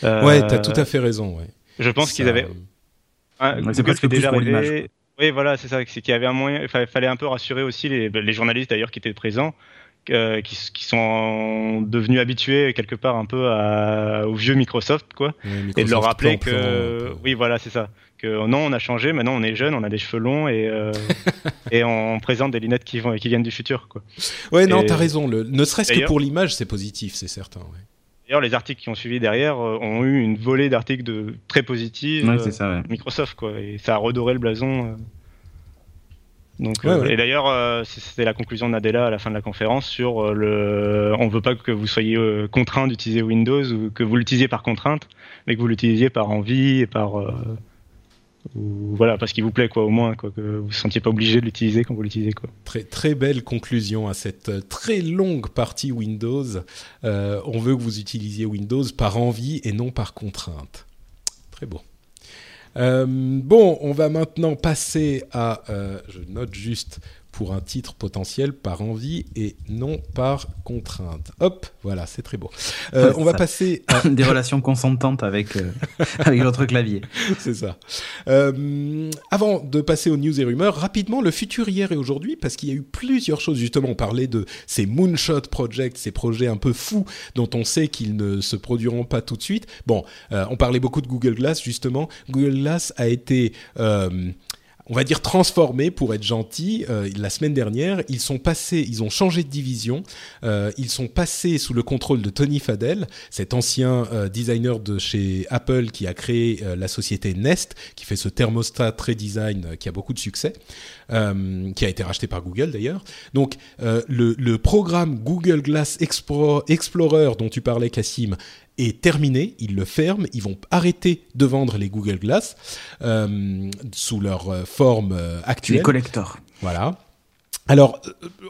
Euh, ouais, t'as tout à fait raison. Ouais. Je pense qu'ils avaient. c'est presque déjà rêvé. Oui, voilà, c'est ça. C'est qu'il y avait un moyen. Il fallait un peu rassurer aussi les, les journalistes d'ailleurs qui étaient présents. Euh, qui, qui, sont devenus habitués quelque part un peu à, au vieux Microsoft, quoi, et de leur rappeler que, oui, voilà, c'est ça, que non, on a changé, maintenant on est jeune, on a des cheveux longs et euh, et on présente des lunettes qui vont qui viennent du futur, quoi. Ouais, non, t'as raison. Le, ne serait-ce que pour l'image, c'est positif, c'est certain. Ouais. D'ailleurs, les articles qui ont suivi derrière euh, ont eu une volée d'articles de très positifs. Ouais, c'est ça, ouais. Microsoft, quoi, et ça a redoré le blason. Donc, ouais, euh, ouais. Et d'ailleurs, euh, c'était la conclusion de Nadella à la fin de la conférence sur euh, le. On veut pas que vous soyez euh, contraint d'utiliser Windows ou que vous l'utilisiez par contrainte, mais que vous l'utilisiez par envie et par. Voilà, parce qu'il vous plaît, quoi, au moins, quoi, que vous ne sentiez pas obligé de l'utiliser quand vous l'utilisez, quoi. Très, très belle conclusion à cette très longue partie Windows. on veut que vous utilisiez Windows par envie et non par contrainte. Très beau. Euh, bon, on va maintenant passer à, euh, je note juste pour un titre potentiel par envie et non par contrainte. Hop, voilà, c'est très beau. Euh, on va passer à... des relations consentantes avec euh, avec votre clavier. C'est ça. Euh, avant de passer aux news et rumeurs, rapidement le futur hier et aujourd'hui parce qu'il y a eu plusieurs choses. Justement, on parlait de ces moonshot projects, ces projets un peu fous dont on sait qu'ils ne se produiront pas tout de suite. Bon, euh, on parlait beaucoup de Google Glass justement. Google Glass a été on va dire transformés pour être gentil. Euh, la semaine dernière, ils sont passés, ils ont changé de division. Euh, ils sont passés sous le contrôle de Tony Fadell, cet ancien euh, designer de chez Apple qui a créé euh, la société Nest, qui fait ce thermostat très design euh, qui a beaucoup de succès, euh, qui a été racheté par Google d'ailleurs. Donc le, le, programme Google Glass Explorer dont tu parlais, Cassim, est terminé, ils le ferment, ils vont arrêter de vendre les Google Glass euh, sous leur euh, forme euh, actuelle. Les collectors. Voilà. Alors,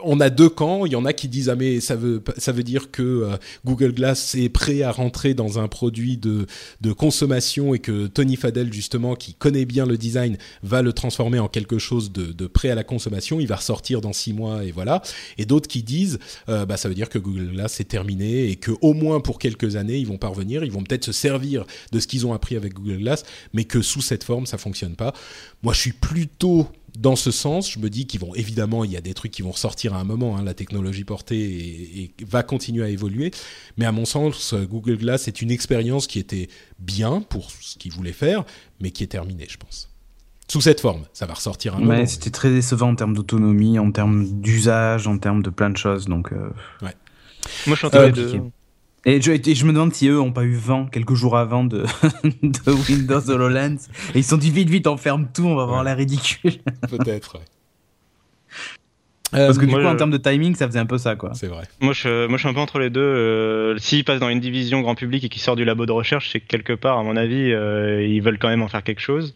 on a deux camps. Il y en a qui disent ah mais ça veut ça veut dire que euh, Google Glass est prêt à rentrer dans un produit de de consommation et que Tony Fadell justement qui connaît bien le design va le transformer en quelque chose de, de prêt à la consommation. Il va ressortir dans six mois et voilà. Et d'autres qui disent euh, bah ça veut dire que Google Glass est terminé et que au moins pour quelques années ils vont parvenir. Ils vont peut-être se servir de ce qu'ils ont appris avec Google Glass, mais que sous cette forme ça fonctionne pas. Moi je suis plutôt dans ce sens, je me dis qu'ils vont évidemment, il y a des trucs qui vont ressortir à un moment. Hein, la technologie portée et, va continuer à évoluer, mais à mon sens, Google Glass est une expérience qui était bien pour ce qu'il voulait faire, mais qui est terminée, je pense. Sous cette forme, ça va ressortir un moment. C'était très décevant en termes d'autonomie, en termes d'usage, en termes de plein de choses. Donc, euh, ouais. Moi, je suis en de, et je, je, me demande si eux ont pas eu vent quelques jours avant de, de Windows HoloLens. Et ils se sont dit vite, vite, on ferme tout, on va voir la ridicule. Peut-être, ouais. Parce que du coup, en termes de timing, ça faisait un peu ça, quoi. C'est vrai. Moi je, moi, je suis un peu entre les deux. Euh, S'ils passent dans une division grand public et qu'ils sortent du labo de recherche, c'est que quelque part, à mon avis, euh, ils veulent quand même en faire quelque chose.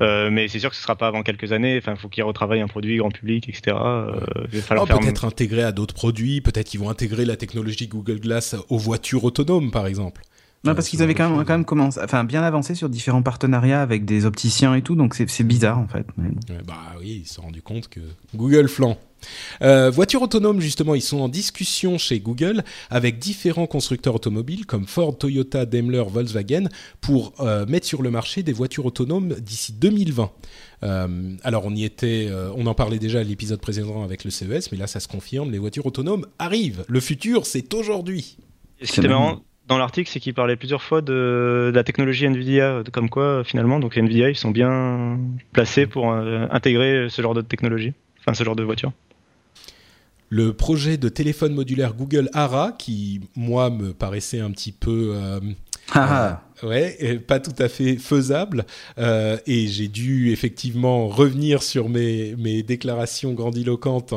Euh, mais c'est sûr que ce sera pas avant quelques années. Enfin, il faut qu'ils retravaillent un produit grand public, etc. Euh, oh, peut-être intégrer à d'autres produits. Peut-être qu'ils vont intégrer la technologie Google Glass aux voitures autonomes, par exemple. Non, parce qu'ils avaient quand même, quand même commencé, enfin, bien avancé sur différents partenariats avec des opticiens et tout, donc c'est bizarre en fait. bah oui, ils se sont rendus compte que Google flanc. Euh, voitures autonomes, justement, ils sont en discussion chez Google avec différents constructeurs automobiles comme Ford, Toyota, Daimler, Volkswagen pour euh, mettre sur le marché des voitures autonomes d'ici 2020. Euh, alors on y était, on en parlait déjà à l'épisode précédent avec le CES, mais là ça se confirme, les voitures autonomes arrivent. Le futur, c'est aujourd'hui. C'était marrant dans l'article, c'est qu'il parlait plusieurs fois de, la technologie Nvidia, comme quoi finalement, donc Nvidia, ils sont bien placés pour intégrer ce genre de technologie, enfin ce genre de voiture le projet de téléphone modulaire Google Ara, qui moi me paraissait un petit peu euh, ah, ah. Ouais, pas tout à fait faisable. Euh, et j'ai dû effectivement revenir sur mes, mes déclarations grandiloquentes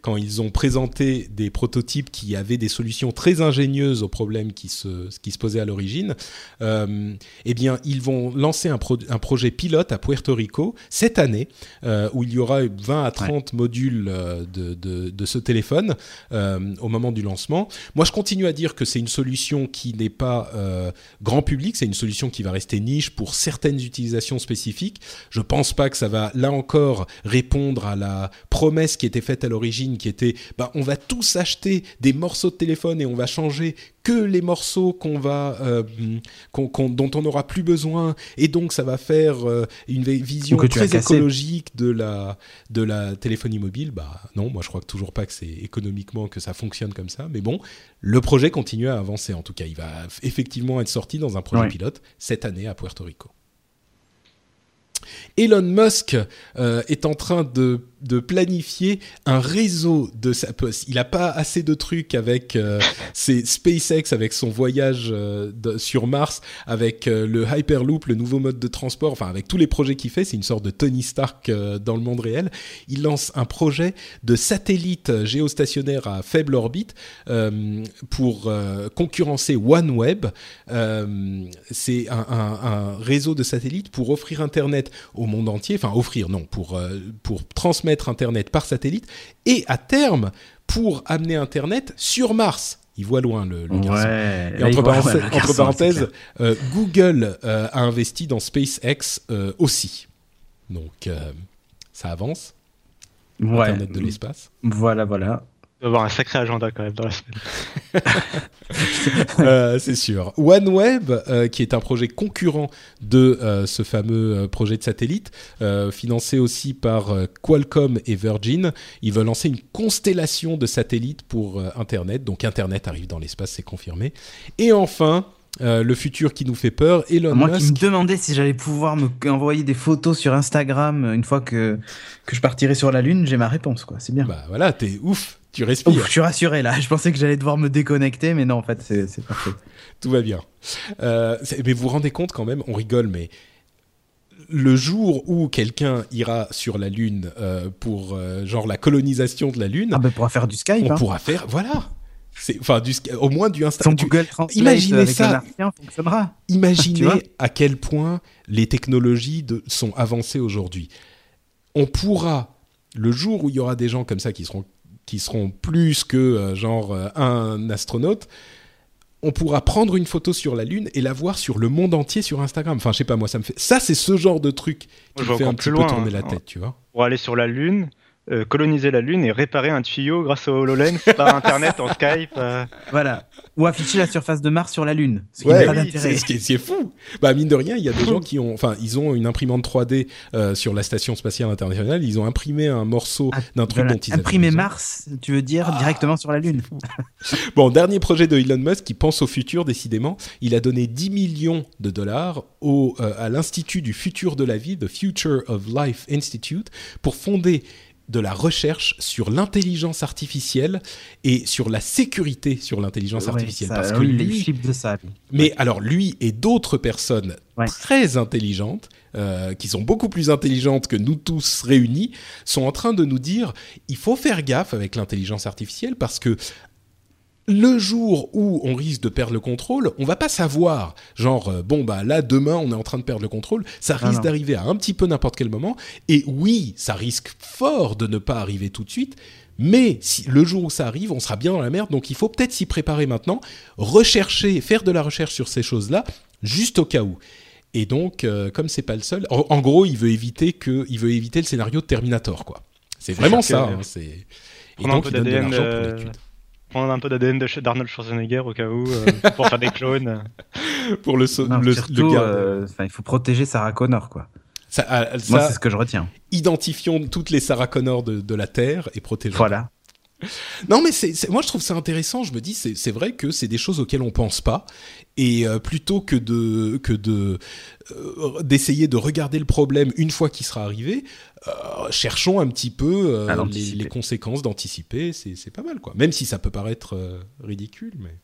quand ils ont présenté des prototypes qui avaient des solutions très ingénieuses aux problèmes qui se, qui se posaient à l'origine. Euh, eh bien, ils vont lancer un, un, projet pilote à Puerto Rico cette année, euh, où il y aura 20 à 30 modules de, de, de, ce téléphone au moment du lancement. Moi, je continue à dire que c'est une solution qui n'est pas grand public, c'est une solution qui va rester niche pour certaines utilisations spécifiques. Je pense pas que ça va là encore répondre à la promesse qui était faite à l'origine, qui était bah on va tous acheter des morceaux de téléphone et on va changer que les morceaux qu'on va euh, dont on n'aura plus besoin. Et donc ça va faire euh, une vision très écologique de la de la téléphonie mobile. Bah non moi je crois toujours pas que c'est économiquement que ça fonctionne comme ça. Mais bon le projet continue à avancer. En tout cas il va effectivement être sorti dans un projet pilote cette année à Puerto Rico. Elon Musk euh, est en train de de planifier un réseau de sa poste. Il n'a pas assez de trucs avec euh, ses SpaceX, avec son voyage euh, sur Mars, avec euh, le Hyperloop, le nouveau mode de transport, enfin avec tous les projets qu'il fait. C'est une sorte de Tony Stark dans le monde réel. Il lance un projet de satellite géostationnaire à faible orbite pour concurrencer OneWeb. C'est un, un, un, réseau de satellites pour offrir Internet au monde entier. Enfin, offrir, non, pour, pour transmettre Internet par satellite et à terme pour amener Internet sur Mars. Il voit loin le, le et entre, parenthèses, euh, Google euh, a investi dans SpaceX euh, aussi. Donc ça avance. Internet de l'espace. Voilà, voilà avoir un sacré agenda quand même dans la semaine. euh, c'est sûr. OneWeb, euh, qui est un projet concurrent de euh, ce fameux projet de satellite, financé aussi par Qualcomm et Virgin, ils veulent lancer une constellation de satellites pour Internet. Donc Internet arrive dans l'espace, c'est confirmé. Et enfin, euh, le futur qui nous fait peur. Elon Moi Musk... qui me demandais si j'allais pouvoir me envoyer des photos sur Instagram une fois que, que je partirai sur la Lune, j'ai ma réponse, quoi. C'est bien. Bah voilà, t'es ouf, tu respires. je suis rassuré là. Je pensais que j'allais devoir me déconnecter, mais non, en fait, c'est parfait. Tout va bien. Euh, mais vous vous rendez compte quand même, on rigole, mais le jour où quelqu'un ira sur la Lune euh, pour genre la colonisation de la Lune, ah ben, on pourra faire du Skype. On hein. pourra faire, voilà, enfin du au moins du Instagram. Google Translate imaginez ça. fonctionnera. Imaginez à quel point les technologies de, sont avancées aujourd'hui. On pourra le jour où il y aura des gens comme ça qui seront qui seront plus que euh, genre euh, un astronaute, on pourra prendre une photo sur la Lune et la voir sur le monde entier sur Instagram. Enfin, je sais pas, moi, ça me fait. Ça, c'est ce genre de truc qui me fait un petit peu tourner hein. la tête, tu vois. Pour aller sur la Lune, euh, coloniser la Lune et réparer un tuyau grâce au HoloLens par Internet, en Skype. euh. Voilà. Ou afficher la surface de Mars sur la Lune. Ce qui Ouais, n'a pas oui, d'intérêt. c'est ce qui est, ce qui est fou. Bah mine de rien, il y a des gens qui ont, enfin, ils ont une imprimante 3D euh, sur la station spatiale internationale. Ils ont imprimé un morceau Ah, d'un truc Voilà. dont ils Imprimer. Mars, tu veux dire directement sur la Lune Bon, dernier projet de Elon Musk qui pense au futur, décidément. Il a donné 10 millions de dollars au, euh, à l'Institut du futur de la vie, The Future of Life Institute, pour fonder de la recherche sur l'intelligence artificielle et sur la sécurité sur l'intelligence Ouais, artificielle. ça, parce que lui, flippe de ça. mais alors lui et d'autres personnes Ouais. très intelligentes, euh, qui sont beaucoup plus intelligentes que nous tous réunis, sont en train de nous dire il faut faire gaffe avec l'intelligence artificielle parce que le jour où on risque de perdre le contrôle, on va pas savoir. Genre, euh, bon, bah là, demain, on est en train de perdre le contrôle. Ça Ah risque d'arriver à un petit peu n'importe quel moment. Et oui, ça risque fort de ne pas arriver tout de suite. Mais si, le jour où ça arrive, on sera bien dans la merde. Donc, il faut peut-être s'y préparer maintenant. Rechercher, faire de la recherche sur ces choses-là, juste au cas où. Et donc, euh, comme c'est pas le seul, en, en gros, il veut éviter que, il veut éviter le scénario de Terminator, quoi. C'est vraiment ça. hein, c'est et donc, il donne de l'argent pour de- l'étude. Prendre un peu d'ADN d'Arnold Schwarzenegger au cas où, euh, pour faire des clones. pour le, sau- Non, le, surtout, le garder. euh, enfin, il faut protéger Sarah Connor, quoi. Ça, ah, Moi, c'est ce que je retiens. identifions toutes les Sarah Connor de, de la Terre et protégeons. Voilà. Non, mais c'est, moi je trouve ça intéressant. Je me dis, c'est, c'est vrai que c'est des choses auxquelles on pense pas, et euh, plutôt que de que de euh, d'essayer de regarder le problème une fois qu'il sera arrivé, euh, cherchons un petit peu euh, les, conséquences d'anticiper. C'est, pas mal, quoi. Même si ça peut paraître euh, ridicule, mais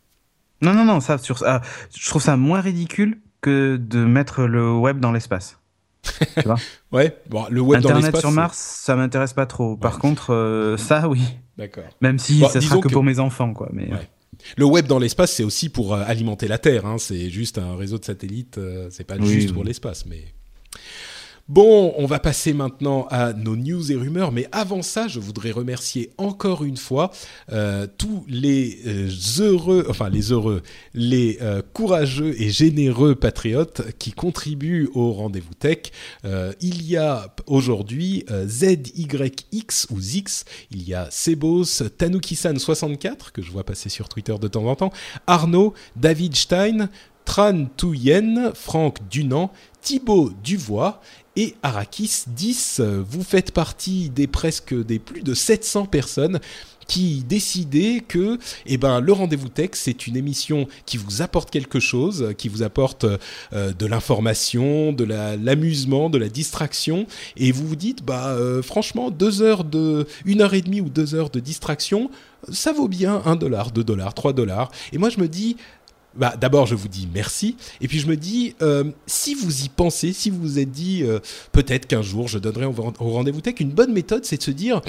Non, non, non, ça, sur, ah, je trouve ça moins ridicule que de mettre le web dans l'espace. ouais. Bon, le web dans Internet l'espace. sur Mars, ça m'intéresse pas trop. Par contre, euh, ça, oui. D'accord. Même si Bon, ça sera que, que- pour mes enfants, quoi. Mais Ouais. Le web dans l'espace, c'est aussi pour alimenter la Terre. Hein. C'est juste un réseau de satellites. c'est pas Oui, juste oui. pour l'espace, mais. Bon, on va passer maintenant à nos news et rumeurs, mais avant ça, je voudrais remercier encore une fois euh, tous les euh, heureux, enfin les heureux, les euh, courageux et généreux patriotes qui contribuent au rendez-vous tech. Il y a aujourd'hui ZYX ou Zix, il y a Sebos, Tanukisan64 que je vois passer sur Twitter de temps en temps, Arnaud, David Stein, Tran Touyen, Franck Dunant, Thibaut Duvois et Arakis 10. Euh, Vous faites partie des presque des plus de 700 personnes qui décidaient que eh ben, le rendez-vous tech, c'est une émission qui vous apporte quelque chose, qui vous apporte euh, de l'information, de la- l'amusement, de la distraction, et vous vous dites, bah euh, franchement, deux heures de, une heure et demie ou deux heures de distraction, ça vaut bien un dollar, deux dollars, trois dollars. Et moi je me dis, bah, d'abord, je vous dis merci. Et puis, je me dis, euh, si vous y pensez, si vous vous êtes dit, euh, peut-être qu'un jour, je donnerai au, rendez-vous tech, une bonne méthode, c'est de se dire,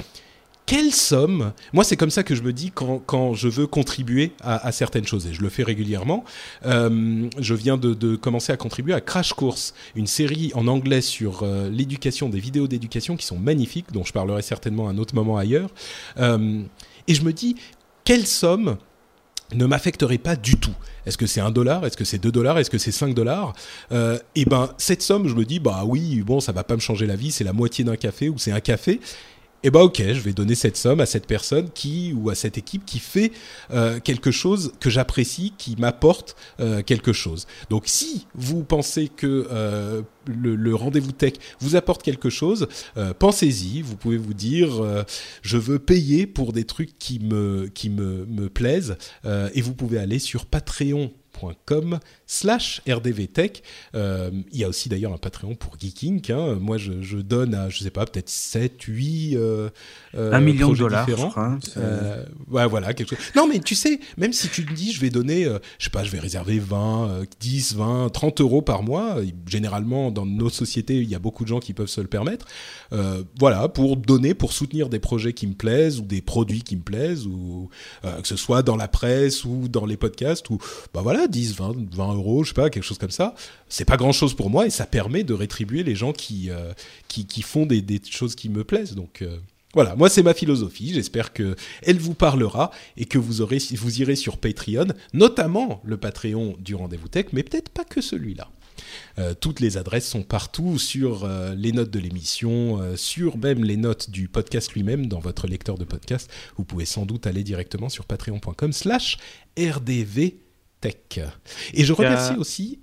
quelle somme Moi, c'est comme ça que je me dis quand, quand je veux contribuer à, certaines choses, et je le fais régulièrement. Euh, je viens de, de commencer à contribuer à Crash Course, une série en anglais sur l'éducation, des vidéos d'éducation qui sont magnifiques, dont je parlerai certainement à un autre moment ailleurs. Et je me dis, quelle somme ne m'affecterait pas du tout. Est-ce que c'est un dollar? Est-ce que c'est deux dollars? Est-ce que c'est 5 dollars? Euh, Et ben cette somme, je me dis bah oui, bon, ça va pas me changer la vie. C'est la moitié d'un café ou c'est un café. Et bah ok, je vais donner cette somme à cette personne qui ou à cette équipe qui fait euh, quelque chose que j'apprécie, qui m'apporte euh, quelque chose. Donc si vous pensez que euh, le, rendez-vous tech vous apporte quelque chose, pensez-y. Vous pouvez vous dire je veux payer pour des trucs qui me plaisent et vous pouvez aller sur patreon.com slash rdvtech euh, il y a aussi d'ailleurs un Patreon pour Geeking hein. moi je, je donne à je sais pas peut-être 7 8 euh, euh, un million de dollars, je différents. crois. hein, Euh, ouais, voilà, quelque chose. Non, mais tu sais, même si tu te dis, je vais donner, euh, je sais pas, je vais réserver 20, euh, 10, 20, 30 euros par mois. Généralement, dans nos sociétés, il y a beaucoup de gens qui peuvent se le permettre. Euh, voilà, pour donner, pour soutenir des projets qui me plaisent ou des produits qui me plaisent, ou que ce soit dans la presse ou dans les podcasts, ou bah voilà, 10, 20, 20 je sais pas, quelque chose comme ça. C'est pas grand chose pour moi et ça permet de rétribuer les gens qui, euh, qui, font des, des choses qui me plaisent. Donc. euh, Voilà, moi c'est ma philosophie. J'espère que elle vous parlera et que vous aurez, vous irez sur Patreon, notamment le Patreon du Rendez-vous Tech, mais peut-être pas que celui-là. Euh, toutes les adresses sont partout sur les notes de l'émission, sur même les notes du podcast lui-même dans votre lecteur de podcast. Vous pouvez sans doute aller directement sur patreon.com/slash rdv Tech. Et je remercie aussi,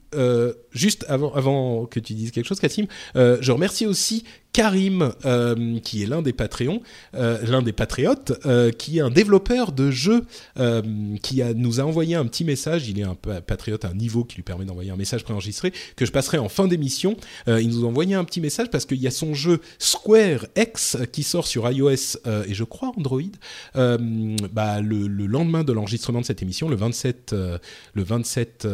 juste avant, avant que tu dises quelque chose, Katim, je remercie aussi Karim, euh, qui est l'un des Patreons, euh, l'un des patriotes, euh, qui est un développeur de jeux, qui a, nous a envoyé un petit message. Il est un patriote à un niveau qui lui permet d'envoyer un message préenregistré que je passerai en fin d'émission. il nous a envoyé un petit message parce qu'il y a son jeu Square X qui sort sur iOS et je crois Android. Bah, le, lendemain de l'enregistrement de cette émission, le 27, le 27,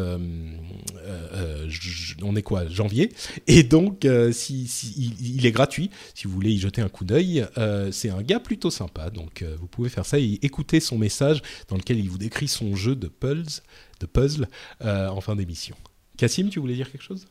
on est quoi, janvier. Et donc, si, si il, est gratuit si vous voulez y jeter un coup d'œil. Euh, c'est un gars plutôt sympa, donc euh, vous pouvez faire ça et écouter son message dans lequel il vous décrit son jeu de puzzle, de puzzle euh, en fin d'émission. Cassim, tu voulais dire quelque chose?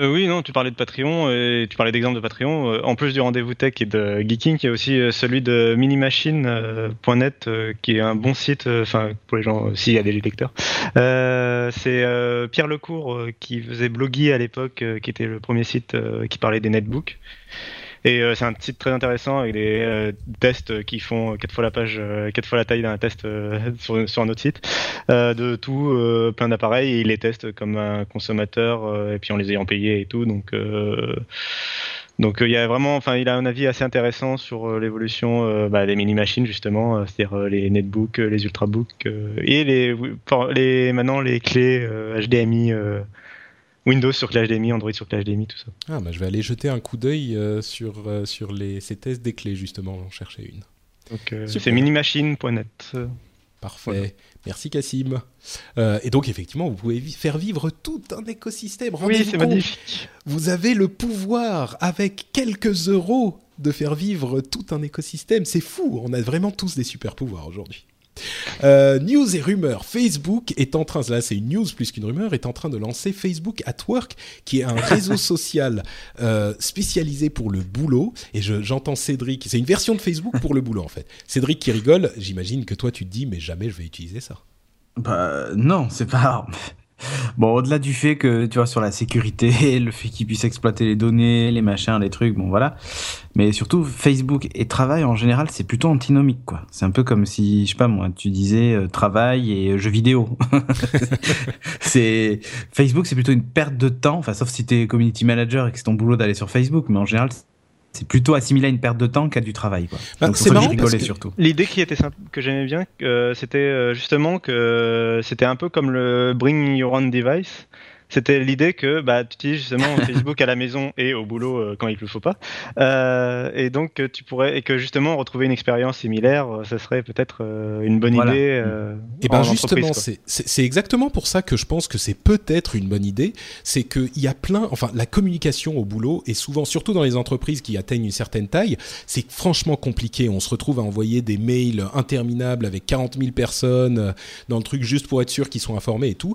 Oui, non, tu parlais de Patreon et tu parlais d'exemples de Patreon. en plus du rendez-vous tech et de Geeking, il y a aussi celui de minimachine.net qui est un bon site, enfin pour les gens s'il y a des lecteurs. c'est Pierre Lecourt qui faisait Bloggy à l'époque, qui était le premier site qui parlait des netbooks. Et euh, c'est un site très intéressant avec des euh, tests qui font quatre fois la page, euh, quatre fois la taille d'un test sur, sur, un autre site, de tout, plein d'appareils. Et il les teste comme un consommateur et puis en les ayant payés et tout. Donc donc il y a vraiment, enfin, il a un avis assez intéressant sur l'évolution bah, des mini machines justement, c'est-à-dire les netbooks, les ultrabooks et les, les maintenant les clés HDMI Windows sur Clash HDMI, Android sur Clash HDMI, tout ça. Ah, bah, je vais aller jeter un coup d'œil euh, sur, euh, sur les, ces tests des clés, justement, j'en cherchais une. Donc, euh, c'est minimachine.net. Parfait. Merci Cassim. et donc effectivement, vous pouvez faire vivre tout un écosystème. Oui, c'est magnifique. Vous avez le pouvoir, avec quelques euros, de faire vivre tout un écosystème. C'est fou. On a vraiment tous des super pouvoirs aujourd'hui. Euh, news et rumeurs. Facebook est en train, là c'est une news plus qu'une rumeur, est en train de lancer Facebook at Work, qui est un réseau social euh, spécialisé pour le boulot. Et j'entends Cédric, c'est une version de Facebook pour le boulot en fait. Cédric qui rigole, j'imagine que toi tu te dis, mais jamais je vais utiliser ça. Bah non, c'est pas. Bon, au-delà du fait que, tu vois, sur la sécurité, le fait qu'ils puissent exploiter les données, les machins, les trucs, bon voilà. Mais surtout, Facebook et travail, en général, c'est plutôt antinomique, quoi. C'est un peu comme si, je sais pas moi, tu disais euh, travail et jeux vidéo. c'est Facebook, c'est plutôt une perte de temps, enfin, sauf si t'es community manager et que c'est ton boulot d'aller sur Facebook, mais en général, c'est plutôt assimilé à une perte de temps qu'à du travail. Quoi. Bah, c'est marrant surtout. L'idée qui était simple, que j'aimais bien, euh, c'était euh, justement que c'était un peu comme le Bring Your Own Device. C'était l'idée que bah, tu utilises justement Facebook à la maison et au boulot euh, quand il ne le faut pas. Euh, et donc tu pourrais et que justement retrouver une expérience similaire, euh, ça serait peut-être une bonne idée. et ben justement, c'est exactement pour ça que je pense que c'est peut-être une bonne idée. C'est qu'il y a plein, enfin la communication au boulot est souvent, surtout dans les entreprises qui atteignent une certaine taille, c'est franchement compliqué. On se retrouve à envoyer des mails interminables avec 40 000 personnes dans le truc juste pour être sûr qu'ils sont informés et tout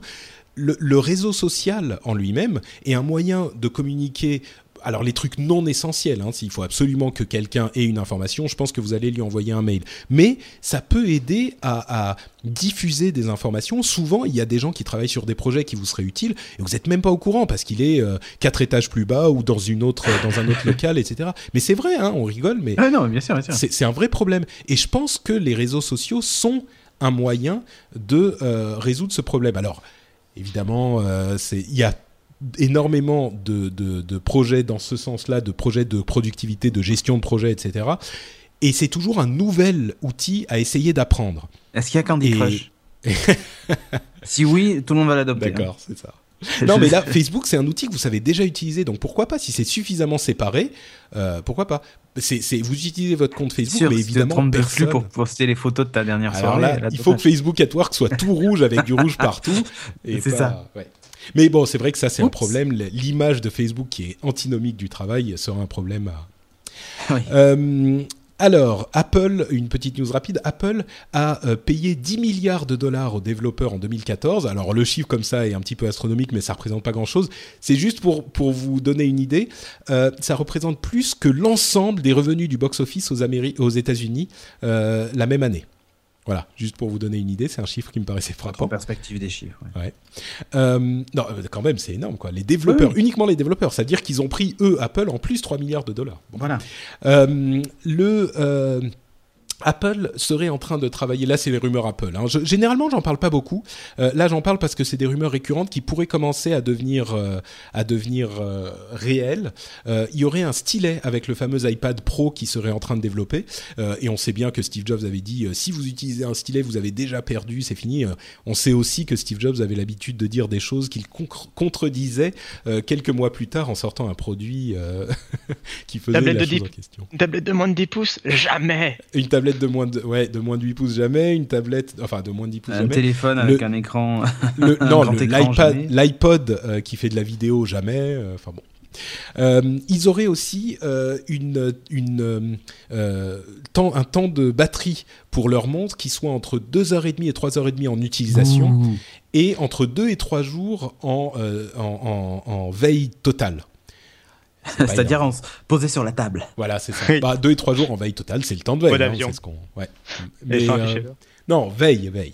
le, réseau social en lui-même est un moyen de communiquer alors les trucs non essentiels, hein, s'il faut absolument que quelqu'un ait une information, je pense que vous allez lui envoyer un mail. Mais ça peut aider à, diffuser des informations. Souvent, il y a des gens qui travaillent sur des projets qui vous seraient utiles et vous n'êtes même pas au courant parce qu'il est euh, quatre étages plus bas ou dans une autre, dans un autre local, etc. Mais c'est vrai, hein, on rigole, mais ah non, bien sûr, c'est un vrai problème. Et je pense que les réseaux sociaux sont un moyen de euh, résoudre ce problème. Alors Évidemment, euh, il y a énormément de, projets dans ce sens-là, de projets de productivité, de gestion de projet, etc. Et c'est toujours un nouvel outil à essayer d'apprendre. Est-ce qu'il y a Candy Crush Si oui, tout le monde va l'adopter. Hein. D'accord, c'est ça. Non, mais là, Facebook, c'est un outil que vous savez déjà utiliser, donc pourquoi pas Si c'est suffisamment séparé, euh, pourquoi pas c'est, vous utilisez votre compte Facebook, mais évidemment, personne... pour poster les photos de ta dernière Alors soirée. Là, il faut que Facebook at Work soit tout rouge avec du rouge partout. c'est ça. Mais bon, c'est vrai que ça, c'est un problème. L'image de Facebook qui est antinomique du travail sera un problème. À... Oui. Euh, alors, Apple, une petite news rapide, Apple a euh, payé 10 milliards de dollars aux développeurs en 2014. Alors, le chiffre comme ça est un petit peu astronomique, mais ça représente pas grand-chose. C'est juste pour, vous donner une idée, euh, ça représente plus que l'ensemble des revenus du box-office aux, aux États-Unis euh, la même année. Voilà, juste pour vous donner une idée, c'est un chiffre qui me paraissait frappant. En perspective des chiffres. Ouais. Euh, non, quand même, c'est énorme, quoi. Les développeurs, uniquement les développeurs, c'est-à-dire qu'ils ont pris, eux, Apple, en plus 3 milliards de dollars. Voilà. Euh, le euh, Apple serait en train de travailler. Là, c'est les rumeurs Apple. Hein. Je, généralement, j'en parle pas beaucoup. Euh, là, j'en parle parce que c'est des rumeurs récurrentes qui pourraient commencer à devenir euh, à devenir euh, réelles. il y aurait un stylet avec le fameux iPad Pro qui serait en train de développer. et on sait bien que Steve Jobs avait dit si vous utilisez un stylet, vous avez déjà perdu, c'est fini. on sait aussi que Steve Jobs avait l'habitude de dire des choses qu'il contredisait quelques mois plus tard en sortant un produit qui faisait tablette la de chose en question. Une tablette de moins de 10 pouces, jamais. Une tablette de moins de, ouais, de moins de 8 pouces jamais, une tablette, enfin de moins de 10 pouces un jamais. Un téléphone avec un écran. Le, non, l'iPod, euh, qui fait de la vidéo jamais. Euh, enfin bon. Euh, ils auraient aussi euh, une, une, euh, temps, un temps de batterie pour leur montre qui soit entre 2h30 et 3h30 en utilisation Ouh. et entre 2 et 3 jours en, en, en, en veille totale. C'est-à-dire en poser sur la table. Voilà, c'est ça. Bah, deux et trois jours en veille totale, c'est le temps de veille. Hein, c'est ce qu'on. Ouais. Mais, euh, non, veille, veille.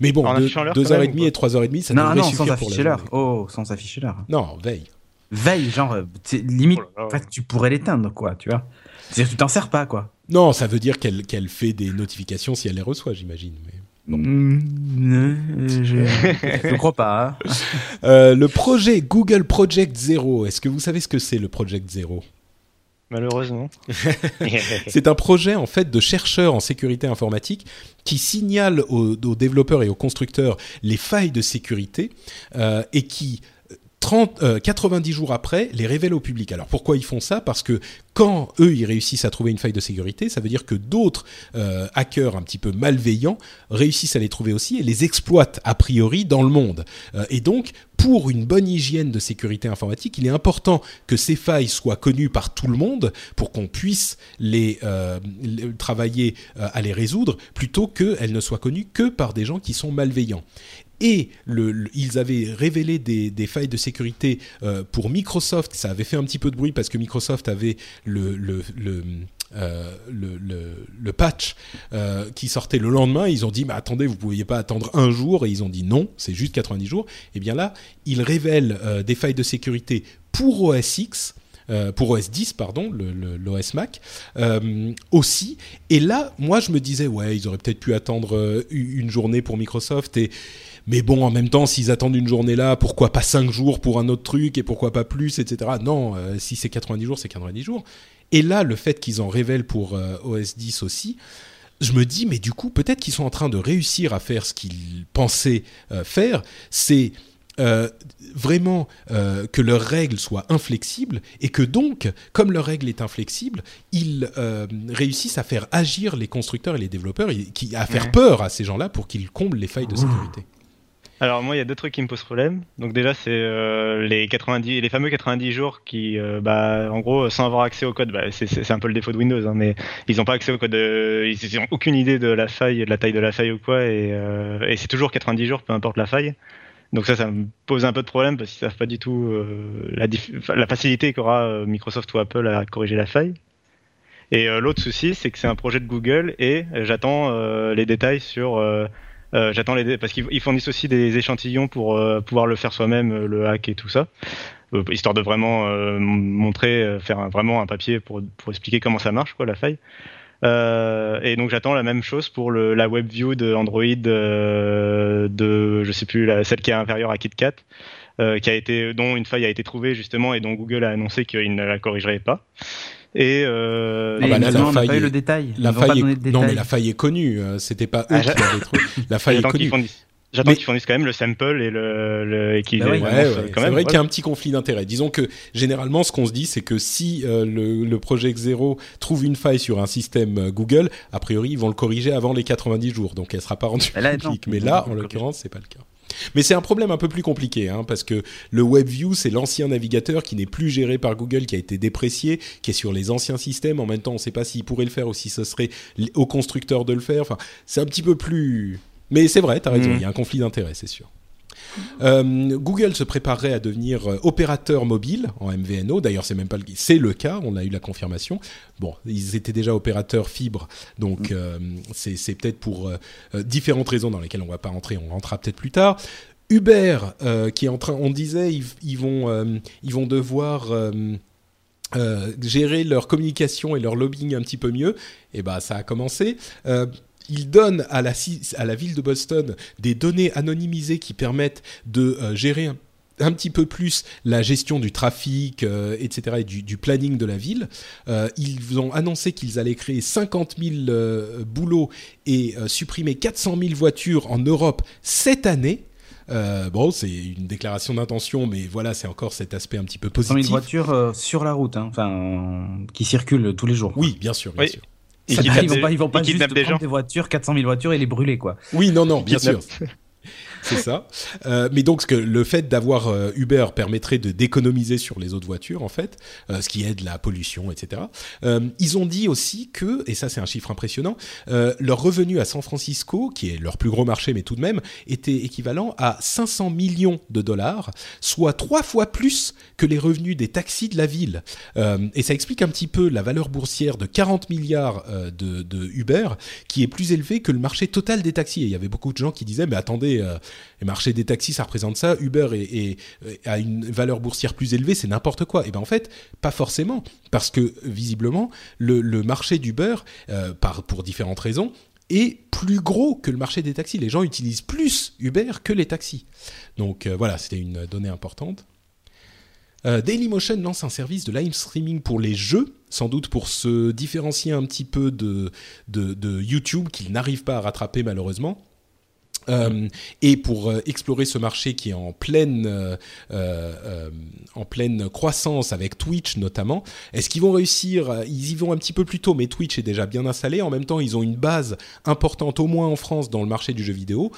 Mais bon, deux, deux heures et demie et trois heures et demie, ça non, devrait non, suffire sans pour afficher l'heure. Oh, sans afficher l'heure. Non, veille. Veille, genre, limite, Oh là là. en fait, tu pourrais l'éteindre, quoi, tu vois. C'est-à-dire que tu t'en sers pas, quoi. Non, ça veut dire qu'elle qu'elle fait des notifications si elle les reçoit, j'imagine. Mais... Mmh, je... je crois pas. Hein. Euh, le projet Google Project Zero, est-ce que vous savez ce que c'est le Project Zero? Malheureusement. c'est un projet en fait de chercheurs en sécurité informatique qui signale aux, aux développeurs et aux constructeurs les failles de sécurité euh, et qui 30, euh, 90 jours après, les révèlent au public. Alors pourquoi ils font ça? Parce que quand eux, ils réussissent à trouver une faille de sécurité, ça veut dire que d'autres euh, hackers un petit peu malveillants réussissent à les trouver aussi et les exploitent a priori dans le monde. Euh, et donc, pour une bonne hygiène de sécurité informatique, il est important que ces failles soient connues par tout le monde pour qu'on puisse les, euh, les travailler à les résoudre, plutôt qu'elles ne soient connues que par des gens qui sont malveillants et ils avaient révélé des, failles de sécurité euh, pour Microsoft. Ça avait fait un petit peu de bruit parce que Microsoft avait le, euh, patch euh, qui sortait le lendemain, ils ont dit mais attendez, vous ne pouviez pas attendre un jour et ils ont dit non, c'est juste 90 jours. Et bien là, ils révèlent des failles de sécurité pour OS X. Pour OS 10, pardon, l'OS Mac aussi. Et là, moi, je me disais, ouais, ils auraient peut-être pu attendre une journée pour Microsoft et mais bon, en même temps, s'ils attendent une journée là, pourquoi pas 5 jours pour un autre truc et pourquoi pas plus, etc. Non, euh, si c'est 90 jours, c'est 90 jours. Et là, le fait qu'ils en révèlent pour euh, OS 10 aussi, je me dis, mais du coup, peut-être qu'ils sont en train de réussir à faire ce qu'ils pensaient euh, faire, c'est euh, vraiment euh, que leur règle soit inflexible et que donc, comme leur règle est inflexible, ils euh, réussissent à faire agir les constructeurs et les développeurs, et qui, à faire Ouais. peur à ces gens-là pour qu'ils comblent les failles de sécurité. Alors moi, il y a deux trucs qui me posent problème. Donc déjà, c'est euh, les 90, les fameux 90 jours qui, euh, bah, en gros, sans avoir accès au code, bah, c'est- un peu le défaut de Windows, hein, mais ils n'ont pas accès au code, euh, ils n'ont aucune idée de la faille, de la taille de la faille ou quoi, et, euh, et c'est toujours 90 jours, peu importe la faille. Donc ça, ça me pose un peu de problème parce qu'ils savent pas du tout euh, la, la facilité qu'aura euh, Microsoft ou Apple à corriger la faille. Et l'autre souci, c'est que c'est un projet de Google et j'attends les détails sur. Euh, j'attends les parce qu'ils ils fournissent aussi des échantillons pour euh, pouvoir le faire soi-même, euh, le hack et tout ça, Euh, histoire de vraiment euh, montrer, faire un- vraiment un papier pour pour expliquer comment ça marche quoi la faille. Et donc j'attends la même chose pour le, la WebView de Android de je sais plus la, celle qui est inférieure à KitKat, qui a été dont une faille a été trouvée justement et dont Google a annoncé qu'il ne la corrigerait pas. Et euh, Ah Et bah là, la justement, on n'a faille pas eu est- le détail. Ils La faille est... Non, mais détails. la faille est connue. C'était pas eux Ah, qui l'avaient trouvé. La faille est j'attends qu'ils connue. fournissent, j'attends Mais- qu'ils fournissent quand même le sample et le, le et qu'ils Bah Ouais, c'est même. vrai qu'il y a un petit conflit d'intérêts. Disons que généralement, ce qu'on se dit, c'est que si euh, le, le projet Zero trouve une faille sur un système euh, Google, a priori, ils vont le corriger avant les 90 jours, donc elle sera pas rendue Mais là, non. publique. Mais là, en l'occurrence, c'est pas le cas. Mais c'est un problème un peu plus compliqué, hein, parce que le WebView, c'est l'ancien navigateur qui n'est plus géré par Google, qui a été déprécié, qui est sur les anciens systèmes. En même temps, on ne sait pas s'il pourrait le faire ou si ce serait au constructeur de le faire. Enfin, c'est un petit peu plus... Mais c'est vrai, tu as raison, Mhm. il y a un conflit d'intérêts, c'est sûr. Euh, Google se préparerait à devenir euh, opérateur mobile en MVNO. D'ailleurs, c'est même pas le, c'est le cas. On a eu la confirmation. Bon, ils étaient déjà opérateurs fibre, donc euh, c'est, c'est peut-être pour euh, différentes raisons dans lesquelles on va pas rentrer. On rentrera peut-être plus tard. Uber, qui est en train, on disait, ils, ils vont, ils vont devoir gérer leur communication et leur lobbying un petit peu mieux. Et ben, ça a commencé. Euh, ils donnent à la, ci- à la ville de Boston des données anonymisées qui permettent de euh, gérer un, un petit peu plus la gestion du trafic, euh, etc., et du, du planning de la ville. Euh, ils ont annoncé qu'ils allaient créer 50 000 euh, boulots et euh, supprimer 400 000 voitures en Europe cette année. Euh, bon, c'est une déclaration d'intention, mais voilà, c'est encore cet aspect un petit peu 100 000 positif. voitures euh, sur la route, hein, enfin, euh, qui circulent tous les jours. Oui, bien sûr, bien Oui. sûr. Ils Ça, kidnappent ils vont des- pas, ils vont pas ils juste des prendre gens. des voitures, 400 000 voitures et les brûler, quoi. Oui, non, non, bien sûr. C'est ça. Euh, mais donc, que, le fait d'avoir euh, Uber permettrait de d'économiser sur les autres voitures, en fait, euh, ce qui aide la pollution, etc. Euh, ils ont dit aussi que, et ça c'est un chiffre impressionnant, euh, leur revenu à San Francisco, qui est leur plus gros marché, mais tout de même, était équivalent à 500 millions de dollars, soit trois fois plus que les revenus des taxis de la ville. Euh, et ça explique un petit peu la valeur boursière de 40 milliards euh, de, Uber, qui est plus élevée que le marché total des taxis. Et il y avait beaucoup de gens qui disaient, mais attendez, euh, le marché des taxis, ça représente ça, Uber est, est- est- a une valeur boursière plus élevée, c'est n'importe quoi. Et ben en fait, pas forcément, parce que visiblement, le, le marché d'Uber, euh, par, pour différentes raisons, est plus gros que le marché des taxis. Les gens utilisent plus Uber que les taxis. Donc euh, voilà, c'était une donnée importante. Euh, Dailymotion lance un service de live streaming pour les jeux, sans doute pour se différencier un petit peu de, de, YouTube qu'ils n'arrivent pas à rattraper malheureusement. Euh, et pour euh, explorer ce marché qui est en pleine, en pleine croissance avec Twitch notamment, est-ce qu'ils vont réussir Ils y vont un petit peu plus tôt, mais Twitch est déjà bien installé. En même temps, ils ont une base importante, au moins en France, dans le marché du jeu vidéo.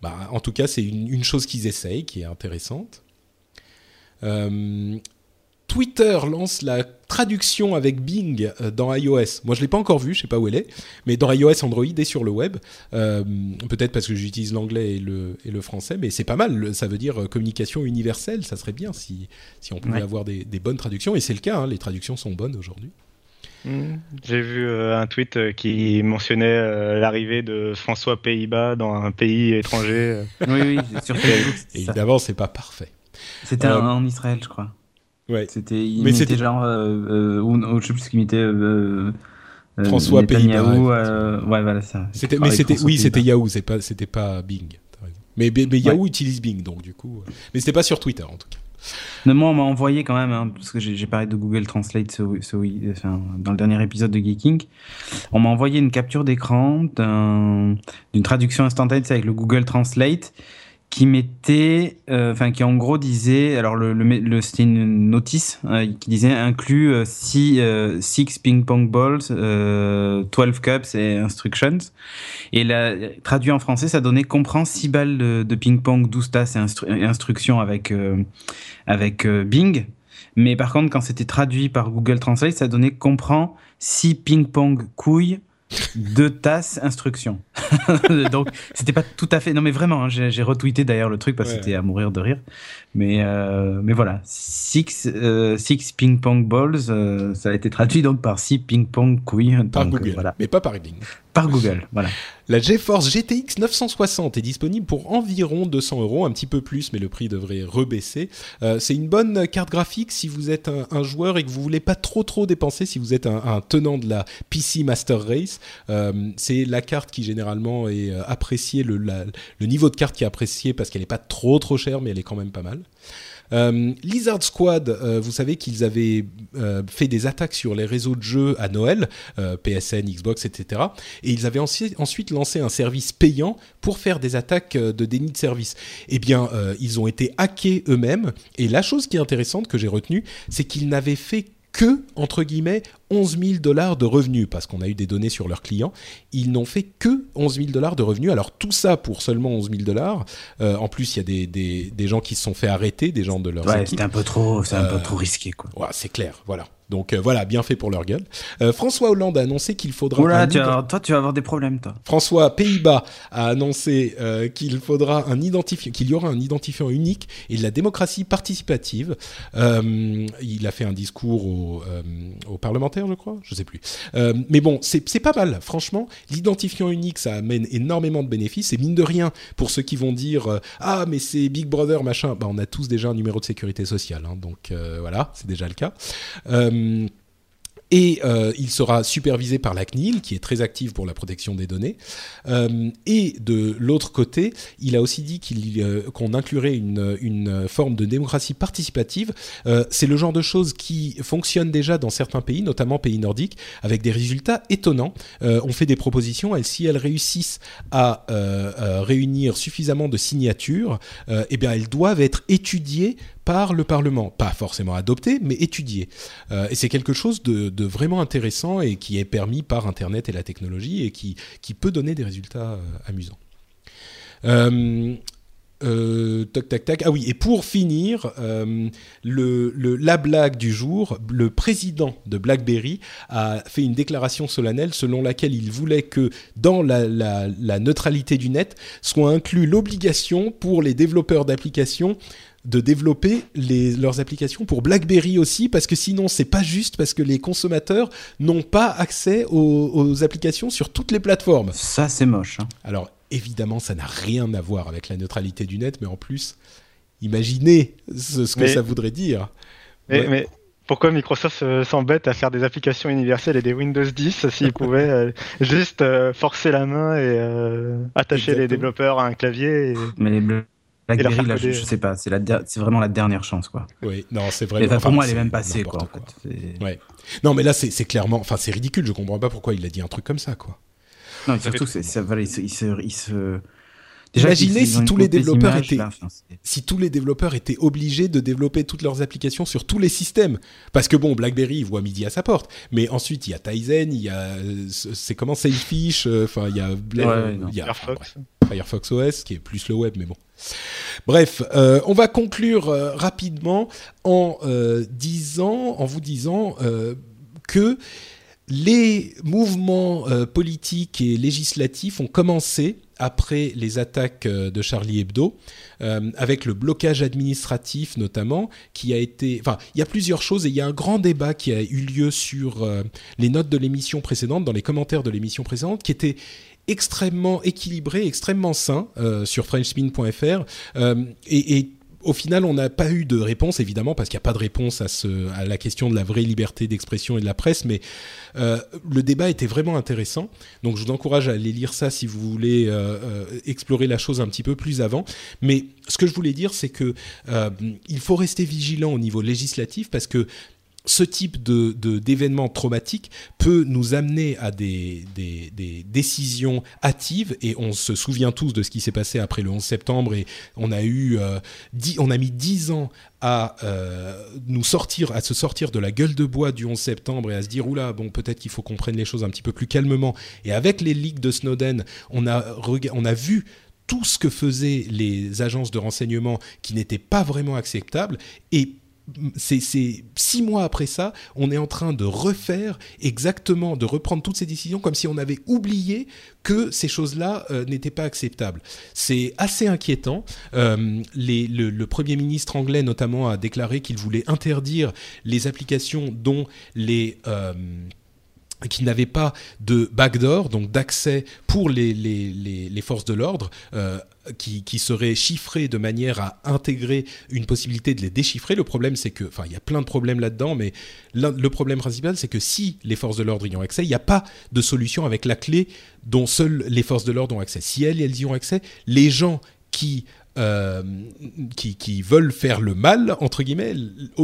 Bah, en tout cas, c'est une, une chose qu'ils essayent, qui est intéressante. Euh, Twitter lance la traduction avec Bing euh, dans iOS. Moi, je l'ai pas encore vu, je sais pas où elle est, mais dans iOS, Android et sur le web. Euh, Peut-être parce que j'utilise l'anglais et le, et le français, mais c'est pas mal. Ça veut dire communication universelle. Ça serait bien si, si on pouvait Ouais. avoir des, des bonnes traductions, et c'est le cas. hein, les traductions sont bonnes aujourd'hui. Hmm. J'ai vu euh, un tweet euh, qui mentionnait euh, l'arrivée de François Pays-Bas dans un pays étranger. Oui, oui, sur Facebook. Évidemment, c'est pas parfait. C'était Euh, en Israël, je crois. Ouais. C'était, il Mais c'était- genre, euh, euh, ou, je sais plus ce qu'il imitait. Euh, euh, François euh, ouais, voilà ça. C'était, Ah, mais c'était, oui, c'était. Yahoo, c'est pas, c'était pas Bing. Mais, Yahoo utilise Bing, donc du coup. euh, Mais c'était pas sur Twitter en tout cas. Non, moi, on m'a envoyé quand même, hein, parce que j'ai parlé de Google Translate ce, ce- enfin, dans le dernier épisode de Geeking. On m'a envoyé une capture d'écran d'un- d'une traduction instantanée avec le Google Translate qui mettait, euh, enfin, qui en gros disait, alors le, le, le- c'était une notice euh, qui disait inclut euh, six, euh, six ping pong balls, euh, 12 cups et instructions. Et la, traduit en français, ça donnait comprend 6 balles de, de ping-pong, 12 tasses et, instru- et instructions avec, euh, avec euh, Bing. Mais par contre, quand c'était traduit par Google Translate, ça donnait comprend 6 ping-pong couilles, 2 tasses instructions. Donc, c'était pas tout à fait. Non, mais vraiment, hein, j'ai retweeté d'ailleurs le truc parce que Ouais. c'était à mourir de rire. Mais, euh, mais voilà, 6 six ping-pong balls, euh, ça a été traduit donc par 6 ping-pong couilles. Par donc, euh, Google, voilà. mais pas par Bing. Par Google, voilà. La GeForce GTX 960 est disponible pour environ 200 euros, un petit peu plus, mais le prix devrait rebaisser. Euh, c'est une bonne carte graphique si vous êtes un, joueur et que vous voulez pas trop trop dépenser, si vous êtes un, tenant de la PC Master Race. Euh, c'est la carte qui généralement est euh, appréciée, le, niveau de carte qui est apprécié parce qu'elle est pas trop trop chère, mais elle est quand même pas mal. Euh, Lizard Squad, euh, vous savez qu'ils avaient euh, fait des attaques sur les réseaux de jeux à Noël, PSN, Xbox, etc. Et ils avaient ensuite, lancé un service payant pour faire des attaques de déni de service. Eh bien, ils ont été hackés eux-mêmes. Et la chose qui est intéressante que j'ai retenue, c'est qu'ils n'avaient fait que, entre guillemets, 11 000 dollars de revenus, parce qu'on a eu des données sur leurs clients. Ils n'ont fait que 11 000 dollars de revenus. Alors tout ça pour seulement 11 000 dollars. Euh, en plus, il y a des, des, des, gens qui se sont fait arrêter, des gens de leur ouais, c'était un peu trop, c'est un peu trop risqué, quoi. Ouais, c'est clair, voilà. Donc euh, voilà, bien fait pour leur gueule. Euh, François Hollande a annoncé qu'il faudra. Oula, tu toi, tu vas avoir des problèmes, toi. François Pays-Bas a annoncé euh, qu'il faudra un identifiant, qu'il y aura un identifiant unique et de la démocratie participative. Il a fait un discours aux au parlementaires, je crois, je sais plus. mais bon, c'est pas mal, franchement. L'identifiant unique, ça amène énormément de bénéfices. Et mine de rien, pour ceux qui vont dire ah mais c'est Big Brother machin, bah on a tous déjà un numéro de sécurité sociale, hein, donc voilà, c'est déjà le cas. Euh, et euh, il sera supervisé par la CNIL, qui est très active pour la protection des données. Euh, et de l'autre côté, il a aussi dit qu'on inclurait une, forme de démocratie participative. c'est le genre de choses qui fonctionne déjà dans certains pays, notamment pays nordiques, avec des résultats étonnants. on fait des propositions, elles, si elles réussissent à réunir suffisamment de signatures, eh bien, elles doivent être étudiées par le Parlement. Pas forcément adopté, mais étudié. Euh, et c'est quelque chose de, vraiment intéressant et qui est permis par Internet et la technologie et qui, peut donner des résultats euh, amusants. Euh, euh, tac tac tac. Ah oui, et pour finir, la blague du jour, le président de BlackBerry a fait une déclaration solennelle selon laquelle il voulait que dans la, la, neutralité du net soit inclus l'obligation pour les développeurs d'applications de développer les, leurs applications pour BlackBerry aussi, parce que sinon c'est pas juste, parce que les consommateurs n'ont pas accès aux, aux, applications sur toutes les plateformes. Ça c'est moche. Hein. Alors évidemment, ça n'a rien à voir avec la neutralité du net, mais en plus, imaginez ce, ce que mais, ça voudrait dire. Mais, ouais. mais pourquoi Microsoft s'embête à faire des applications universelles et des Windows 10 s'ils pouvaient euh, juste euh, forcer la main et euh, attacher Exactement. les développeurs à un clavier et... Mais les BlackBerry, là, je, je, sais pas, c'est vraiment la dernière chance, quoi. Oui, non, c'est vraiment. Et pour moi, elle est même passée, quoi, en fait. Ouais. Non, mais là, c'est clairement, enfin, c'est ridicule. Je comprends pas pourquoi il a dit un truc comme ça, quoi. Non, surtout que ça, voilà, il se, il se, il se... Déjà, Imaginez si tous les développeurs étaient, là, enfin, si tous les développeurs étaient obligés de développer toutes leurs applications sur tous les systèmes. Parce que bon, BlackBerry il voit midi à sa porte, mais ensuite il y a Tizen, il y a, c'est comment Sailfish, enfin euh, il y a, ouais, il y a Firefox. Enfin, Firefox OS qui est plus le web, mais bon. Bref, euh, on va conclure euh, rapidement en euh, disant, en vous disant que les mouvements politiques et législatifs ont commencé après les attaques de Charlie Hebdo, avec le blocage administratif notamment, qui a été... Enfin, il y a plusieurs choses et il y a un grand débat qui a eu lieu sur les notes de l'émission précédente, dans les commentaires de l'émission précédente, qui était extrêmement équilibré, extrêmement sain euh, sur frenchspin.fr et, et au final, on n'a pas eu de réponse, évidemment, parce qu'il n'y a pas de réponse à, la question de la vraie liberté d'expression et de la presse, mais euh, le débat était vraiment intéressant. Donc, je vous encourage à aller lire ça si vous voulez euh, euh, explorer la chose un petit peu plus avant. Mais ce que je voulais dire, c'est que euh, il faut rester vigilant au niveau législatif, parce que ce type de, d'événement traumatique peut nous amener à des, décisions hâtives et on se souvient tous de ce qui s'est passé après le 11 septembre et on a eu euh, on a mis dix ans à euh, nous sortir à se sortir de la gueule de bois du 11 septembre et à se dire oula bon peut-être qu'il faut qu'on prenne les choses un petit peu plus calmement. Et avec les leaks de Snowden on a on a vu tout ce que faisaient les agences de renseignement qui n'était pas vraiment acceptable et c'est six mois après ça, on est en train de refaire exactement, de reprendre toutes ces décisions comme si on avait oublié que ces choses-là euh, n'étaient pas acceptables. C'est assez inquiétant. Euh, le, Premier ministre anglais notamment a déclaré qu'il voulait interdire les applications dont les... Euh, qui n'avaient pas de backdoor, donc d'accès pour les, les, les, forces de l'ordre, euh, qui, qui seraient chiffrés de manière à intégrer une possibilité de les déchiffrer. Le problème, c'est que, enfin, il y a plein de problèmes là-dedans, mais le problème principal, c'est que si les forces de l'ordre y ont accès, il n'y a pas de solution avec la clé dont seules les forces de l'ordre ont accès. Si elles, elles y ont accès, les gens qui euh, qui, veulent faire le mal, entre guillemets,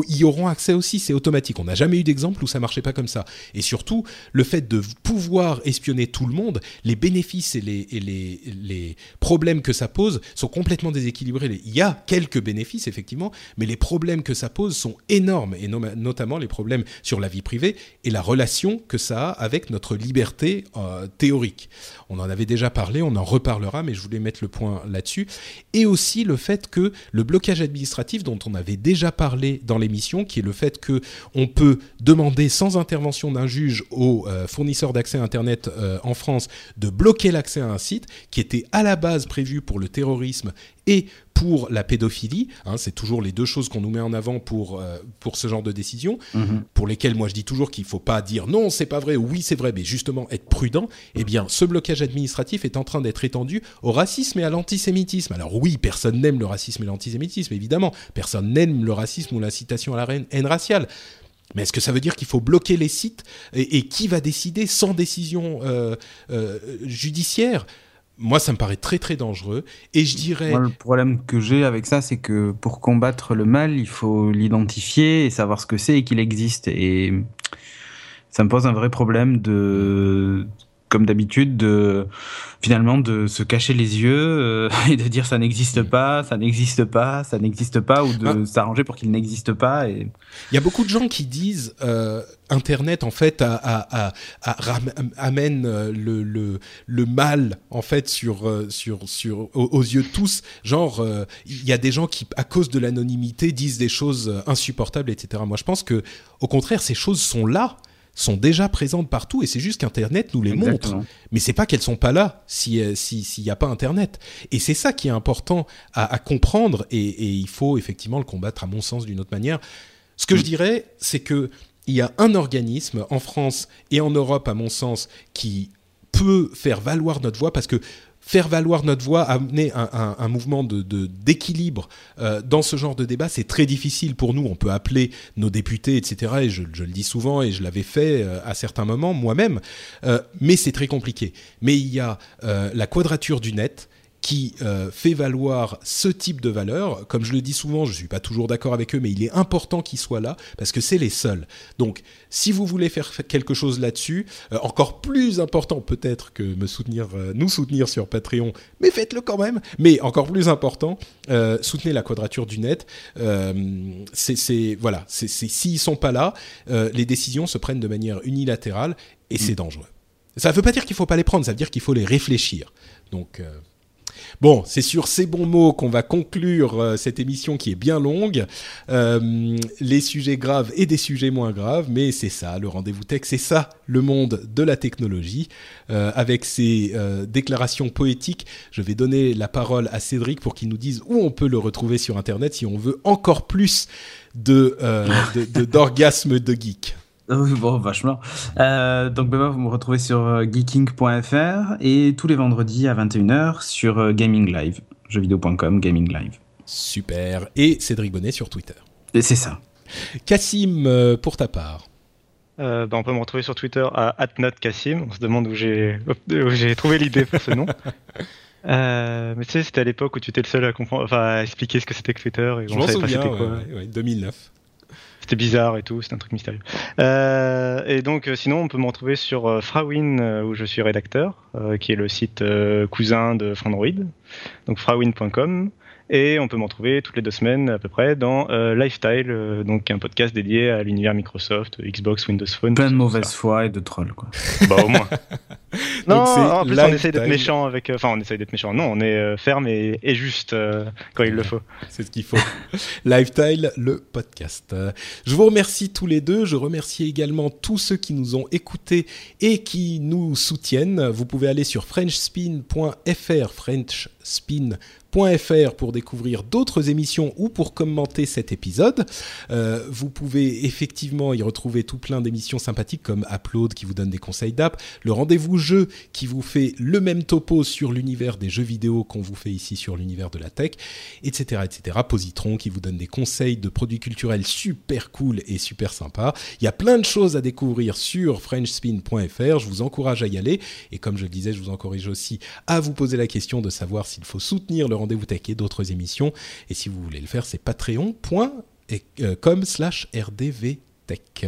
y auront accès aussi, c'est automatique. On n'a jamais eu d'exemple où ça marchait pas comme ça. Et surtout, le fait de pouvoir espionner tout le monde, les bénéfices et les, les, les problèmes que ça pose sont complètement déséquilibrés. Il y a quelques bénéfices, effectivement, mais les problèmes que ça pose sont énormes, et notamment les problèmes sur la vie privée et la relation que ça a avec notre liberté euh, théorique. On en avait déjà parlé, on en reparlera, mais je voulais mettre le point là-dessus. Et aussi le fait que le blocage administratif dont on avait déjà parlé dans l'émission, qui est le fait que on peut demander sans intervention d'un juge aux euh, fournisseurs d'accès à Internet euh, en France de bloquer l'accès à un site qui était à la base prévu pour le terrorisme et pour la pédophilie. Hein, c'est toujours les deux choses qu'on nous met en avant pour, euh, pour ce genre de décision, mhm. pour lesquelles moi je dis toujours qu'il ne faut pas dire non, c'est pas vrai, ou oui, c'est vrai, mais justement être prudent. Eh bien, ce blocage administratif est en train d'être étendu au racisme et à l'antisémitisme. Alors oui, personne n'aime le racisme et l'antisémitisme, évidemment. Personne n'aime le racisme ou l'incitation à la haine raciale. Mais est-ce que ça veut dire qu'il faut bloquer les sites et, qui va décider sans décision euh, euh, judiciaire? Moi, ça me paraît très très dangereux. Et je dirais. le problème que j'ai avec ça, c'est que pour combattre le mal, il faut l'identifier et savoir ce que c'est et qu'il existe. Et ça me pose un vrai problème de comme d'habitude, de finalement de se cacher les yeux euh, et de dire ça n'existe mm. pas, ça n'existe pas, ça n'existe pas, ou de ah. s'arranger pour qu'il n'existe pas. Et... Il y a beaucoup de gens qui disent euh, Internet en fait amène euh, le, le, le, mal en fait sur sur sur aux, yeux de tous. Genre il y a des gens qui à cause de l'anonymité disent des choses insupportables, etc. Moi je pense que au contraire ces choses sont là sont déjà présentes partout et c'est juste qu'Internet nous les montre. Mais c'est pas qu'elles sont pas là s'il si, s'il n'y a pas Internet. Et c'est ça qui est important à, comprendre et, et, il faut effectivement le combattre à mon sens d'une autre manière. Ce que je dirais, c'est que il y a un organisme en France et en Europe, à mon sens, qui peut faire valoir notre voix parce que faire valoir notre voix, amener un, mouvement de, d'équilibre euh, dans ce genre de débat, c'est très difficile pour nous. On peut appeler nos députés, etc. Et je, le dis souvent, et je l'avais fait euh, à certains moments moi-même, euh, mais c'est très compliqué. Mais il y a la quadrature du net qui euh, fait valoir ce type de valeur. Comme je le dis souvent, je ne suis pas toujours d'accord avec eux, mais il est important qu'ils soient là parce que c'est les seuls. Donc, si vous voulez faire quelque chose là-dessus, euh, encore plus important peut-être que me soutenir, euh, nous soutenir sur Patreon, mais faites-le quand même. Mais encore plus important, soutenez la quadrature du net. c'est voilà, c'est s'ils sont pas là, les décisions se prennent de manière unilatérale et c'est mm. dangereux. Ça ne veut pas dire qu'il faut pas les prendre, ça veut dire qu'il faut les réfléchir. Donc Bon, c'est sur ces bons mots qu'on va conclure euh, cette émission qui est bien longue. Euh, les sujets graves et des sujets moins graves, mais c'est ça, le rendez-vous tech, c'est ça, le monde de la technologie. Euh, avec ces déclarations poétiques, je vais donner la parole à Cédric pour qu'il nous dise où on peut le retrouver sur Internet si on veut encore plus de d'orgasme de geek. Oui, bon, vachement. Euh, donc, ben, vous me retrouvez sur euh, geeking.fr et tous les vendredis à 21h sur euh, Gaming Live, jeuxvideo.com, Gaming Live. Super. Et Cédric Bonnet sur Twitter. Et c'est ça. Cassim, pour ta part ben, on peut me retrouver sur Twitter à @notcassim. On se demande où j'ai j'ai trouvé l'idée pour ce nom. mais tu sais, c'était à l'époque où tu étais le seul à comprendre, enfin, à expliquer ce que c'était que Twitter et Je m'en souviens, ouais, 2009 c'était bizarre et tout, c'est un truc mystérieux. Euh, et donc, euh, sinon, on peut me retrouver sur euh, Frawin, où je suis rédacteur, qui est le site cousin de Frandroid, donc frawin.com. Et on peut m'en trouver toutes les deux semaines à peu près dans euh, Lifestyle, euh, donc un podcast dédié à l'univers Microsoft, Xbox, Windows Phone. Plein de mauvaise foi et de trolls, quoi. bah au moins. non, en plus on essaye d'être méchant avec. Euh, enfin, on essaye d'être méchant. Non, on est ferme et, juste quand il le faut. C'est ce qu'il faut. Lifestyle, le podcast. Je vous remercie tous les deux. Je remercie également tous ceux qui nous ont écoutés et qui nous soutiennent. Vous pouvez aller sur frenchspin.fr, frenchspin.fr pour découvrir d'autres émissions ou pour commenter cet épisode. Euh, vous pouvez effectivement y retrouver tout plein d'émissions sympathiques comme Upload qui vous donne des conseils d'app, le rendez-vous jeu qui vous fait le même topo sur l'univers des jeux vidéo qu'on vous fait ici sur l'univers de la tech, etc., etc. Positron qui vous donne des conseils de produits culturels super cool et super sympa. Il y a plein de choses à découvrir sur frenchspin.fr. Je vous encourage à y aller et comme je le disais, je vous encourage aussi à vous poser la question de savoir s'il faut soutenir le Rendez-vous Tech et d'autres émissions. Et si vous voulez le faire, c'est patreon.com slash rdvtech.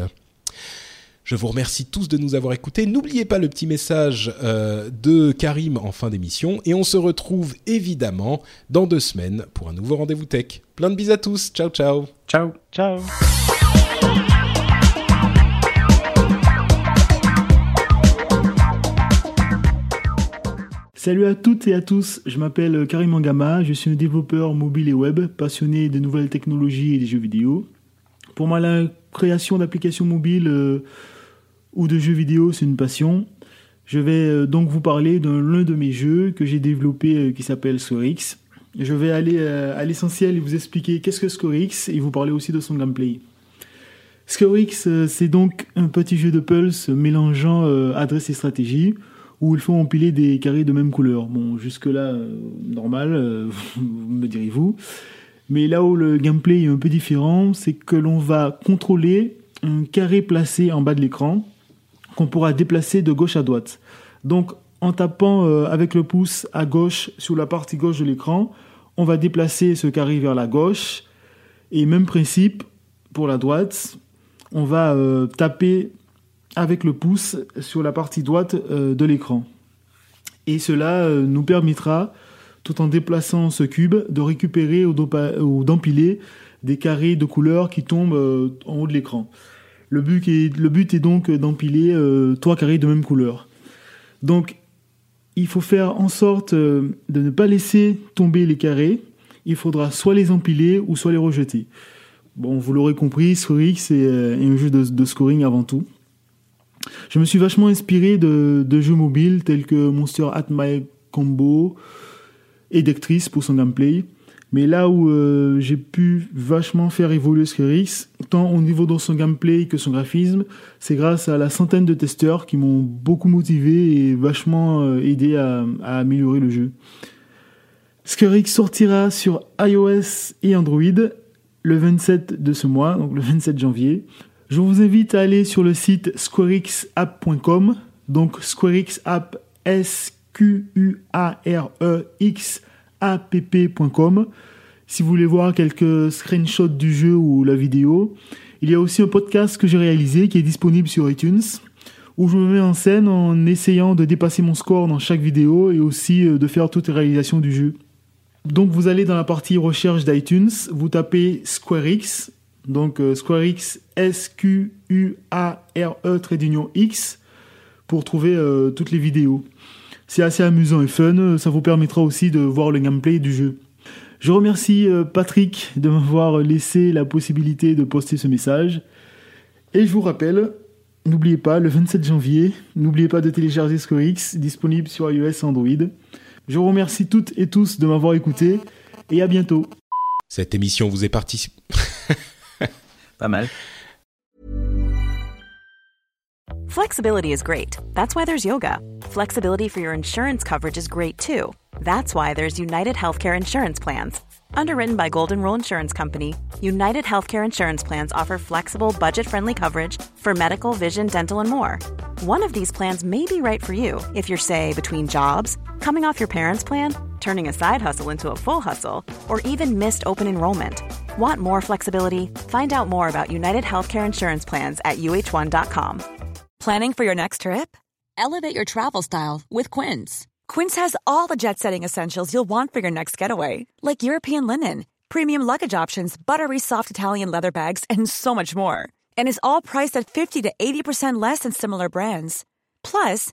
Je vous remercie tous de nous avoir écoutés. N'oubliez pas le petit message euh, de Karim en fin d'émission. Et on se retrouve évidemment dans deux semaines pour un nouveau rendez-vous tech. Plein de bisous à tous. Ciao, ciao. Ciao. Ciao. Salut à toutes et à tous, je m'appelle Karim Angama, je suis un développeur mobile et web passionné des nouvelles technologies et des jeux vidéo. Pour moi, la création d'applications mobiles euh, ou de jeux vidéo, c'est une passion. Je vais euh, donc vous parler d'un l'un de mes jeux que j'ai développé euh, qui s'appelle Scorix. Je vais aller à l'essentiel et vous expliquer qu'est-ce que Scorix et vous parler aussi de son gameplay. Scorix, euh, c'est donc un petit jeu de pulse mélangeant adresse et stratégie où il faut empiler des carrés de même couleur. Bon, jusque-là, euh, normal, euh, me direz-vous. Mais là où le gameplay est un peu différent, c'est que l'on va contrôler un carré placé en bas de l'écran qu'on pourra déplacer de gauche à droite. Donc, en tapant euh, avec le pouce à gauche sur la partie gauche de l'écran, on va déplacer ce carré vers la gauche. Et même principe pour la droite, on va taper avec le pouce sur la partie droite euh, de l'écran. Et cela euh, nous permettra, tout en déplaçant ce cube, de récupérer ou d'empiler des carrés de couleur qui tombent euh, en haut de l'écran. Le but est, donc d'empiler trois carrés de même couleur. Donc, il faut faire en sorte de ne pas laisser tomber les carrés. Il faudra soit les empiler ou soit les rejeter. Bon, vous l'aurez compris, Scorix est, un jeu de scoring avant tout. Je me suis vachement inspiré de, jeux mobiles tels que Monster at My Combo et Dectris pour son gameplay. Mais là où euh, j'ai pu vachement faire évoluer Scorix, tant au niveau de son gameplay que son graphisme, c'est grâce à la centaine de testeurs qui m'ont beaucoup motivé et vachement euh, aidé à, améliorer le jeu. Scorix sortira sur iOS et Android le 27 de ce mois, donc le 27 janvier. Je vous invite à aller sur le site squarexapp.com, donc squarexapp E. Si vous voulez voir quelques screenshots du jeu ou la vidéo, il y a aussi un podcast que j'ai réalisé qui est disponible sur iTunes où je me mets en scène en essayant de dépasser mon score dans chaque vidéo et aussi euh, de faire toutes les réalisations du jeu. Donc vous allez dans la partie recherche d'iTunes, vous tapez SquareX, donc euh, SquareX S-Q-U-A-R-E trait d'union X pour trouver euh, toutes les vidéos. C'est assez amusant et fun, ça vous permettra aussi de voir le gameplay du jeu. Je remercie euh, Patrick de m'avoir laissé la possibilité de poster ce message. Et je vous rappelle, n'oubliez pas, le 27 janvier, n'oubliez pas de télécharger SquareX, disponible sur iOS et Android. Je vous remercie toutes et tous de m'avoir écouté et à bientôt. Cette émission vous est partie. Pas mal. Flexibility is great. That's why there's yoga. Flexibility for your insurance coverage is great too. That's why there's United Healthcare Insurance Plans. Underwritten by Golden Rule Insurance Company, United Healthcare Insurance Plans offer flexible, budget friendly coverage for medical, vision, dental, and more. One of these plans may be right for you if you're, say, between jobs, coming off your parents' plan, turning a side hustle into a full hustle, or even missed open enrollment. Want more flexibility? Find out more about United Healthcare Insurance Plans at uh1.com. Planning for your next trip? Elevate your travel style with Quince. Quince has all the jet setting essentials you'll want for your next getaway, like European linen, premium luggage options, buttery soft Italian leather bags, and so much more. And is all priced at 50 to 80% less than similar brands. Plus,